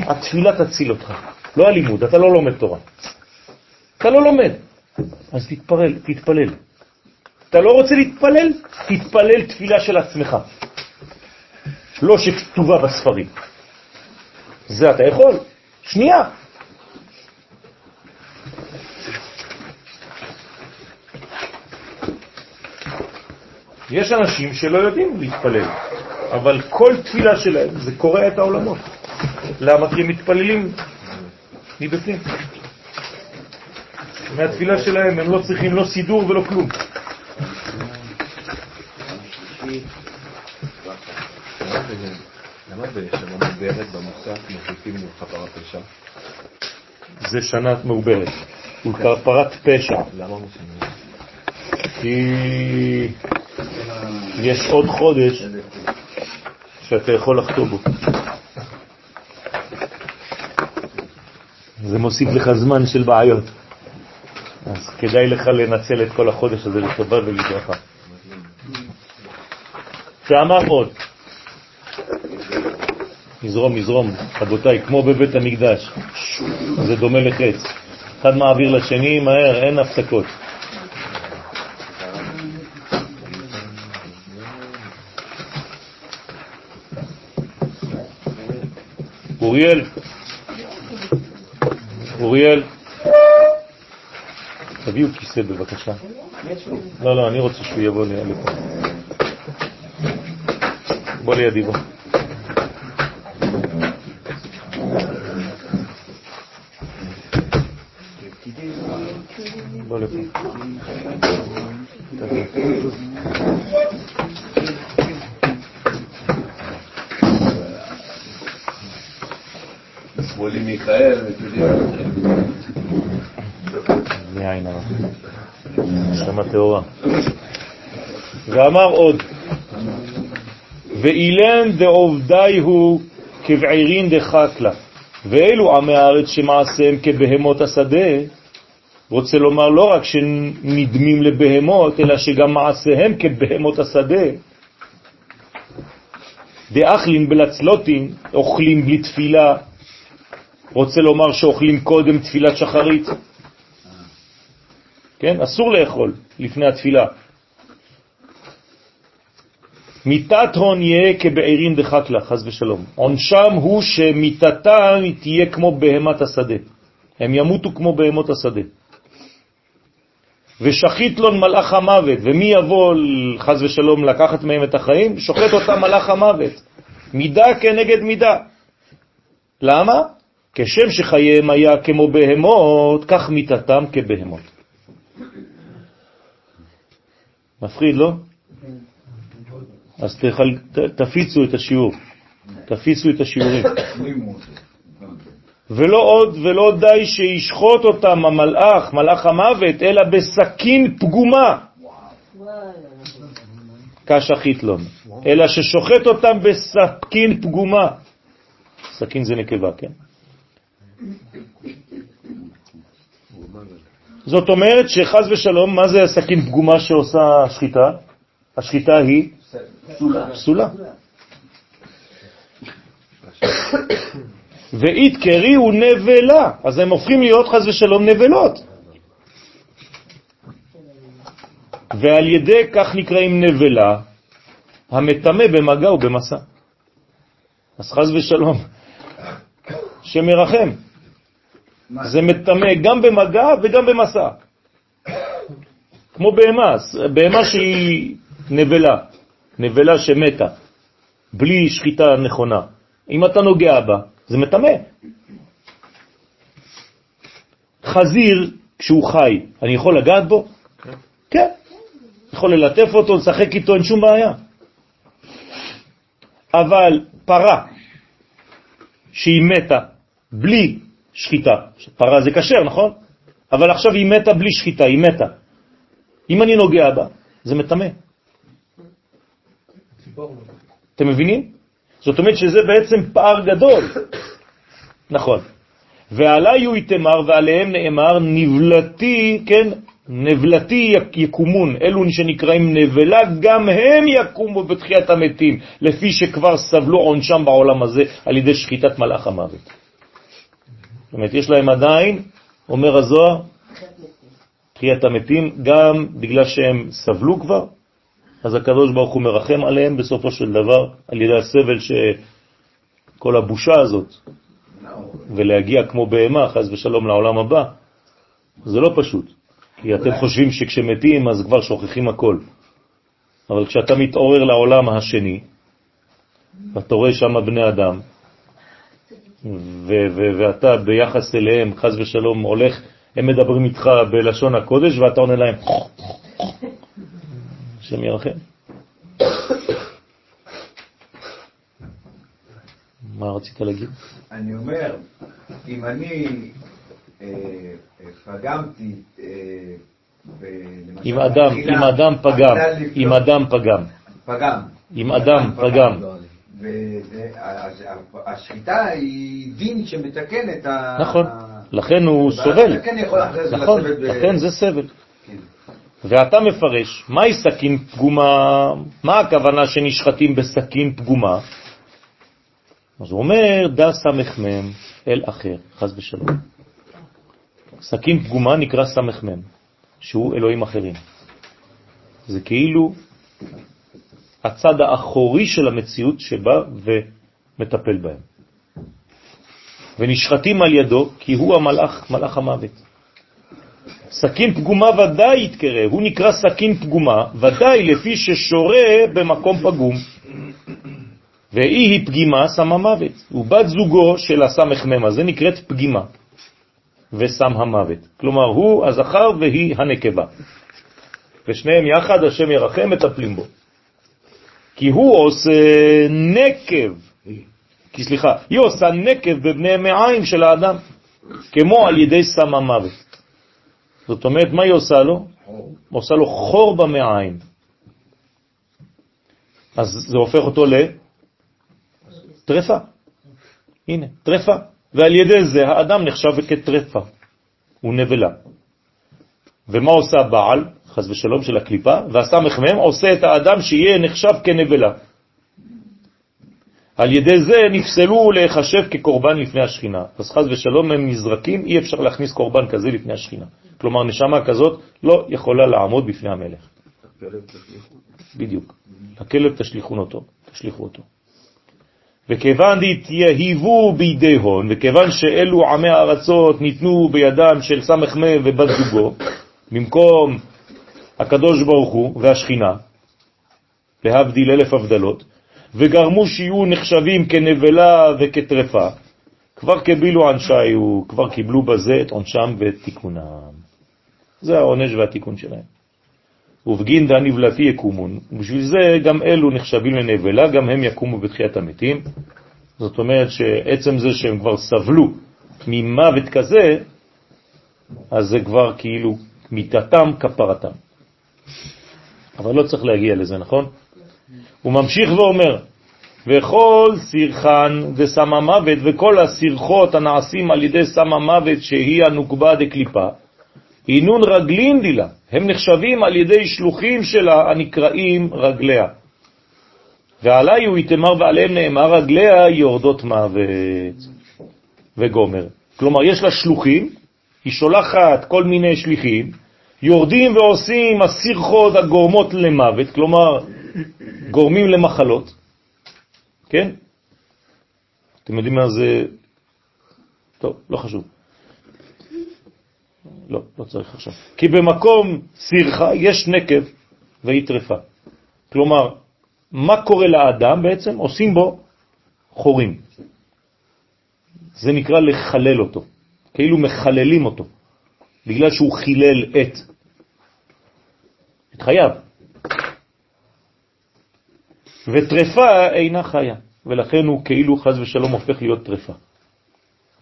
S1: התפילה תציל אותך, לא הלימוד, אתה לא לומד תורה. אתה לא לומד, אז תתפלל, תתפלל. אתה לא רוצה להתפלל? תתפלל תפילה של עצמך, לא שכתובה בספרים. זה אתה יכול. שנייה. יש אנשים שלא יודעים להתפלל, אבל כל תפילה שלהם זה קורע את העולמות. למה? כי הם מתפללים מבפנים. מהתפילה שלהם הם לא צריכים לא סידור ולא כלום.
S7: למה בשנה מעוברת במוסף מוסיפים לכפרת פשע?
S1: זה שנה מעוברת, ולכפרת פשע.
S7: למה מוסיפים?
S1: כי יש עוד חודש שאתה יכול לחטוא בו. זה מוסיף לך זמן של בעיות. אז כדאי לך לנצל את כל החודש הזה לטובה ולברכה. שאמר עוד, נזרום, נזרום, רבותיי, כמו בבית המקדש, זה דומה לחץ. אחד מעביר לשני, מהר, אין הפסקות. אוריאל, אוריאל, תביאו כיסא בבקשה. לא, לא, אני רוצה שהוא יבוא לפה. בוא לידי בוא. בוא לפה.
S2: שמאלי מיכאל,
S1: מעין הרע. השלמה טהורה. ואמר עוד, ואילן דעובדי הוא כבעירין דחקלה, ואלו עמי הארץ שמעשיהם כבהמות השדה, רוצה לומר לא רק שנדמים לבהמות, אלא שגם מעשיהם כבהמות השדה. דאכלין בלצלוטין, אוכלים בלי תפילה, רוצה לומר שאוכלים קודם תפילת שחרית. כן? אסור לאכול לפני התפילה. מיתת הון יהיה כבעירין דחקלה, חז ושלום. עונשם הוא שמיתתם תהיה כמו בהמת השדה. הם ימותו כמו בהמות השדה. ושחית לו מלאך המוות, ומי יבוא חז ושלום לקחת מהם את החיים? שוחט אותם מלאך המוות. מידה כנגד מידה. למה? כשם שחייהם היה כמו בהמות, כך מיתתם כבהמות. מפחיד, לא? אז תפיצו את השיעור, תפיצו את השיעורים. [COUGHS] ולא עוד ולא די שישחוט אותם המלאך, מלאך המוות, אלא בסכין פגומה. כשחיתלון, אלא ששוחט אותם בסכין פגומה. סכין זה נקבה, כן? זאת אומרת שחז ושלום, מה זה הסכין פגומה שעושה השחיטה? השחיטה היא פסולה. ואית קרי הוא נבלה, אז הם הופכים להיות חז ושלום נבלות. ועל ידי כך נקראים נבלה, המטמא במגע ובמסע. אז חז ושלום, שמרחם. זה מטמא גם במגע וגם במסע. כמו בהמה, בהמה שהיא נבלה, נבלה שמתה, בלי שחיטה נכונה. אם אתה נוגע בה, זה מטמא. חזיר, כשהוא חי, אני יכול לגעת בו? כן. יכול ללטף אותו, לשחק איתו, אין שום בעיה. אבל פרה שהיא מתה בלי שחיטה, פרה זה כשר, נכון? אבל עכשיו היא מתה בלי שחיטה, היא מתה. אם אני נוגע בה, זה מטמא. אתם מבינים? זאת אומרת שזה בעצם פער גדול. נכון. ועלי הוא יתמר ועליהם נאמר נבלתי, כן, נבלתי יקומון, אלו שנקראים נבלה, גם הם יקומו בתחיית המתים, לפי שכבר סבלו עונשם בעולם הזה על ידי שחיטת מלאך המוות. זאת אומרת, יש להם עדיין, אומר הזוהר, תחיית המתים, גם בגלל שהם סבלו כבר, אז הקדוש ברוך הוא מרחם עליהם בסופו של דבר, על ידי הסבל שכל הבושה הזאת, ולהגיע כמו בהמה, חז ושלום לעולם הבא, זה לא פשוט. כי אתם חושבים שכשמתים אז כבר שוכחים הכל. אבל כשאתה מתעורר לעולם השני, ואתה רואה שם בני אדם, ואתה ביחס אליהם, חז ושלום, הולך, הם מדברים איתך בלשון הקודש, ואתה עונה להם, השם ירחם. מה רצית להגיד?
S4: אני אומר, אם אני אה, פגמתי, אה,
S1: אם אדם, אם אדם פגם, אם אדם פגם,
S4: פגם,
S1: אם אדם פגם,
S4: והשחיטה היא דין שמתקן את ה...
S1: נכון, לכן הוא סובל, נכון, לכן זה סבל. ואתה מפרש, מהי סכין פגומה? מה הכוונה שנשחטים בסכין פגומה? אז הוא אומר, דה סמ"ם אל אחר, חז ושלום. סכין פגומה נקרא סמ"ם, שהוא אלוהים אחרים. זה כאילו הצד האחורי של המציאות שבא ומטפל בהם. ונשחטים על ידו כי הוא המלאך, מלאך המוות. סכין פגומה ודאי יתקרא, הוא נקרא סכין פגומה, ודאי לפי ששורה במקום פגום. והיא היא פגימה סם המוות, ובת זוגו של הסמ"ם הזה נקראת פגימה. וסם המוות. כלומר, הוא הזכר והיא הנקבה. ושניהם יחד, השם ירחם, מטפלים בו. כי הוא עושה נקב, כי סליחה, היא עושה נקב בבני מעיים של האדם, כמו על ידי סם המוות. זאת אומרת, מה היא עושה לו? עושה לו חור במעיים. אז זה הופך אותו לטרפה. הנה, טרפה. ועל ידי זה האדם נחשב כטרפה, הוא נבלה. ומה עושה הבעל, חז ושלום, של הקליפה? והסמ"ם עושה את האדם שיהיה נחשב כנבלה. על ידי זה נפסלו להיחשב כקורבן לפני השכינה. אז חז ושלום הם נזרקים, אי אפשר להכניס קורבן כזה לפני השכינה. כלומר, נשמה כזאת לא יכולה לעמוד בפני המלך. בדיוק. הכלב תשליכו אותו, תשליכו אותו. וכיוון דתיהיבו בידי הון, וכיוון שאלו עמי הארצות ניתנו בידם של סמ"ם ובת זוגו, במקום הקדוש ברוך הוא והשכינה, להבדיל אלף הבדלות, וגרמו שיהיו נחשבים כנבלה וכטרפה, כבר קבילו ענשיו, כבר קיבלו בזה את עונשם ואת תיקונם. זה העונש והתיקון שלהם. ובגין נבלתי יקומון, ובשביל זה גם אלו נחשבים לנבלה, גם הם יקומו בתחיית המתים. זאת אומרת שעצם זה שהם כבר סבלו ממוות כזה, אז זה כבר כאילו מיתתם כפרתם. אבל לא צריך להגיע לזה, נכון? הוא ממשיך ואומר, וכל סירחן וסם המוות וכל הסירחות הנעשים על ידי סם המוות שהיא הנוקבה דקליפה, אינון רגלין דילה, הם נחשבים על ידי שלוחים שלה הנקראים רגליה. ועלי הוא יתמר ועליהם נאמר רגליה יורדות מוות וגומר. כלומר, יש לה שלוחים, היא שולחת כל מיני שליחים, יורדים ועושים הסירחות הגורמות למוות, כלומר, גורמים למחלות, כן? אתם יודעים מה זה? טוב, לא חשוב. לא, לא צריך עכשיו. כי במקום סירחה יש נקב והיא. כלומר, מה קורה לאדם בעצם? עושים בו חורים. זה נקרא לחלל אותו, כאילו מחללים אותו, בגלל שהוא חילל את, את חייו. וטרפה אינה חיה, ולכן הוא כאילו חז ושלום הופך להיות טרפה.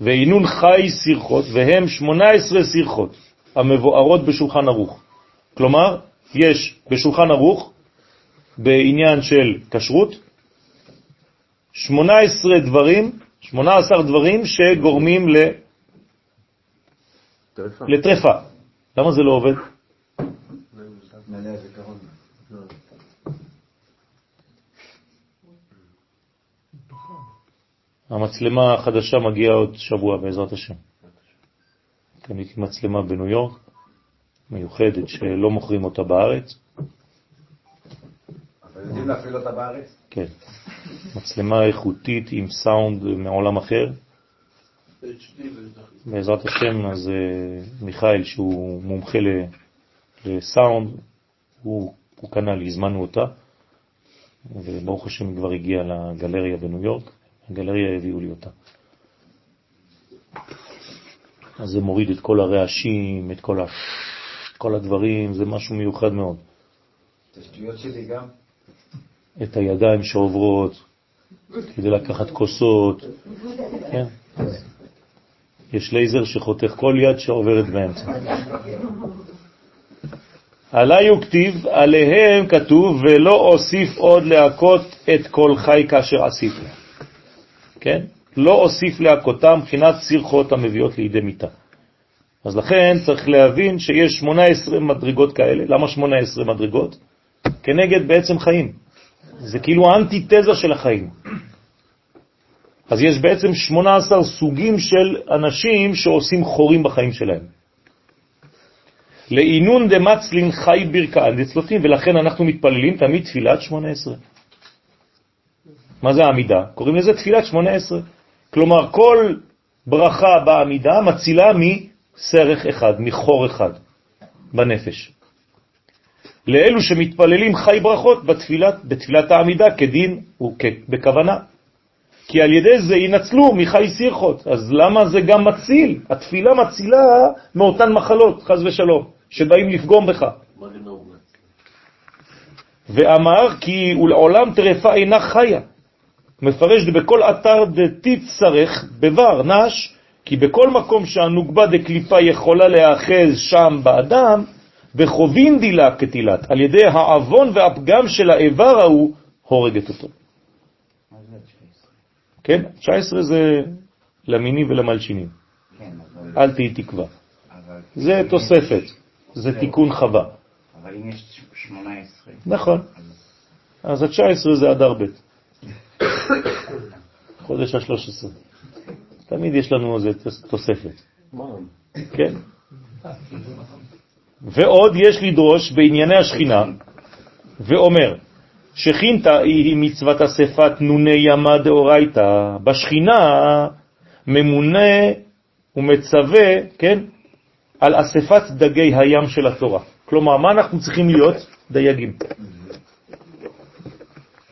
S1: ואינון חי סירחות, והם 18 סירחות המבוארות בשולחן ערוך. כלומר, יש בשולחן ערוך, בעניין של כשרות, 18 דברים, 18 דברים שגורמים ל...
S7: טרפה.
S1: לטרפה. למה זה לא עובד?
S4: מלא הזיכרון.
S1: המצלמה החדשה מגיעה עוד שבוע בעזרת השם. קניתי מצלמה בניו יורק, מיוחדת, שלא מוכרים אותה בארץ.
S4: אבל יודעים להפעיל אותה בארץ?
S1: כן. מצלמה איכותית עם סאונד מעולם אחר. בעזרת השם, אז אה, מיכאל, שהוא מומחה לסאונד, הוא, הוא קנה לי, הזמנו אותה, וברוך השם כבר הגיעה לגלריה בניו יורק, הגלריה הביאו לי אותה. אז זה מוריד את כל הרעשים, את כל, ה... כל הדברים, זה משהו מיוחד מאוד.
S4: את השטויות שלי גם?
S1: את הידיים שעוברות, כדי לקחת כוסות, כן. יש לייזר שחותך כל יד שעוברת באמצע. עלי הוא כתיב, עליהם כתוב, ולא אוסיף עוד להכות את כל חי כאשר עשיתי. כן? לא אוסיף להכותם מבחינת סרחות המביאות לידי מיטה. אז לכן צריך להבין שיש 18 מדרגות כאלה. למה 18 מדרגות? כנגד בעצם חיים. זה כאילו האנטיתזה של החיים. אז יש בעצם 18 סוגים של אנשים שעושים חורים בחיים שלהם. לעינון דמצלין חי דצלוטים, ולכן אנחנו מתפללים תמיד תפילת 18. מה זה העמידה? קוראים לזה תפילת 18. כלומר, כל ברכה בעמידה מצילה מסרך אחד, מחור אחד בנפש. לאלו שמתפללים חי ברכות בתפילת, בתפילת העמידה כדין ובכוונה. כי על ידי זה ינצלו מחי סירחות. אז למה זה גם מציל? התפילה מצילה מאותן מחלות, חז ושלום, שבאים לפגום בך. ואמר כי ולעולם טרפה אינה חיה. מפרש בכל אתר דתית צרך בבר נש, כי בכל מקום שהנוגבה דקליפה יכולה להאחז שם באדם, וחובין דילה כתילת, על ידי העוון והפגם של האיבר ההוא, הורגת אותו.
S4: מה זה 19?
S1: כן? 19 זה למינים ולמלשינים.
S4: כן, אבל...
S1: אל תהי תקווה.
S4: אבל...
S1: זה תוספת, זה תיקון חווה.
S4: אבל אם יש 18...
S1: נכון.
S4: אז
S1: אז ה-19 זה אדר ב', חודש ה-13. תמיד יש לנו איזה תוס- תוספת, כן? ועוד יש לדרוש בענייני השכינה, ואומר, שכינתה היא מצוות אספת נוני ימה דאורייתא, בשכינה ממונה ומצווה, כן, על אספת דגי הים של התורה. כלומר, מה אנחנו צריכים להיות? דייגים.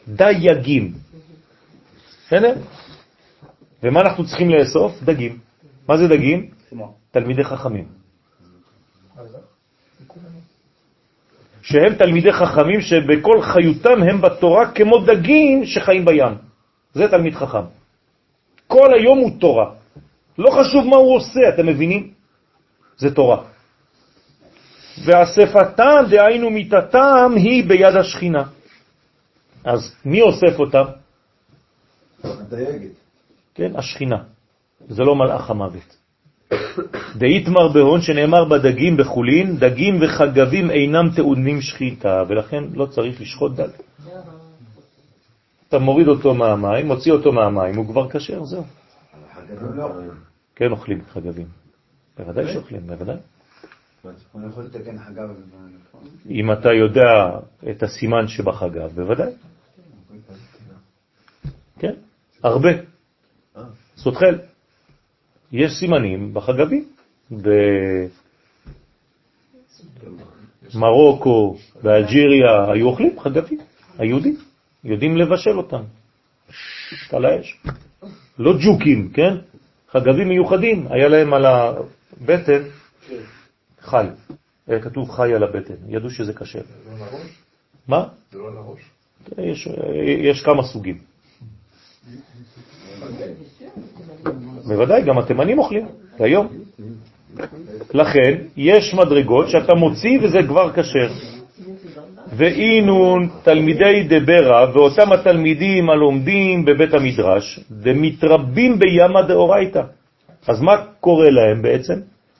S1: דייגים. בסדר? ומה אנחנו צריכים לאסוף? דגים. מה זה דגים? תלמידי חכמים. שהם תלמידי חכמים שבכל חיותם הם בתורה כמו דגים שחיים בים. זה תלמיד חכם. כל היום הוא תורה. לא חשוב מה הוא עושה, אתם מבינים? זה תורה. ואספתם, דהיינו מיתתם, היא ביד השכינה. אז מי אוסף אותם?
S4: הדייגת.
S1: כן, השכינה. זה לא מלאך המוות. דאיתמר בהון שנאמר בדגים בחולין, דגים וחגבים אינם טעונים שחיטה, ולכן לא צריך לשחוט דג. אתה מוריד אותו מהמים, מוציא אותו מהמים, הוא כבר כשר, זהו.
S4: לא.
S1: כן אוכלים חגבים. בוודאי שאוכלים, בוודאי. אם אתה יודע את הסימן שבחגב, בוודאי. הרבה. סותחל. יש סימנים בחגבים. במרוקו, באלג'יריה, היו אוכלים חגבים, היהודים, יודעים לבשל אותם. על האש. לא ג'וקים, כן? חגבים מיוחדים, היה להם על הבטן חי. היה כתוב חי על הבטן, ידעו שזה קשה.
S9: זה לא?
S1: מה?
S9: זה לא על הראש.
S1: יש, יש כמה סוגים. בוודאי, גם התימנים אוכלים, היום. לכן, יש מדרגות שאתה מוציא וזה כבר כשר. ואינון תלמידי דברה ואותם התלמידים הלומדים בבית המדרש, דמתרבים בימה דאורייתא. אז מה קורה להם בעצם?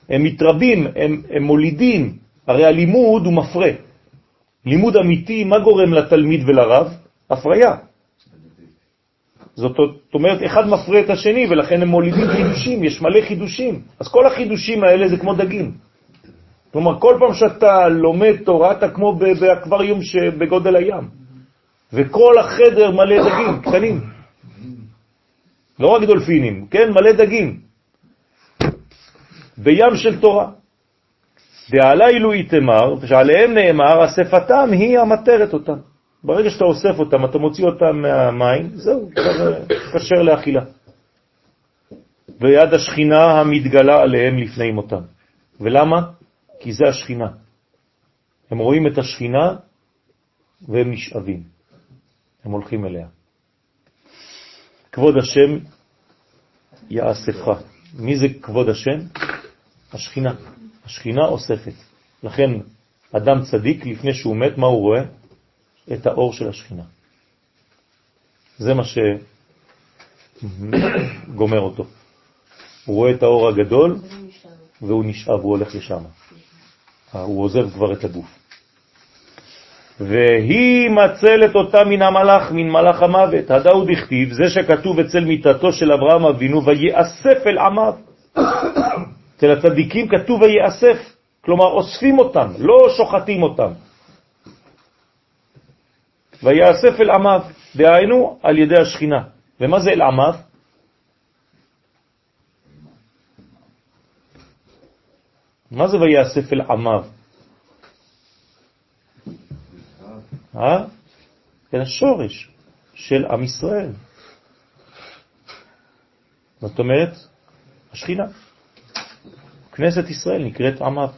S1: הם מתרבים, הם, הם מולידים. הרי הלימוד הוא מפרה. לימוד אמיתי, מה גורם לתלמיד ולרב? הפריה. זאת אומרת, אחד מפרה את השני, ולכן הם מולידים חידושים, יש מלא חידושים. אז כל החידושים האלה זה כמו דגים. כלומר, כל פעם שאתה לומד תורה, אתה כמו באקווריום שבגודל הים. וכל החדר מלא דגים, קטנים. לא רק דולפינים, כן? מלא דגים. בים של תורה. דעלה עילוי תמר, שעליהם נאמר, אספתם היא המטרת אותם. ברגע שאתה אוסף אותם, אתה מוציא אותם מהמים, זהו, כבר [COUGHS] קשר לאכילה. ויד השכינה המתגלה עליהם לפני מותם. ולמה? כי זה השכינה. הם רואים את השכינה והם נשאבים. הם הולכים אליה. כבוד השם יאספך. מי זה כבוד השם? השכינה. השכינה אוספת. לכן אדם צדיק, לפני שהוא מת, מה הוא רואה? את האור של השכינה. זה מה שגומר אותו. הוא רואה את האור הגדול והוא נשאב, הוא הולך לשם. הוא עוזב כבר את הגוף. והיא מצלת אותה מן המלאך, מן מלאך המוות. הדאו דכתיב, זה שכתוב אצל מיטתו של אברהם אבינו, ויאסף אל עמיו. אצל הצדיקים כתוב ויאסף, כלומר אוספים אותם, לא שוחטים אותם. ויאסף אל עמיו, דהיינו על ידי השכינה. ומה זה אל עמיו? מה זה ויאסף אל עמיו? אה? אל השורש של עם ישראל. זאת אומרת, השכינה. כנסת ישראל נקראת עמיו.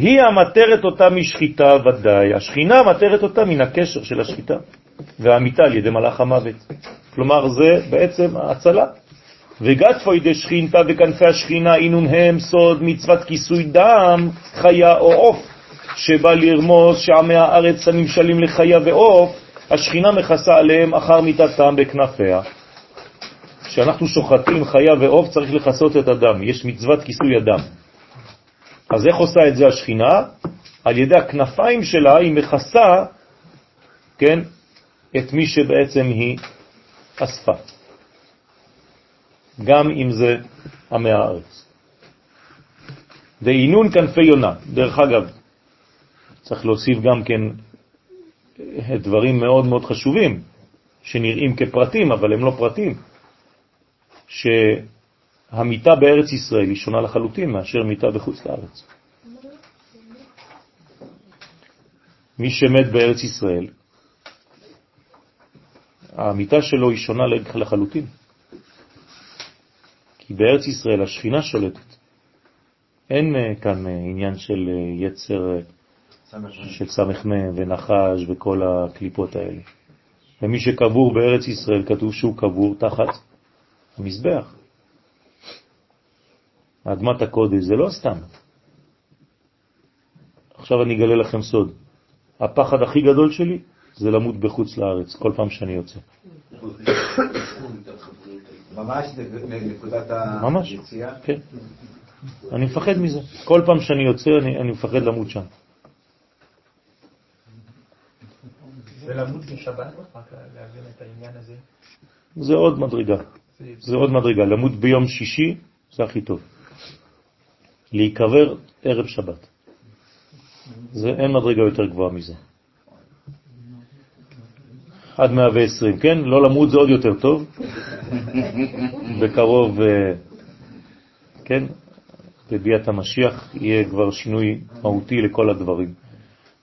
S1: היא המטרת אותה משחיטה ודאי, השכינה מטרת אותה מן הקשר של השחיטה, והמיטה על ידי מלאך המוות. כלומר, זה בעצם ההצלה. וגטפוי דשכינתה וכנפי השכינה אינון הם סוד מצוות כיסוי דם, חיה או עוף, שבא לרמוז שעמי הארץ הנמשלים לחיה ועוף, השכינה מכסה עליהם אחר מיטתם בכנפיה. כשאנחנו שוחטים חיה ועוף צריך לחסות את הדם, יש מצוות כיסוי הדם. אז איך עושה את זה השכינה? על ידי הכנפיים שלה היא מכסה, כן, את מי שבעצם היא אספה. גם אם זה עמי הארץ. דהינון כנפי יונה, דרך אגב, צריך להוסיף גם כן דברים מאוד מאוד חשובים, שנראים כפרטים, אבל הם לא פרטים, שהמיטה בארץ ישראל היא שונה לחלוטין מאשר מיטה בחוץ לארץ. מי שמת בארץ ישראל, המיטה שלו היא שונה לחלוטין. כי בארץ ישראל השכינה שולטת. אין אה, כאן אה, עניין של אה, יצר של סמ"ם ונחש וכל הקליפות האלה. ומי שקבור בארץ ישראל כתוב שהוא קבור תחת המזבח. אדמת הקודש זה לא סתם. עכשיו אני אגלה לכם סוד. הפחד הכי גדול שלי זה למות בחוץ לארץ, כל פעם שאני יוצא.
S4: ממש נקודת
S1: ממש,
S4: היציאה?
S1: כן. אני מפחד מזה. כל פעם שאני יוצא, אני, אני מפחד למות שם.
S6: ולמות בשבת, רק להבין את העניין הזה.
S1: זה עוד מדרגה. זה עוד מדרגה. למות ביום שישי זה הכי טוב. להיקבר ערב שבת. זה אין מדרגה יותר גבוהה מזה. עד 120, כן? לא למות זה עוד יותר טוב. [LAUGHS] בקרוב, אה, כן? בביאת המשיח יהיה כבר שינוי מהותי לכל הדברים.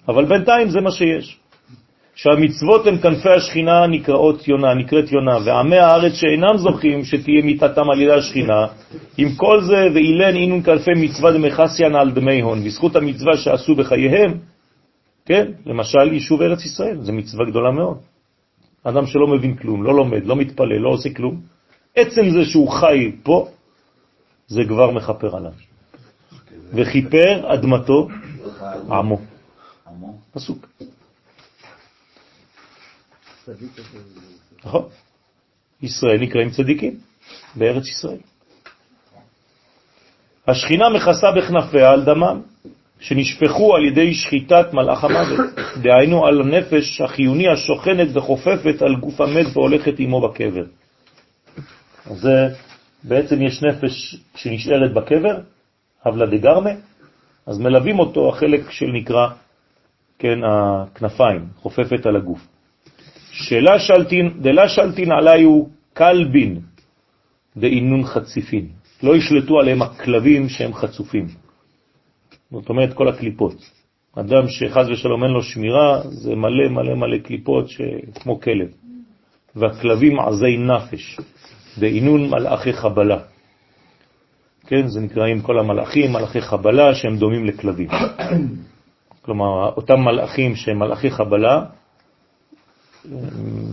S1: אבל בינתיים זה מה שיש. שהמצוות הן כנפי השכינה נקראות יונה, נקראת יונה, ועמי הארץ שאינם זוכים שתהיה מיתתם על ידי השכינה, עם כל זה ואילן אינון כנפי מצווה דמחסיין על דמי הון, בזכות המצווה שעשו בחייהם, כן, למשל יישוב ארץ ישראל, זו מצווה גדולה מאוד. אדם שלא מבין כלום, לא לומד, לא מתפלל, לא עושה כלום, עצם זה שהוא חי פה, זה כבר מחפר עליו. וכיפר אדמתו עמו. פסוק. נכון. ישראל נקראים צדיקים בארץ ישראל. השכינה מכסה בכנפיה על דמם, שנשפכו על ידי שחיטת מלאך המוות, דהיינו על הנפש החיוני השוכנת וחופפת על גוף המת והולכת עמו בקבר. אז זה, בעצם יש נפש שנשארת בקבר, הבלה דגרמה, אז מלווים אותו החלק של נקרא, כן, הכנפיים, חופפת על הגוף. שאלה שלטין, דלה שלטין עליו קלבין דאינון חציפין. לא ישלטו עליהם הכלבים שהם חצופים. זאת אומרת, כל הקליפות. אדם שחז ושלום אין לו שמירה, זה מלא מלא מלא קליפות כמו כלב. והכלבים עזי נפש, דאינון מלאכי חבלה. כן, זה נקראים כל המלאכים, מלאכי חבלה, שהם דומים לכלבים. [COUGHS] כלומר, אותם מלאכים שהם מלאכי חבלה,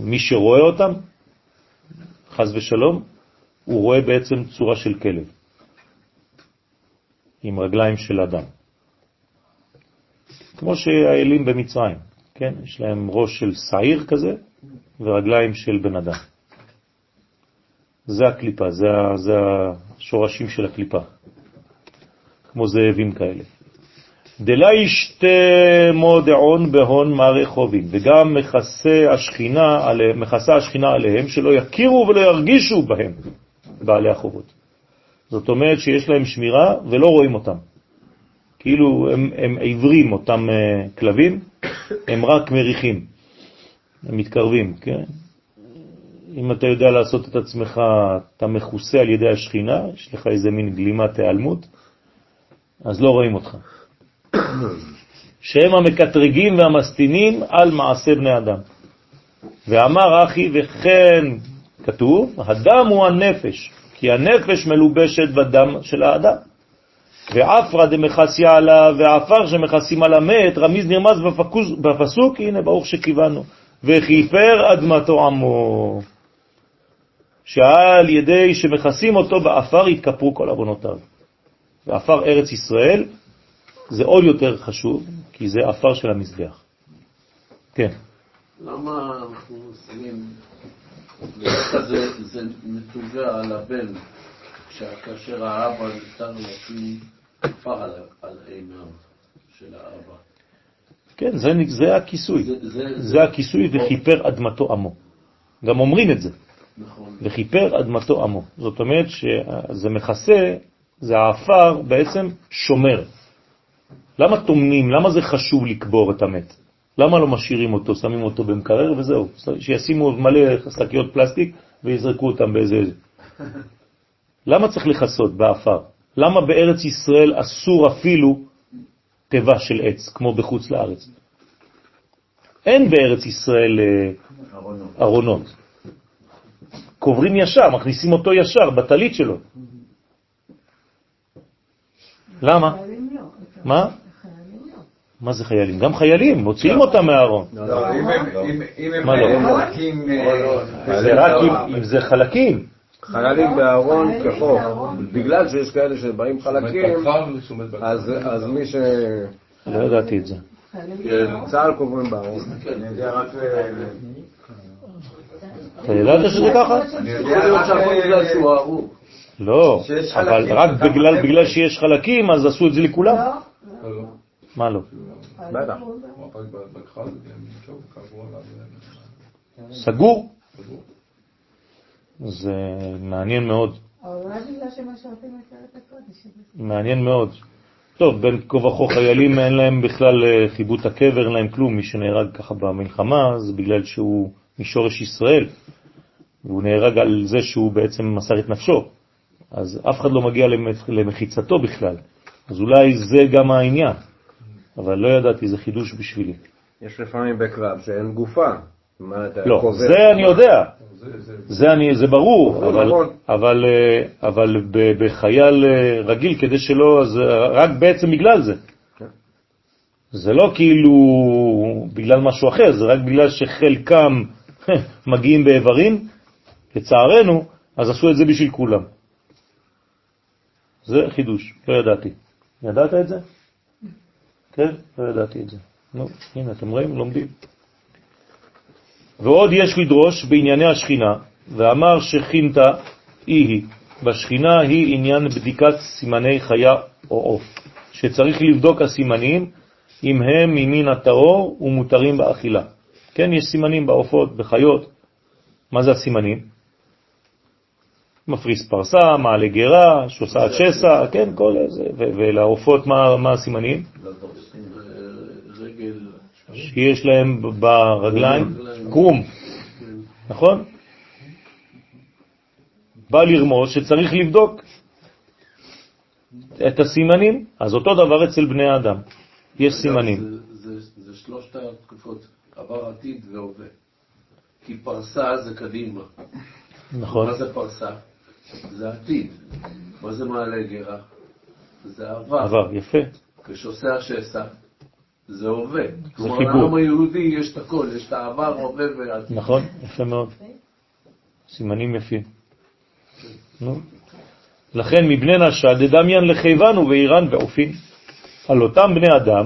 S1: מי שרואה אותם, חז ושלום, הוא רואה בעצם צורה של כלב, עם רגליים של אדם. כמו שהאלים במצרים, כן? יש להם ראש של שעיר כזה ורגליים של בן אדם. זה הקליפה, זה, זה השורשים של הקליפה, כמו זאבים כאלה. דלה ישתה דעון בהון מרי חובים, וגם מכסה השכינה, עליהם, מכסה השכינה עליהם, שלא יכירו ולא ירגישו בהם, בעלי החובות. זאת אומרת שיש להם שמירה ולא רואים אותם. כאילו הם, הם עיוורים, אותם uh, כלבים, הם רק מריחים, הם מתקרבים, כן? אם אתה יודע לעשות את עצמך, אתה מכוסה על ידי השכינה, יש לך איזה מין גלימת העלמות, אז לא רואים אותך. [COUGHS] שהם המקטרגים והמסטינים על מעשה בני אדם. ואמר הכי וכן כתוב, הדם הוא הנפש, כי הנפש מלובשת בדם של האדם. ועפרא דמחסיה עליו, ועפר שמחסים על המת, רמיז נרמז בפקוס, בפסוק, הנה ברוך שכיוונו, וכיפר אדמתו עמו, שעל ידי שמחסים אותו בעפר יתכפרו כל עוונותיו. ואפר ארץ ישראל זה עוד יותר חשוב, כי זה אפר של המזבח. כן.
S2: למה אנחנו שמים, זה, זה מתוגע על הבן, כאשר האבא ניתן לשים עפר על, על עיניו של האבא?
S1: כן, זה, זה הכיסוי. זה, זה, זה הכיסוי וכיפר אדמתו עמו. גם אומרים את זה.
S2: נכון.
S1: וכיפר אדמתו עמו. זאת אומרת שזה מכסה, זה העפר בעצם שומר. למה טומנים? למה זה חשוב לקבור את המת? למה לא משאירים אותו, שמים אותו במקרר וזהו? שישימו מלא שקיות פלסטיק ויזרקו אותם באיזה... למה צריך לחסות בעפר? למה בארץ ישראל אסור אפילו תיבה של עץ, כמו בחוץ לארץ? אין בארץ ישראל אה, ארונות. קוברים ישר, מכניסים אותו ישר בטלית שלו. למה? מה? מה זה חיילים? גם חיילים, מוציאים אותם מהארון.
S4: לא, אם הם
S1: מה לא?
S4: חלקים...
S1: זה רק אם- אם זה חלקים.
S7: חיילים בארון כחוק. בגלל שיש כאלה שבאים חלקים. אז אז מי ש...
S1: לא ידעתי את זה.
S2: כן.
S7: צה"ל קוברים בארון.
S4: אני יודע רק... אה,
S1: אתה ידעת שזה ככה?
S4: אני
S2: יכול
S4: יודע
S2: להיות
S4: רק...
S2: שהכל
S4: אה,
S2: בגלל שהוא ההרוג.
S1: לא, אבל רק בגלל שיש חלקים אז עשו את זה לכולם. מה לא?
S7: בטח.
S1: סגור? זה מעניין מאוד, מעניין מאוד. טוב, בין כה וכה חיילים אין להם בכלל אה, חיבוט הקבר, אין להם כלום. מי שנהרג ככה במלחמה זה בגלל שהוא משורש ישראל, והוא נהרג על זה שהוא בעצם מסר את נפשו. אז אף אחד לא מגיע למח- למחיצתו בכלל. אז אולי זה גם העניין. אבל לא ידעתי, זה חידוש בשבילי.
S7: יש לפעמים בקרב שאין גופה.
S1: לא? זה אני יודע.
S9: זה, זה,
S1: זה אני, זה ברור, אבל,
S7: נכון.
S1: אבל, אה, אבל בחייל אה, רגיל, כדי שלא, אז אה, רק בעצם בגלל זה.
S7: כן.
S1: זה לא כאילו בגלל משהו אחר, זה רק בגלל שחלקם [LAUGHS] מגיעים באיברים, לצערנו, אז עשו את זה בשביל כולם. זה חידוש, לא ידעתי. ידעת את זה? כן, לא ידעתי את זה. נו, הנה, אתם רואים, לומדים. ועוד יש לדרוש בענייני השכינה, ואמר שכינתה היא היא. בשכינה היא עניין בדיקת סימני חיה או עוף, שצריך לבדוק הסימנים אם הם ממין הטהור ומותרים באכילה. כן, יש סימנים בעופות, בחיות. מה זה הסימנים? מפריס פרסה, מעלה גרה, שוסעת שסע, כן, כל זה. ולעופות מה, הסימנים? שיש להם ברגליים קרום, נכון? בא לרמוז שצריך לבדוק את הסימנים, אז אותו דבר אצל בני האדם, יש סימנים.
S2: זה שלושת התקופות, עבר עתיד והווה. כי פרסה זה קדימה.
S1: נכון,
S2: מה זה פרסה? זה עתיד. מה זה מעלה גרה? זה עבר.
S1: עבר, יפה,
S2: ושוסע שסע זה הווה. כלומר,
S1: חיבור.
S2: לעם היהודי יש את הכל, יש את העבר, הווה ועתיד.
S1: נכון, יפה מאוד. סימנים יפים. נו. לכן מבני נשא דדמיין לחייבן ובאירן ועופין, על אותם בני אדם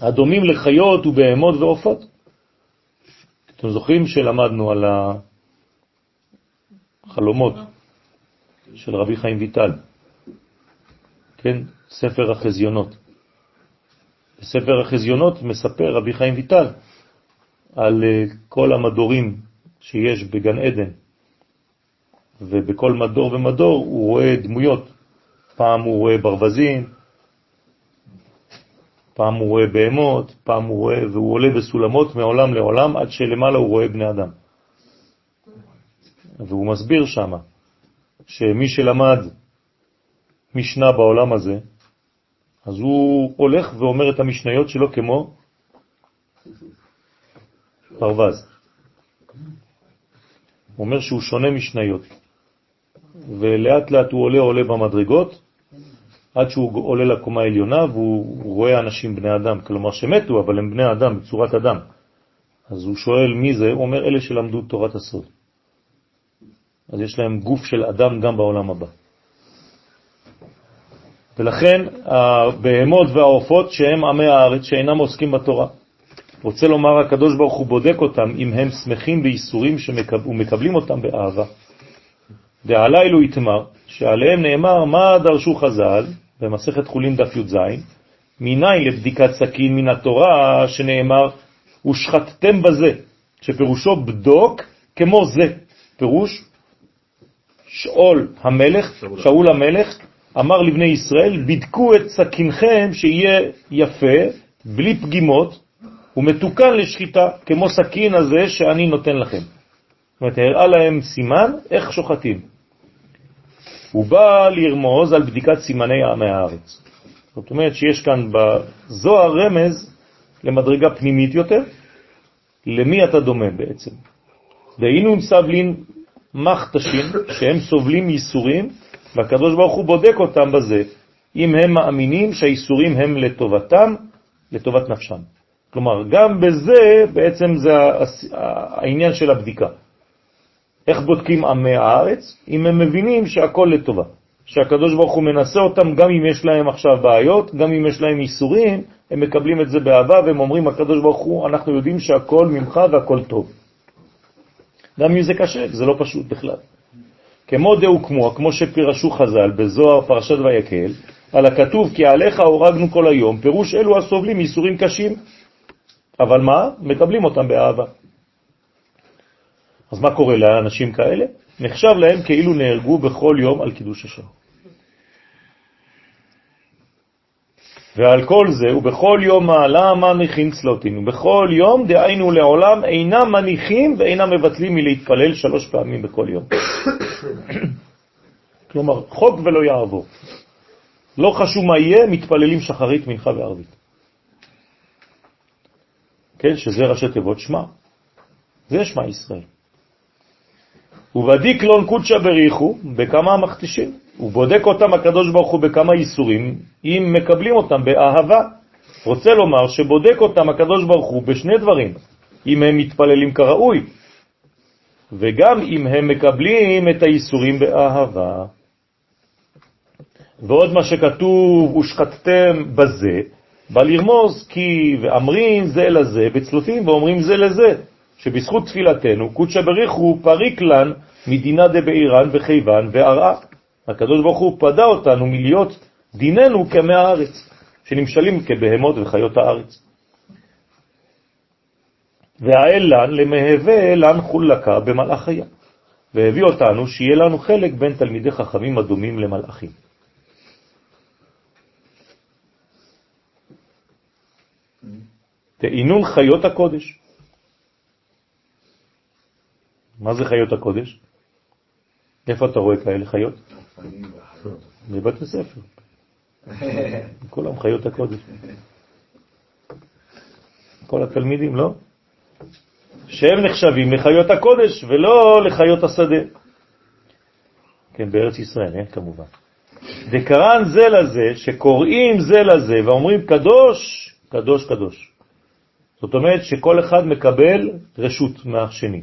S1: הדומים לחיות ובהמות ועופות. אתם זוכרים שלמדנו על החלומות של רבי חיים ויטל, כן? ספר החזיונות. בספר החזיונות מספר רבי חיים ויטל על אה, כל המדורים שיש בגן עדן, ובכל מדור ומדור הוא רואה דמויות. פעם הוא רואה ברווזים, פעם הוא רואה בהמות, פעם הוא רואה, והוא עולה בסולמות מעולם לעולם עד שלמעלה הוא רואה בני אדם. והוא מסביר שמה שמי שלמד משנה בעולם הזה, אז הוא הולך ואומר את המשניות שלו כמו פרווז. הוא אומר שהוא שונה משניות, ולאט לאט הוא עולה עולה במדרגות, עד שהוא עולה לקומה העליונה והוא רואה אנשים בני אדם, כלומר שמתו, אבל הם בני אדם, בצורת אדם. אז הוא שואל מי זה, הוא אומר אלה שלמדו תורת הסוד. אז יש להם גוף של אדם גם בעולם הבא. ולכן הבהמות והעופות שהם עמי הארץ שאינם עוסקים בתורה. רוצה לומר, הקדוש ברוך הוא בודק אותם אם הם שמחים בייסורים. ומקבלים אותם באהבה. דעלי לו יתמר, שעליהם נאמר מה דרשו חז"ל במסכת חולין דף י"ז, מניין לבדיקת סכין מן התורה שנאמר ושחטתם בזה, שפירושו בדוק כמו זה, פירוש שאול המלך, שאול המלך, אמר לבני ישראל, בדקו את סכינכם שיהיה יפה, בלי פגימות, ומתוקן לשחיטה, כמו סכין הזה שאני נותן לכם. זאת אומרת, הראה להם סימן איך שוחטים. הוא בא לרמוז על בדיקת סימני עמי הארץ. זאת אומרת שיש כאן בזוהר רמז למדרגה פנימית יותר, למי אתה דומה בעצם. דהיינו סבלין מחתשים, שהם סובלים ייסורים, והקדוש ברוך הוא בודק אותם בזה, אם הם מאמינים שהייסורים הם לטובתם, לטובת נפשם. כלומר, גם בזה בעצם זה העניין של הבדיקה. איך בודקים עמי הארץ? אם הם מבינים שהכל לטובה, שהקדוש ברוך הוא מנסה אותם גם אם יש להם עכשיו בעיות, גם אם יש להם איסורים, הם מקבלים את זה באהבה והם אומרים, הקדוש ברוך הוא, אנחנו יודעים שהכל ממך והכל טוב. גם אם זה קשה, זה לא פשוט בכלל. כמו דאו כמו, כמו שפירשו חז"ל בזוהר פרשת ויקל, על הכתוב כי עליך הורגנו כל היום, פירוש אלו הסובלים איסורים קשים. אבל מה? מקבלים אותם באהבה. אז מה קורה לאנשים כאלה? נחשב להם כאילו נהרגו בכל יום על קידוש השם. ועל כל זה, ובכל יום מעלה מניחים צלוטין, ובכל יום דהיינו לעולם אינם מניחים ואינם מבטלים מלהתפלל שלוש פעמים בכל יום. [COUGHS] כלומר, חוק ולא יעבור. לא חשוב מה יהיה, מתפללים שחרית, מנחה וערבית. כן, שזה ראשי תיבות שמע. זה שמע ישראל. ובדיק לון קודשא בריחו בכמה מכתישים. הוא בודק אותם הקדוש ברוך הוא בכמה איסורים, אם מקבלים אותם באהבה. רוצה לומר שבודק אותם הקדוש ברוך הוא בשני דברים, אם הם מתפללים כראוי, וגם אם הם מקבלים את האיסורים באהבה. ועוד מה שכתוב, ושחטתם בזה, בא לרמוז כי ואמרים זה לזה בצלופים ואומרים זה לזה, שבזכות תפילתנו קודשא בריחו פריק לן מדינה דבעירן וחייבן וערעה. הקדוש ברוך הוא פדה אותנו מלהיות דיננו כמי הארץ, שנמשלים כבהמות וחיות הארץ. והאל לן למהווה לן חולקה במלאך היה, והביא אותנו שיהיה לנו חלק בין תלמידי חכמים הדומים למלאכים. תעינון חיות הקודש. מה זה חיות הקודש? איפה אתה רואה כאלה חיות? בבתי ספר. כולם חיות הקודש. כל התלמידים, לא? שהם נחשבים לחיות הקודש ולא לחיות השדה. כן, בארץ ישראל, כן, כמובן. דקרן זה לזה, שקוראים זה לזה ואומרים קדוש, קדוש, קדוש. זאת אומרת שכל אחד מקבל רשות מהשני.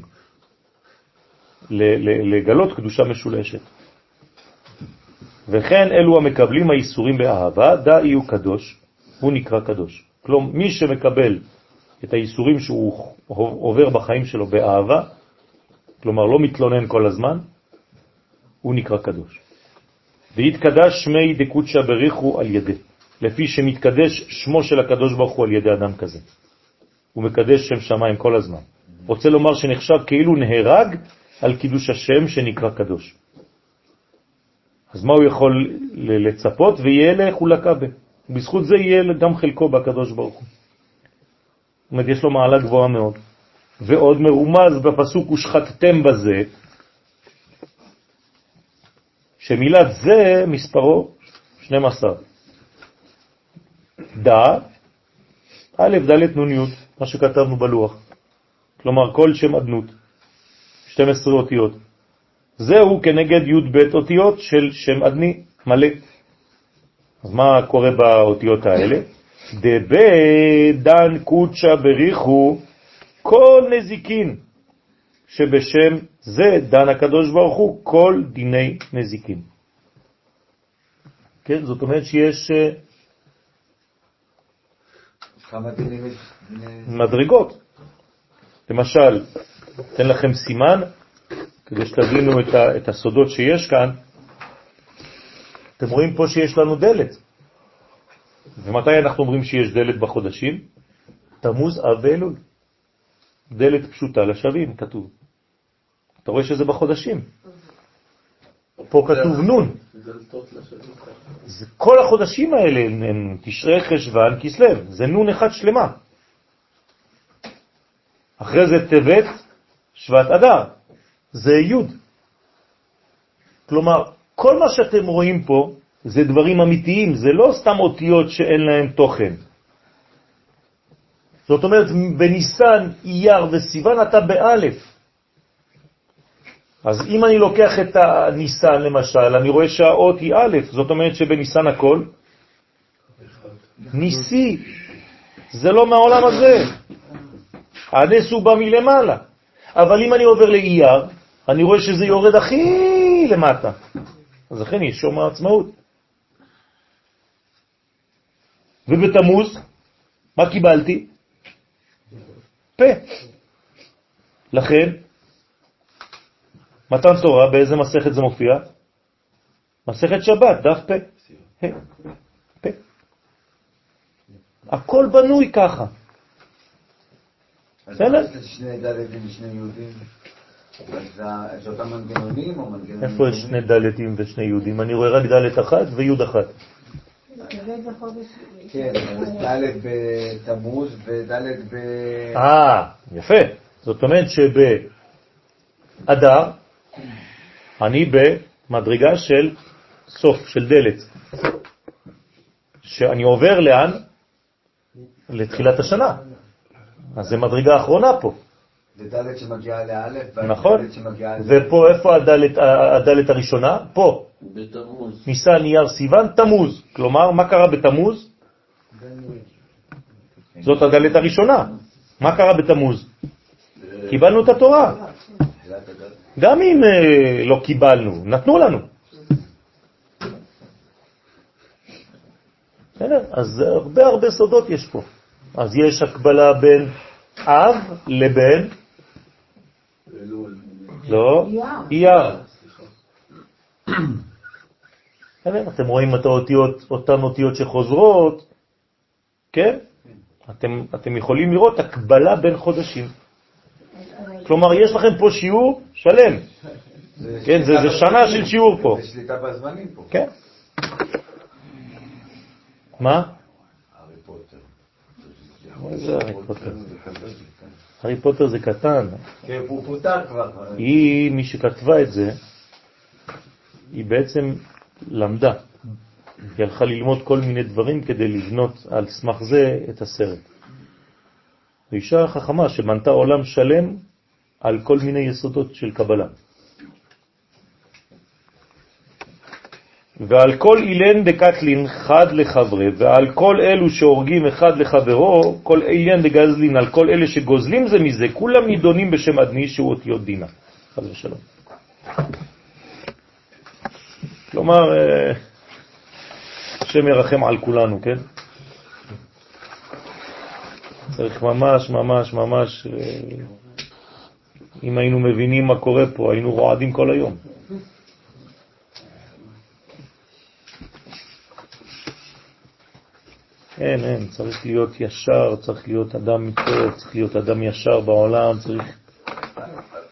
S1: לגלות קדושה משולשת. וכן אלו המקבלים האיסורים באהבה, דא יהיו קדוש, הוא נקרא קדוש. כלומר, מי שמקבל את האיסורים שהוא עובר בחיים שלו באהבה, כלומר לא מתלונן כל הזמן, הוא נקרא קדוש. והתקדש שמי דקודשא בריחו על ידי, לפי שמתקדש שמו של הקדוש ברוך הוא על ידי אדם כזה. הוא מקדש שם שמיים כל הזמן. רוצה לומר שנחשב כאילו נהרג על קידוש השם שנקרא קדוש. אז מה הוא יכול לצפות? ויהיה לחולקה ב. בזכות זה יהיה גם חלקו בקדוש ברוך הוא. זאת אומרת, יש לו מעלה גבוהה מאוד. ועוד מרומז בפסוק ושחטתם בזה, שמילת זה מספרו 12. דא, א', ד', נ', י', מה שכתבנו בלוח. כלומר, כל שם אדנות. 12 אותיות. זהו כנגד י"ב אותיות של שם אדני מלא. אז מה קורה באותיות האלה? דבי דן קודשה בריחו כל נזיקין שבשם זה דן הקדוש ברוך הוא כל דיני נזיקין. כן, זאת אומרת שיש אה, מדרגות. למשל, אתן לכם סימן, כדי שתבינו את, ה, את הסודות שיש כאן. אתם רואים פה שיש לנו דלת. ומתי אנחנו אומרים שיש דלת בחודשים? תמוז אב ואלול. דלת פשוטה לשווים, כתוב. אתה רואה שזה בחודשים. פה כתוב נון. זה כל החודשים האלה הם תשרי חשבן כסלו, זה נון אחד שלמה. אחרי זה טבת, שבט אדר, זה י'. כלומר, כל מה שאתם רואים פה זה דברים אמיתיים, זה לא סתם אותיות שאין להם תוכן. זאת אומרת, בניסן, אייר וסיוון אתה באלף. אז אם אני לוקח את הניסן למשל, אני רואה שהאות היא א', זאת אומרת שבניסן הכל ניסי, זה לא מהעולם הזה. הנס הוא בא מלמעלה. אבל אם אני עובר לאייר, אני רואה שזה יורד הכי למטה. אז לכן יש יום העצמאות. ובתמוז, מה קיבלתי? פה. לכן, מתן תורה, באיזה מסכת זה מופיע? מסכת שבת, דף פה. פה. הכל בנוי ככה. בסדר?
S4: שני דלתים ושני יהודים. אז זה- זה אותם מנגנונים או מנגנונים...
S1: איפה יש? שני דלתים ושני יהודים? אני רואה רק דלת אחת ויוד אחת.
S4: כן, אז ד' בתמוז וד' ב...
S1: אה, יפה. זאת אומרת שבאדר אני במדרגה של סוף, של דלת. שאני עובר לאן? לתחילת השנה. אז זה מדרגה אחרונה פה.
S4: ד' שמגיעה לאלף,
S1: נכון. ופה איפה הדלת, הדלת הראשונה? פה.
S2: בתמוז.
S1: ניסן, אייר, סיוון, תמוז. כלומר, מה קרה בתמוז? זאת הדלת הראשונה. מה קרה בתמוז? קיבלנו את התורה. גם אם אה, לא קיבלנו, נתנו לנו. אז הרבה הרבה סודות יש פה. אז יש הקבלה בין אב לבין. לא,
S3: אייר.
S1: אייר. אתם רואים את האותיות, אותן אותיות שחוזרות, כן? אתם, אתם יכולים לראות הקבלה בין חודשים. כלומר, יש לכם פה שיעור שלם. כן, זה- זה שנה. של שיעור פה.
S4: זה שליטה בזמנים פה.
S1: כן. מה?
S4: הארי פוטר.
S1: הארי פוטר זה קטן.
S4: כן, הוא פוטר כבר.
S1: היא, מי שכתבה את זה, היא בעצם למדה. היא הלכה ללמוד כל מיני דברים כדי לבנות על סמך זה את הסרט. זו אישה חכמה שבנתה עולם שלם על כל מיני יסודות של קבלה. ועל כל אילן דקטלין חד לחברה, ועל כל אלו שהורגים אחד לחברו, כל אילן דגזלין, על כל אלה שגוזלים זה מזה, כולם נידונים בשם אדני שהוא אותיות דינה. חד ושלום. כלומר, אה, השם ירחם על כולנו, כן? צריך ממש, ממש, ממש, אה, אם היינו מבינים מה קורה פה, היינו רועדים כל היום. אין, אין, צריך להיות ישר, צריך להיות אדם טוב, צריך להיות אדם ישר בעולם, צריך...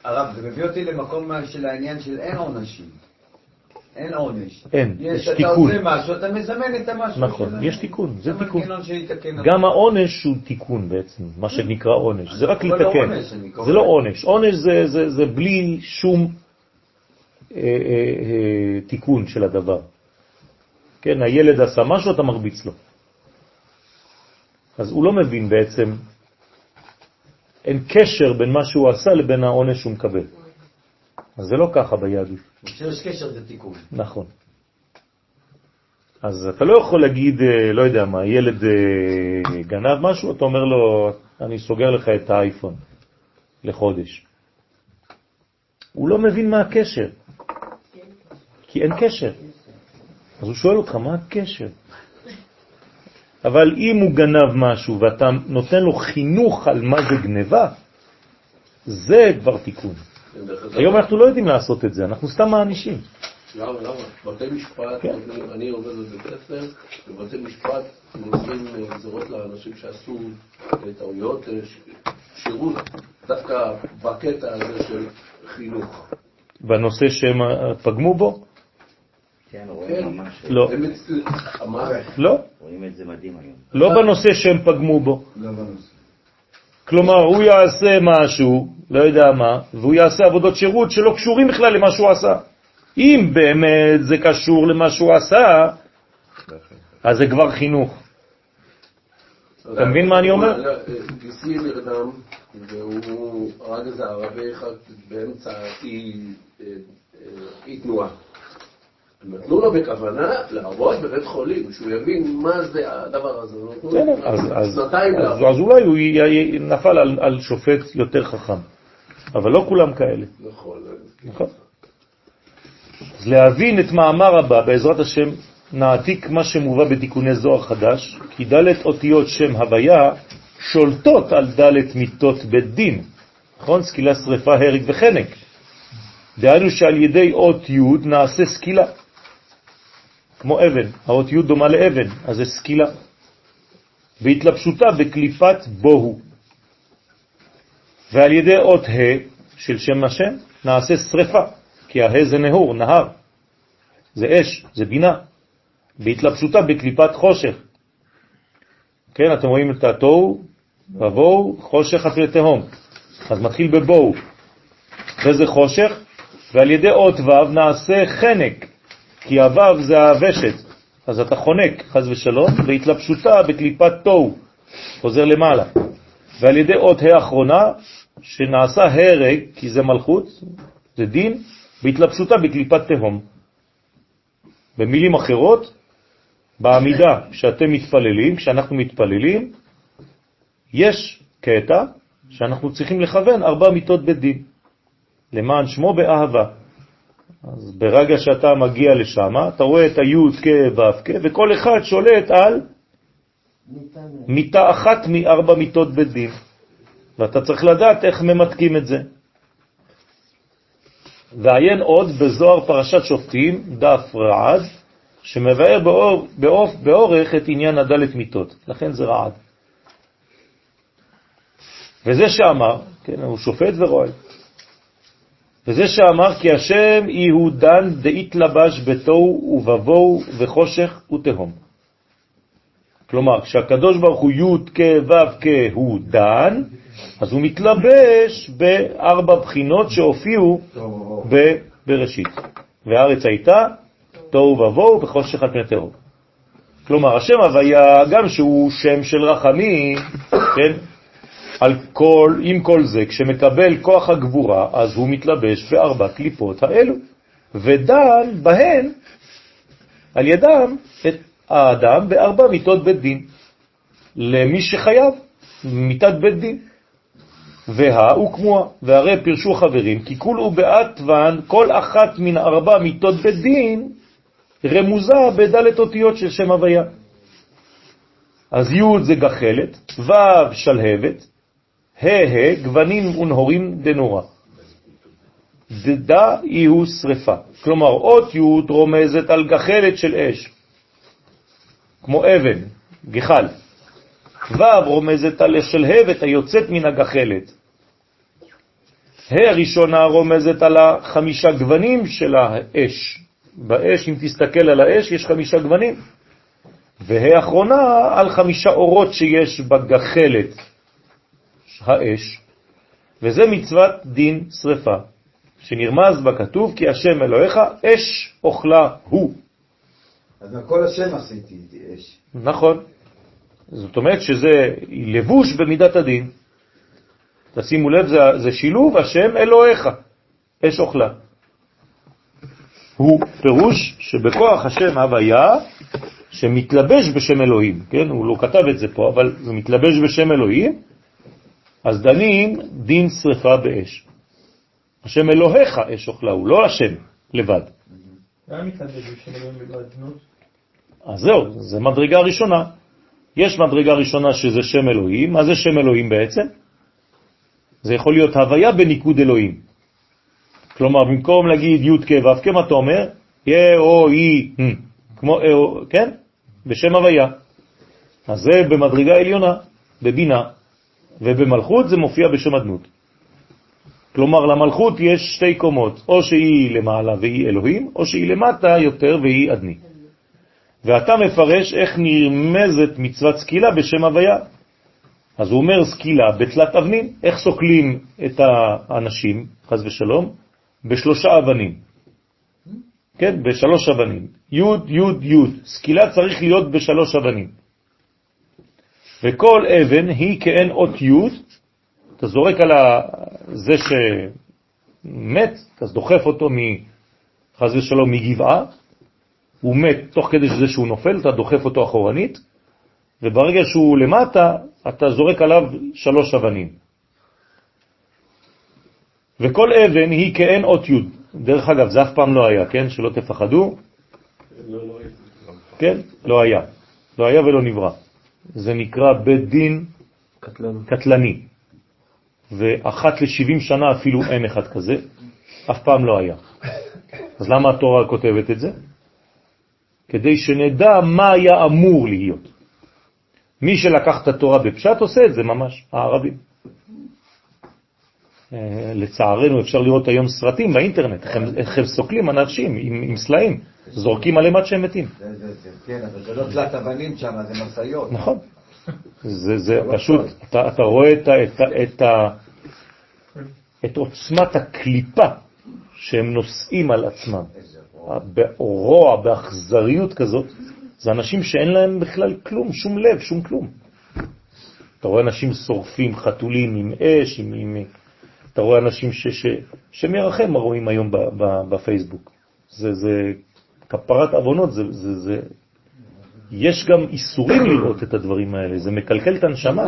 S4: הרב, זה מביא אותי למקום של העניין של אין עונשים. אין עונש.
S1: אין, יש
S4: אתה
S1: תיקון.
S4: עושה משהו, אתה מזמן את המשהו.
S1: נכון,
S4: של-
S1: יש תיקון, זה תיקון. גם העונש הוא תיקון בעצם, מה שנקרא עונש, זה רק
S4: לו
S1: לתקן, זה לא עונש, עונש זה, זה, זה בלי שום אה, אה, אה, תיקון של הדבר. כן, הילד עשה משהו, אתה מרביץ לו. אז הוא לא מבין בעצם, אין קשר בין מה שהוא עשה לבין העונש שהוא מקבל. אז זה לא ככה ביהדות.
S4: כשיש קשר זה תיקון.
S1: נכון. אז אתה לא יכול להגיד, אה, לא יודע מה, ילד אה, גנב משהו, אתה אומר לו, אני סוגר לך את האייפון לחודש. הוא לא מבין מה הקשר, כי אין קשר. אז הוא שואל אותך, מה הקשר? אבל אם הוא גנב משהו ואתה נותן לו חינוך על מה זה גניבה, זה כבר תיקון. היום אנחנו לא יודעים לעשות את זה, אנחנו סתם מענישים.
S2: למה, למה? בתי משפט,
S1: כן.
S2: נותנים- אני עובד בבית ספר, בבתי משפט מוסרים אה, גזירות לאנשים שעשו אה, טעויות, אה, שירות, דווקא בקטע הזה של חינוך.
S1: בנושא שהם פגמו בו?
S10: כן. רואים ממש,
S1: לא. לא.
S10: רואים את זה מדהים היום.
S1: לא בנושא שהם פגמו בו.
S4: לא.
S1: כלומר, הוא יעשה משהו, לא יודע מה, והוא יעשה עבודות שירות שלא קשורים בכלל למה שהוא עשה. אם באמת זה קשור למה שהוא עשה, אז זה כבר חינוך. אתה מבין מה אני אומר?
S2: אה, גיסי נרדם, והוא הרג איזה ערבי אחד באמצע אי אה, אה, אי תנועה. נתנו לו בכוונה לעבוד בבית חולים, שהוא יבין מה זה הדבר הזה. שנתיים
S1: אז,
S2: לעבוד.
S1: אז אולי הוא נפל על, על שופט יותר חכם. אבל לא כולם כאלה.
S2: נכון.
S1: נכון. אז להבין את מאמר הבא, בעזרת השם, נעתיק מה שמובא בתיקוני זוהר חדש, כי ד' אותיות שם הוויה שולטות על ד' מיטות בית דין, נכון? סקילה, שריפה, הרג וחנק. דהיינו שעל ידי אות י' נעשה סקילה, כמו אבן, האות י' דומה לאבן, אז זה סקילה. בהתלבשותה בקליפת בוהו. ועל ידי אות ה' של שם השם נעשה שריפה, כי הה זה נהור, נהר, זה אש, זה בינה, בהתלבשותה בקליפת חושך. כן, אתם רואים את התוהו, ובואו, חושך אחרי תהום. אז מתחיל בבואו, וזה חושך, ועל ידי אות ו' נעשה חנק, כי הו' זה הוושת, אז אתה חונק, חז ושלום, בהתלבשותה בקליפת תוהו, חוזר למעלה. ועל ידי אות ה' האחרונה, שנעשה הרג, כי זה מלכות, זה דין, בהתלבשותה בקליפת תהום. במילים אחרות, בעמידה שאתם מתפללים, כשאנחנו מתפללים, יש קטע שאנחנו צריכים לכוון ארבע מיטות בית דין, למען שמו באהבה. אז ברגע שאתה מגיע לשם, אתה רואה את היוד כו' וכל אחד שולט על מיטה אחת מארבע מיטות בית דין, ואתה צריך לדעת איך ממתקים את זה. ועיין עוד בזוהר פרשת שופטים, דף רעד, שמבאר באור, באור, באורך את עניין הדלת מיטות, לכן זה רעד. וזה שאמר, כן, הוא שופט ורואה, וזה שאמר כי השם הוא דן דאית לבש בתוהו ובבוהו וחושך ותהום. כלומר, כשהקדוש ברוך הוא י' כ' ו' כ' הוא דן, אז הוא מתלבש בארבע בחינות שהופיעו בראשית. והארץ הייתה תוהו ובוהו וחושך על פני תהום. כלומר, השם הוויה, גם שהוא שם של רחמים, כן, על כל, עם כל זה, כשמקבל כוח הגבורה, אז הוא מתלבש בארבע קליפות האלו, ודן בהן, על ידם, את האדם בארבע מיטות בית דין, למי שחייב, מיטת בית דין. והא הוא כמוה, והרי פרשו חברים, כי כול הוא באטוון, כל אחת מן ארבע מיטות בית דין, רמוזה בדלת אותיות של שם הוויה. אז י' זה גחלת, ו' שלהבת, ה' ה' גוונים ונהורים דנורה. דדה יהיו שריפה. כלומר, אות י' רומזת על גחלת של אש, כמו אבן, גחל. ו' רומזת על השלהבת היוצאת מן הגחלת. ה' הראשונה רומזת על החמישה גוונים של האש. באש, אם תסתכל על האש, יש חמישה גוונים. וה' האחרונה על חמישה אורות שיש בגחלת, האש, וזה מצוות דין שריפה, שנרמז בכתוב כי השם אלוהיך אש אוכלה הוא.
S4: אז כל השם עשיתי אש.
S1: נכון. זאת אומרת שזה לבוש במידת הדין. תשימו לב, זה, זה שילוב השם אלוהיך, אש אוכלה. הוא פירוש שבכוח השם הוויה שמתלבש בשם אלוהים, כן? הוא לא כתב את זה פה, אבל זה מתלבש בשם אלוהים, אז דנים דין שריפה באש. השם אלוהיך אש אוכלה, הוא לא השם לבד. אז זהו, זה מדרגה ראשונה. יש מדרגה ראשונה שזה שם אלוהים. מה זה שם אלוהים בעצם? זה יכול להיות הוויה בניקוד אלוהים. כלומר, במקום להגיד י' כ' ו' כ', מה אתה אומר? יה או אי, כמו, כן? בשם הוויה. אז זה במדרגה עליונה, בבינה. ובמלכות זה מופיע בשם אדנות. כלומר, למלכות יש שתי קומות, או שהיא למעלה והיא אלוהים, או שהיא למטה יותר והיא אדני. ואתה מפרש איך נרמזת מצוות סקילה בשם הוויה. אז הוא אומר סקילה בתלת אבנים, איך סוקלים את האנשים, חז ושלום, בשלושה אבנים. כן, בשלוש אבנים. י' י' י', סקילה צריך להיות בשלוש אבנים. וכל אבן היא כאין אות י', אתה זורק על זה שמת, אתה דוחף אותו חז ושלום מגבעה, הוא מת תוך כדי שזה שהוא נופל, אתה דוחף אותו אחורנית, וברגע שהוא למטה, אתה זורק עליו שלוש אבנים. וכל אבן היא כאין אות י'. דרך אגב, זה אף פעם לא היה, כן? שלא תפחדו.
S2: לא, לא,
S1: כן? לא היה. לא היה ולא נברא. זה נקרא בית דין
S7: קטלני.
S1: קטלני. ואחת ל-70 שנה אפילו אין אחד כזה, אף פעם לא היה. אז למה התורה כותבת את זה? כדי שנדע מה היה אמור להיות. מי שלקח את התורה בפשט עושה את זה ממש, הערבים. אה, לצערנו אפשר לראות היום סרטים באינטרנט, איך הם, סוקלים אנשים עם, עם סלעים, זורקים עליהם עד שהם מתים.
S4: זה- זה- זה- כן, אבל זה לא תלת אבנים שם, זה משאיות.
S1: נכון. זה, זה פשוט, אתה, אתה רואה את, את, את, את עוצמת הקליפה שהם נושאים על עצמם. ברוע, באכזריות כזאת, זה אנשים שאין להם בכלל כלום, שום לב, שום כלום. אתה רואה אנשים שורפים חתולים עם אש, עם, עם, אתה רואה אנשים ש, ש, שמרחם רואים היום בפייסבוק. זה, זה כפרת אבונות, זה, זה, זה, יש גם איסורים לראות את הדברים האלה, זה מקלקל את הנשמה.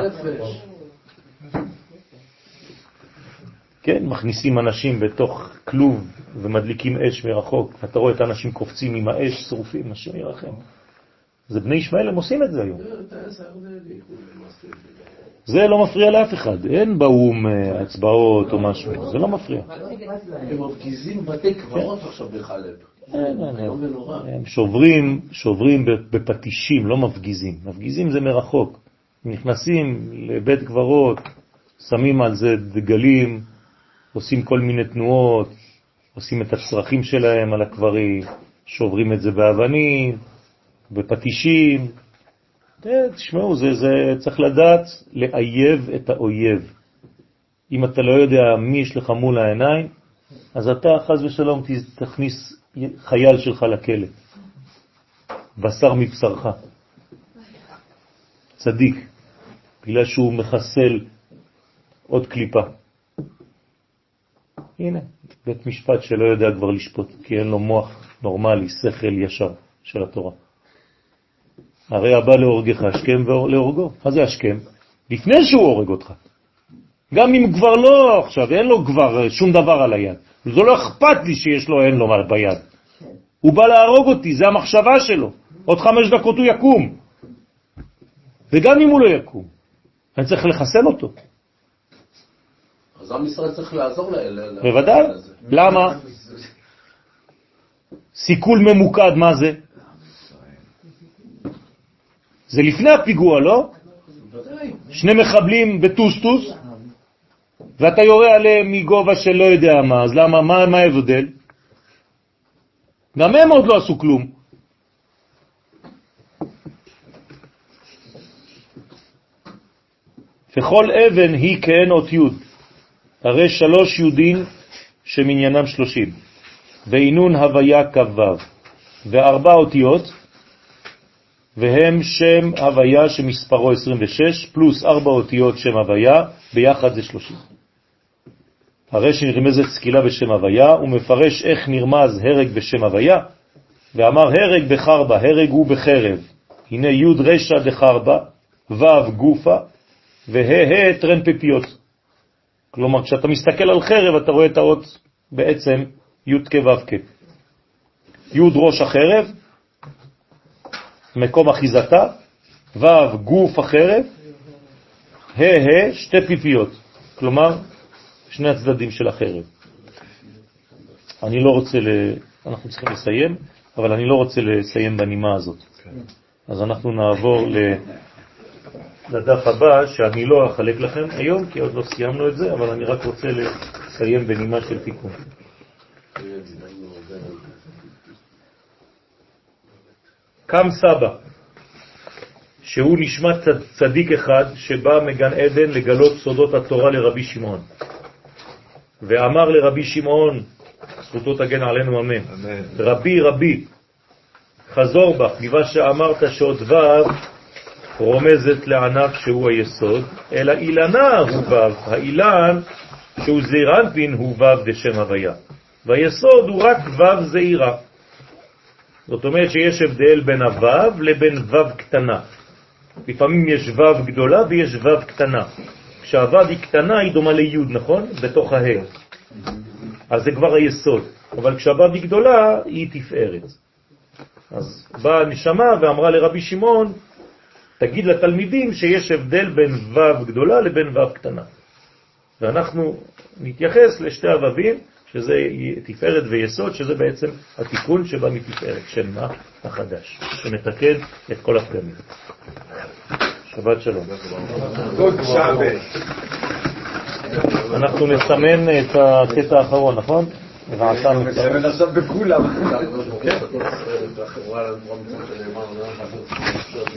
S1: כן, מכניסים אנשים בתוך כלוב ומדליקים אש מרחוק, אתה רואה את האנשים קופצים עם האש, שורפים, השם ירחם. זה בני ישמעאל, הם עושים את זה היום.
S2: זה.
S1: לא מפריע לאף אחד, אין באו"ם אה, הצבעות או משהו, זה לא מפריע.
S2: הם מפגיזים בתי קברות עכשיו בחלב.
S1: אין, אין,
S2: לא.
S1: הם שוברים, שוברים בפטישים, לא מפגיזים. מפגיזים זה מרחוק. נכנסים לבית קברות, שמים על זה דגלים, עושים כל מיני תנועות, עושים את הצרכים שלהם על הקברים, שוברים את זה באבנים, בפטישים. אה, תשמעו, זה, זה צריך לדעת לאייב את האויב. אם אתה לא יודע מי יש לך מול העיניים, אז אתה חז ושלום תכניס חייל שלך לכלא. בשר מבשרך. צדיק, בגלל שהוא מחסל עוד קליפה. הנה, בית משפט שלא יודע כבר לשפוט, כי אין לו מוח נורמלי, שכל ישר של התורה. הרי הבא להורגך השכם ולהורגו. מה זה השכם? לפני שהוא הורג אותך. גם אם כבר לא, עכשיו אין לו כבר שום דבר על היד. זה לא אכפת לי שיש לו, אין לו מה ביד. הוא בא להרוג אותי, זה המחשבה שלו. עוד חמש דקות הוא יקום. וגם אם הוא לא יקום, אני צריך לחסל אותו.
S2: אז עם ישראל צריך לעזור ל... ל-
S1: בוודאי. למה? סיכול ממוקד, מה זה? זה לפני הפיגוע, לא? שני מחבלים בטוסטוס, ואתה יורה עליהם מגובה לא יודע מה, אז למה, מה, ההבדל? גם הם עוד לא עשו כלום. וכל אבן היא כאין אות י', הרי שלוש יודין שמניינם שלושים, ועינון הוויה כ"ו, וארבע אותיות, והם שם הוויה שמספרו 26, פלוס ארבע אותיות שם הוויה, ביחד זה 30. הרי שנרמזת סקילה בשם הוויה, הוא מפרש איך נרמז הרג בשם הוויה, ואמר הרג בחרבה, הרג הוא בחרב. הנה י' רשע דחרבה, ו' גופה, וה' ה' טרן פפיות. כלומר, כשאתה מסתכל על חרב, אתה רואה את האות בעצם י' כו' כ'. י' ראש החרב, מקום אחיזתה, ו' גוף החרב, ה' ה' שתי פיפיות, כלומר שני הצדדים של החרב. אני לא רוצה, ל... אנחנו צריכים לסיים, אבל אני לא רוצה לסיים בנימה הזאת. אז אנחנו נעבור ל... לדף הבא, שאני לא אחלק לכם היום, כי עוד לא סיימנו את זה, אבל אני רק רוצה לסיים בנימה של תיקון. קם סבא, שהוא נשמע צד, צדיק אחד שבא מגן עדן לגלות סודות התורה לרבי שמעון. ואמר לרבי שמעון, זכותו תגן עלינו אמן, רבי רבי, חזור בך, מכיוון שאמרת שעוד ו' רומזת לענף שהוא היסוד, אלא אילנה הוא ו', האילן שהוא זעירנפין הוא ו' דשם הוויה, והיסוד הוא רק ו' זעירה. זאת אומרת שיש הבדל בין הו' לבין ו' קטנה. לפעמים יש ו' גדולה ויש ו' קטנה. כשהו' היא קטנה היא דומה לי', נכון? בתוך ה'. אז זה כבר היסוד. אבל כשהבא בגדולה היא תפארת. אז באה הנשמה ואמרה לרבי שמעון, תגיד לתלמידים שיש הבדל בין ו' גדולה לבין ו' קטנה. ואנחנו נתייחס לשתי אבבים, שזה תפארת ויסוד, שזה בעצם התיקון שבא מתפארת, שם מה החדש, שמתקן את כל הפגמים. שבת שלום. אנחנו נסמן את הקטע האחרון, נכון? מצוות.
S4: נסמן עכשיו בכולם. [LAUGHS]